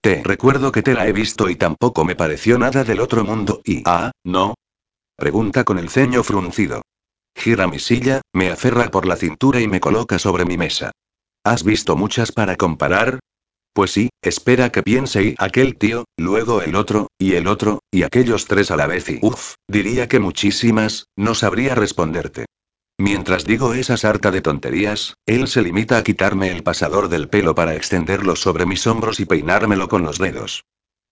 Te recuerdo que te la he visto y tampoco me pareció nada del otro mundo y... Ah, ¿no? Pregunta con el ceño fruncido. Gira mi silla, me aferra por la cintura y me coloca sobre mi mesa. ¿Has visto muchas para comparar? Pues sí, espera que piense y aquel tío, luego el otro, y el otro, y aquellos tres a la vez y uff, diría que muchísimas, no sabría responderte. Mientras digo esa sarta de tonterías, él se limita a quitarme el pasador del pelo para extenderlo sobre mis hombros y peinármelo con los dedos.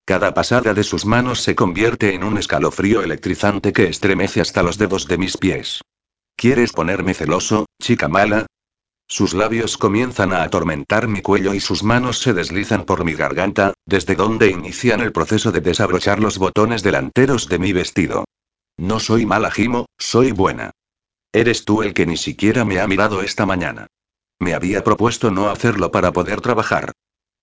Cada pasada de sus manos se convierte en un escalofrío electrizante que estremece hasta los dedos de mis pies. ¿Quieres ponerme celoso, chica mala? Sus labios comienzan a atormentar mi cuello y sus manos se deslizan por mi garganta, desde donde inician el proceso de desabrochar los botones delanteros de mi vestido. No soy mala, Jimo, soy buena. Eres tú el que ni siquiera me ha mirado esta mañana. Me había propuesto no hacerlo para poder trabajar.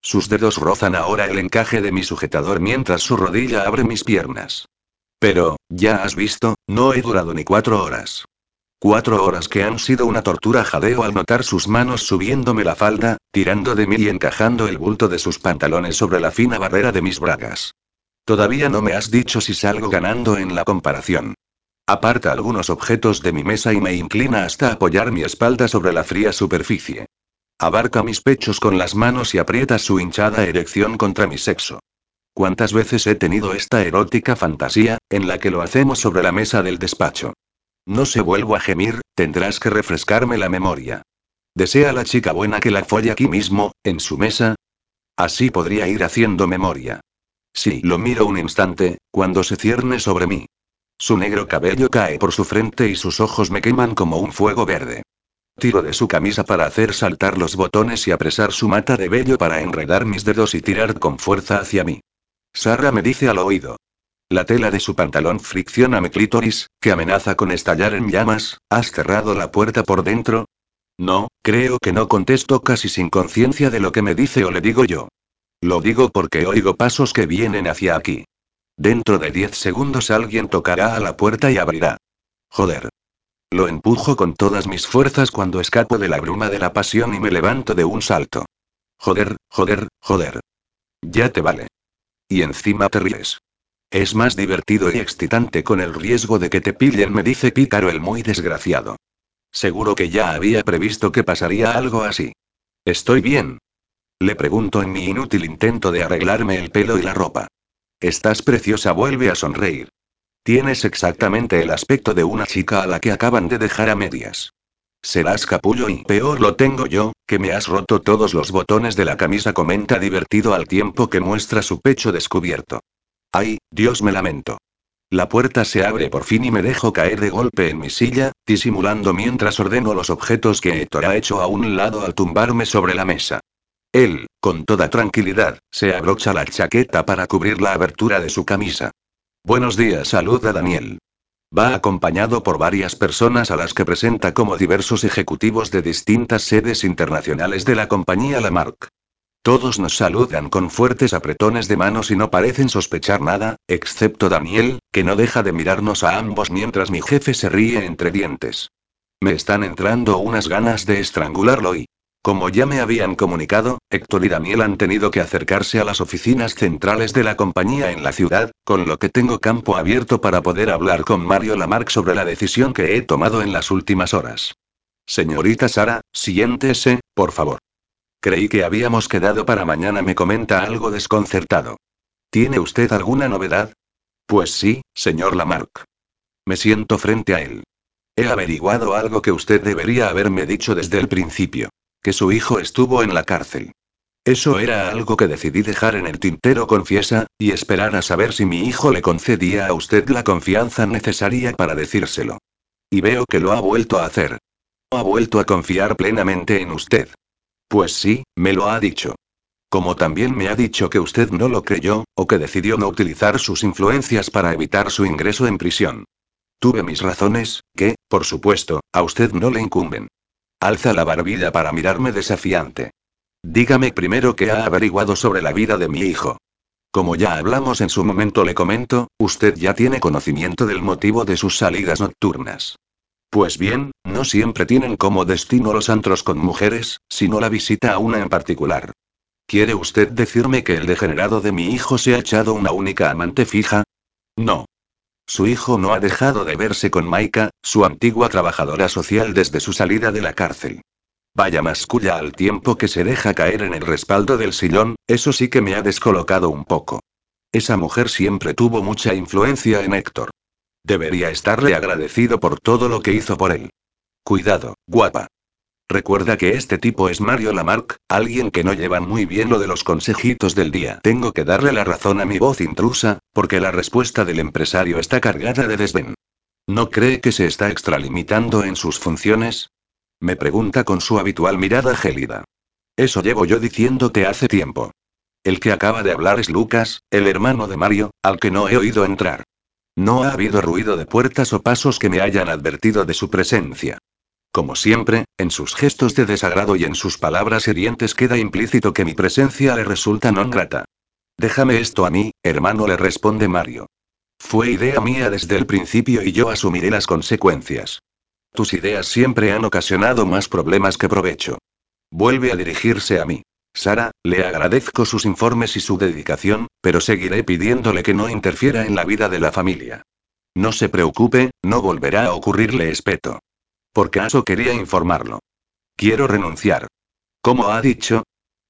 Sus dedos rozan ahora el encaje de mi sujetador mientras su rodilla abre mis piernas. Pero, ya has visto, no he durado ni cuatro horas. Cuatro horas que han sido una tortura jadeo al notar sus manos subiéndome la falda, tirando de mí y encajando el bulto de sus pantalones sobre la fina barrera de mis bragas. Todavía no me has dicho si salgo ganando en la comparación. Aparta algunos objetos de mi mesa y me inclina hasta apoyar mi espalda sobre la fría superficie. Abarca mis pechos con las manos y aprieta su hinchada erección contra mi sexo. ¿Cuántas veces he tenido esta erótica fantasía, en la que lo hacemos sobre la mesa del despacho? No se vuelvo a gemir, tendrás que refrescarme la memoria. ¿Desea la chica buena que la folle aquí mismo, en su mesa? Así podría ir haciendo memoria. Sí, lo miro un instante, cuando se cierne sobre mí. Su negro cabello cae por su frente y sus ojos me queman como un fuego verde. Tiro de su camisa para hacer saltar los botones y apresar su mata de vello para enredar mis dedos y tirar con fuerza hacia mí. Sara me dice al oído. La tela de su pantalón fricciona mi clítoris, que amenaza con estallar en llamas. ¿Has cerrado la puerta por dentro? No, creo que no contesto casi sin conciencia de lo que me dice o le digo yo. Lo digo porque oigo pasos que vienen hacia aquí. Dentro de diez segundos alguien tocará a la puerta y abrirá. Joder. Lo empujo con todas mis fuerzas cuando escapo de la bruma de la pasión y me levanto de un salto. Joder, joder, joder. Ya te vale. Y encima te ríes. Es más divertido y excitante con el riesgo de que te pillen, me dice Pícaro el muy desgraciado. Seguro que ya había previsto que pasaría algo así. ¿Estoy bien? Le pregunto en mi inútil intento de arreglarme el pelo y la ropa. Estás preciosa, vuelve a sonreír. Tienes exactamente el aspecto de una chica a la que acaban de dejar a medias. Serás capullo y peor lo tengo yo, que me has roto todos los botones de la camisa, comenta divertido al tiempo que muestra su pecho descubierto. Ay, Dios me lamento. La puerta se abre por fin y me dejo caer de golpe en mi silla, disimulando mientras ordeno los objetos que Héctor ha hecho a un lado al tumbarme sobre la mesa. Él, con toda tranquilidad, se abrocha la chaqueta para cubrir la abertura de su camisa. Buenos días, saluda Daniel. Va acompañado por varias personas a las que presenta como diversos ejecutivos de distintas sedes internacionales de la compañía Lamarck. Todos nos saludan con fuertes apretones de manos y no parecen sospechar nada, excepto Daniel, que no deja de mirarnos a ambos mientras mi jefe se ríe entre dientes. Me están entrando unas ganas de estrangularlo y... Como ya me habían comunicado, Héctor y Daniel han tenido que acercarse a las oficinas centrales de la compañía en la ciudad, con lo que tengo campo abierto para poder hablar con Mario Lamarck sobre la decisión que he tomado en las últimas horas. Señorita Sara, siéntese, por favor. Creí que habíamos quedado para mañana, me comenta algo desconcertado. ¿Tiene usted alguna novedad? Pues sí, señor Lamarck. Me siento frente a él. He averiguado algo que usted debería haberme dicho desde el principio. Que su hijo estuvo en la cárcel. Eso era algo que decidí dejar en el tintero, confiesa, y esperar a saber si mi hijo le concedía a usted la confianza necesaria para decírselo. Y veo que lo ha vuelto a hacer. Ha vuelto a confiar plenamente en usted. Pues sí, me lo ha dicho. Como también me ha dicho que usted no lo creyó, o que decidió no utilizar sus influencias para evitar su ingreso en prisión. Tuve mis razones, que, por supuesto, a usted no le incumben. Alza la barbilla para mirarme desafiante. Dígame primero qué ha averiguado sobre la vida de mi hijo. Como ya hablamos en su momento le comento, usted ya tiene conocimiento del motivo de sus salidas nocturnas. Pues bien, no siempre tienen como destino los antros con mujeres, sino la visita a una en particular. ¿Quiere usted decirme que el degenerado de mi hijo se ha echado una única amante fija? No. Su hijo no ha dejado de verse con Maika, su antigua trabajadora social desde su salida de la cárcel. Vaya masculla al tiempo que se deja caer en el respaldo del sillón, eso sí que me ha descolocado un poco. Esa mujer siempre tuvo mucha influencia en Héctor. Debería estarle agradecido por todo lo que hizo por él. Cuidado, guapa. Recuerda que este tipo es Mario Lamarck, alguien que no lleva muy bien lo de los consejitos del día. Tengo que darle la razón a mi voz intrusa, porque la respuesta del empresario está cargada de desdén. ¿No cree que se está extralimitando en sus funciones? Me pregunta con su habitual mirada gélida. Eso llevo yo diciéndote hace tiempo. El que acaba de hablar es Lucas, el hermano de Mario, al que no he oído entrar. No ha habido ruido de puertas o pasos que me hayan advertido de su presencia. Como siempre, en sus gestos de desagrado y en sus palabras hirientes queda implícito que mi presencia le resulta no grata. Déjame esto a mí, hermano, le responde Mario. Fue idea mía desde el principio y yo asumiré las consecuencias. Tus ideas siempre han ocasionado más problemas que provecho. Vuelve a dirigirse a mí. Sara, le agradezco sus informes y su dedicación, pero seguiré pidiéndole que no interfiera en la vida de la familia. No se preocupe, no volverá a ocurrirle espeto. ¿Por caso quería informarlo? Quiero renunciar. ¿Cómo ha dicho?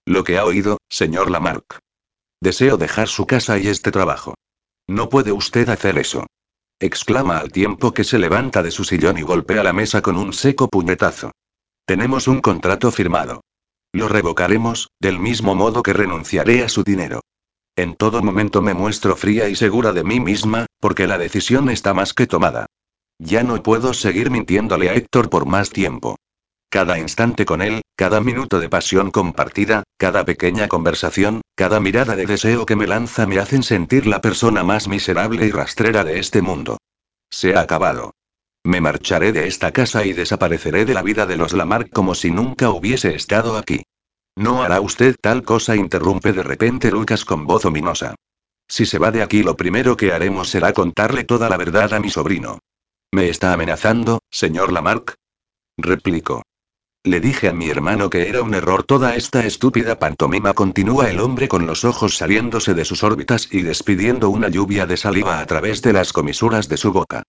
Lo que ha oído, señor Lamarck. Deseo dejar su casa y este trabajo. No puede usted hacer eso. Exclama al tiempo que se levanta de su sillón y golpea la mesa con un seco puñetazo. Tenemos un contrato firmado. Lo revocaremos, del mismo modo que renunciaré a su dinero. En todo momento me muestro fría y segura de mí misma, porque la decisión está más que tomada. Ya no puedo seguir mintiéndole a Héctor por más tiempo. Cada instante con él, cada minuto de pasión compartida, cada pequeña conversación, cada mirada de deseo que me lanza me hacen sentir la persona más miserable y rastrera de este mundo. Se ha acabado. Me marcharé de esta casa y desapareceré de la vida de los Lamarck como si nunca hubiese estado aquí. No hará usted tal cosa, interrumpe de repente Lucas con voz ominosa. Si se va de aquí, lo primero que haremos será contarle toda la verdad a mi sobrino. ¿Me está amenazando, señor Lamarck? Replico. Le dije a mi hermano que era un error toda esta estúpida pantomima. Continúa el hombre con los ojos saliéndose de sus órbitas y despidiendo una lluvia de saliva a través de las comisuras de su boca.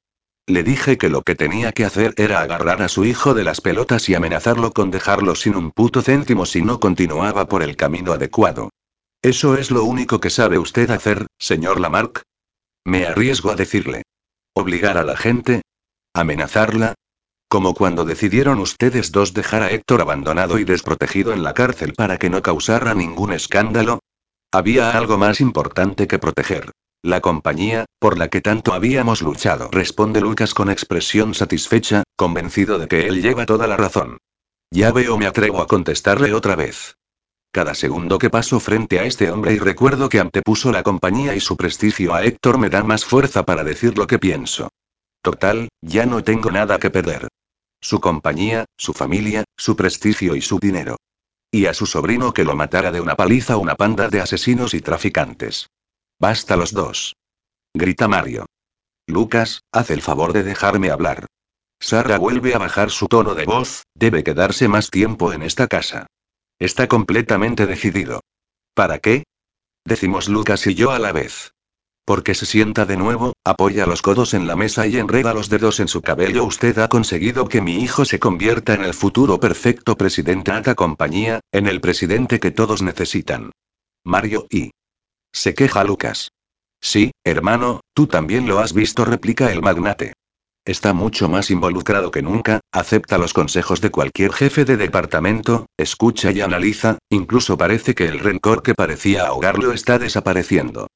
Le dije que lo que tenía que hacer era agarrar a su hijo de las pelotas y amenazarlo con dejarlo sin un puto céntimo si no continuaba por el camino adecuado. ¿Eso es lo único que sabe usted hacer, señor Lamarck? Me arriesgo a decirle. ¿Obligar a la gente? ¿Amenazarla? Como cuando decidieron ustedes dos dejar a Héctor abandonado y desprotegido en la cárcel para que no causara ningún escándalo. Había algo más importante que proteger. La compañía, por la que tanto habíamos luchado, responde Lucas con expresión satisfecha, convencido de que él lleva toda la razón. Ya veo, me atrevo a contestarle otra vez. Cada segundo que paso frente a este hombre y recuerdo que antepuso la compañía y su prestigio a Héctor me da más fuerza para decir lo que pienso. Total, ya no tengo nada que perder. Su compañía, su familia, su prestigio y su dinero. Y a su sobrino que lo matara de una paliza una panda de asesinos y traficantes. Basta los dos. Grita Mario. Lucas, haz el favor de dejarme hablar. Sara vuelve a bajar su tono de voz, debe quedarse más tiempo en esta casa. Está completamente decidido. ¿Para qué? Decimos Lucas y yo a la vez. Porque se sienta de nuevo, apoya los codos en la mesa y enreda los dedos en su cabello. Usted ha conseguido que mi hijo se convierta en el futuro perfecto presidente Ata compañía, en el presidente que todos necesitan. Mario y. Se queja Lucas. Sí, hermano, tú también lo has visto, replica el magnate. Está mucho más involucrado que nunca, acepta los consejos de cualquier jefe de departamento, escucha y analiza, incluso parece que el rencor que parecía ahogarlo está desapareciendo.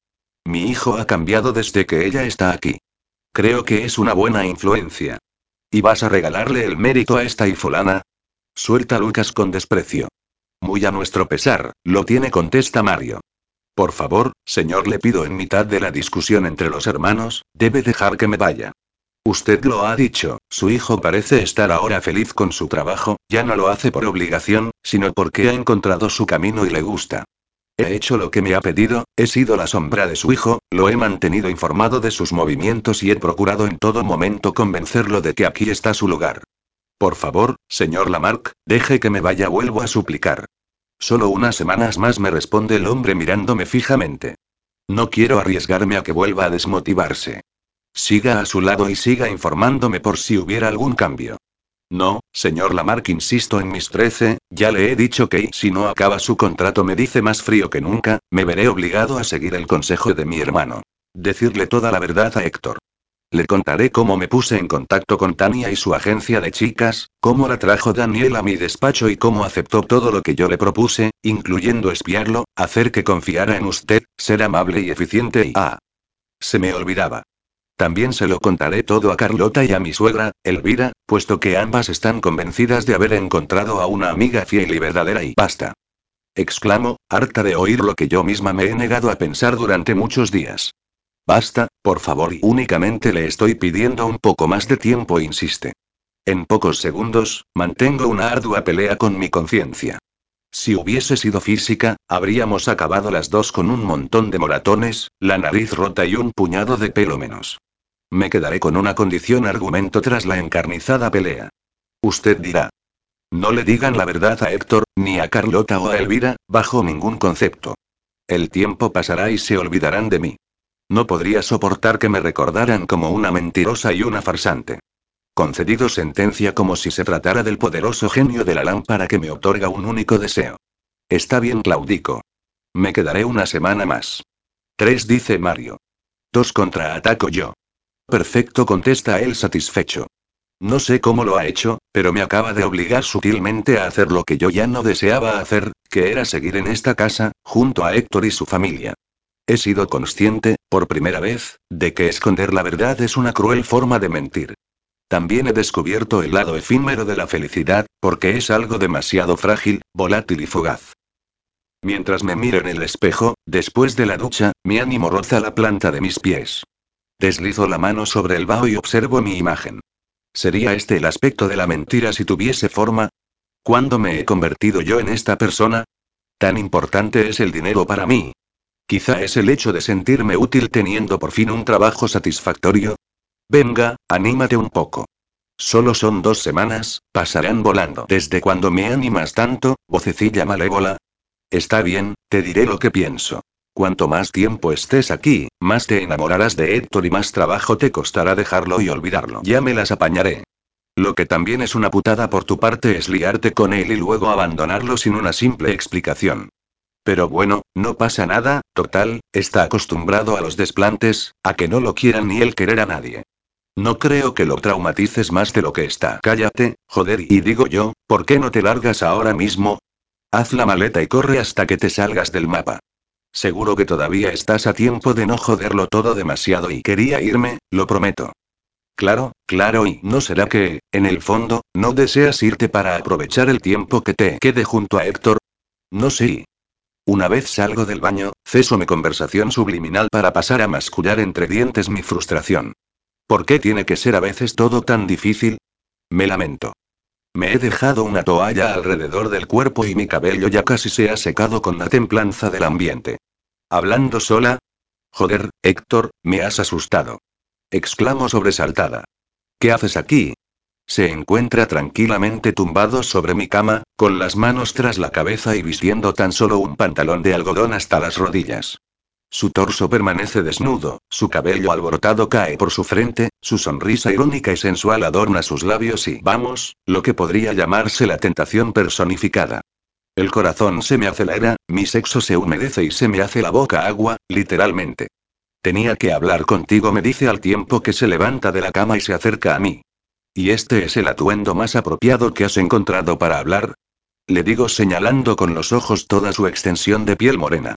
Mi hijo ha cambiado desde que ella está aquí. Creo que es una buena influencia. ¿Y vas a regalarle el mérito a esta fulana? Suelta Lucas con desprecio. Muy a nuestro pesar, lo tiene, contesta Mario. Por favor, señor, le pido en mitad de la discusión entre los hermanos, debe dejar que me vaya. Usted lo ha dicho, su hijo parece estar ahora feliz con su trabajo, ya no lo hace por obligación, sino porque ha encontrado su camino y le gusta. He hecho lo que me ha pedido, he sido la sombra de su hijo, lo he mantenido informado de sus movimientos y he procurado en todo momento convencerlo de que aquí está su lugar. Por favor, señor Lamarck, deje que me vaya, vuelvo a suplicar. Solo unas semanas más me responde el hombre mirándome fijamente. No quiero arriesgarme a que vuelva a desmotivarse. Siga a su lado y siga informándome por si hubiera algún cambio. No, señor Lamarck, insisto en mis trece, ya le he dicho que si no acaba su contrato me dice más frío que nunca, me veré obligado a seguir el consejo de mi hermano. Decirle toda la verdad a Héctor. Le contaré cómo me puse en contacto con Tania y su agencia de chicas, cómo la trajo Daniel a mi despacho y cómo aceptó todo lo que yo le propuse, incluyendo espiarlo, hacer que confiara en usted, ser amable y eficiente y... Ah. Se me olvidaba. También se lo contaré todo a Carlota y a mi suegra, Elvira, puesto que ambas están convencidas de haber encontrado a una amiga fiel y verdadera y basta. Exclamo, harta de oír lo que yo misma me he negado a pensar durante muchos días. Basta, por favor, y únicamente le estoy pidiendo un poco más de tiempo, insiste. En pocos segundos, mantengo una ardua pelea con mi conciencia. Si hubiese sido física, habríamos acabado las dos con un montón de moratones, la nariz rota y un puñado de pelo menos. Me quedaré con una condición argumento tras la encarnizada pelea. Usted dirá. No le digan la verdad a Héctor, ni a Carlota o a Elvira, bajo ningún concepto. El tiempo pasará y se olvidarán de mí. No podría soportar que me recordaran como una mentirosa y una farsante. Concedido sentencia como si se tratara del poderoso genio de la lámpara que me otorga un único deseo. Está bien, Claudico. Me quedaré una semana más. Tres, dice Mario. Dos contraataco yo. Perfecto, contesta él satisfecho. No sé cómo lo ha hecho, pero me acaba de obligar sutilmente a hacer lo que yo ya no deseaba hacer, que era seguir en esta casa, junto a Héctor y su familia. He sido consciente, por primera vez, de que esconder la verdad es una cruel forma de mentir. También he descubierto el lado efímero de la felicidad, porque es algo demasiado frágil, volátil y fugaz. Mientras me miro en el espejo, después de la ducha, mi ánimo roza la planta de mis pies. Deslizo la mano sobre el vaho y observo mi imagen. ¿Sería este el aspecto de la mentira si tuviese forma? ¿Cuándo me he convertido yo en esta persona? Tan importante es el dinero para mí. Quizá es el hecho de sentirme útil teniendo por fin un trabajo satisfactorio, Venga, anímate un poco. Solo son dos semanas, pasarán volando. ¿Desde cuando me animas tanto, vocecilla malévola? Está bien, te diré lo que pienso. Cuanto más tiempo estés aquí, más te enamorarás de Héctor y más trabajo te costará dejarlo y olvidarlo. Ya me las apañaré. Lo que también es una putada por tu parte es liarte con él y luego abandonarlo sin una simple explicación. Pero bueno, no pasa nada, total, está acostumbrado a los desplantes, a que no lo quieran ni él querer a nadie. No creo que lo traumatices más de lo que está. Cállate, joder, y digo yo, ¿por qué no te largas ahora mismo? Haz la maleta y corre hasta que te salgas del mapa. Seguro que todavía estás a tiempo de no joderlo todo demasiado y quería irme, lo prometo. Claro, claro, y ¿no será que, en el fondo, no deseas irte para aprovechar el tiempo que te quede junto a Héctor? No sé. Una vez salgo del baño, ceso mi conversación subliminal para pasar a mascullar entre dientes mi frustración. ¿Por qué tiene que ser a veces todo tan difícil? Me lamento. Me he dejado una toalla alrededor del cuerpo y mi cabello ya casi se ha secado con la templanza del ambiente. ¿Hablando sola? Joder, Héctor, me has asustado. Exclamo sobresaltada. ¿Qué haces aquí? Se encuentra tranquilamente tumbado sobre mi cama, con las manos tras la cabeza y vistiendo tan solo un pantalón de algodón hasta las rodillas. Su torso permanece desnudo, su cabello alborotado cae por su frente, su sonrisa irónica y sensual adorna sus labios y, vamos, lo que podría llamarse la tentación personificada. El corazón se me acelera, mi sexo se humedece y se me hace la boca agua, literalmente. Tenía que hablar contigo, me dice al tiempo que se levanta de la cama y se acerca a mí. ¿Y este es el atuendo más apropiado que has encontrado para hablar? Le digo señalando con los ojos toda su extensión de piel morena.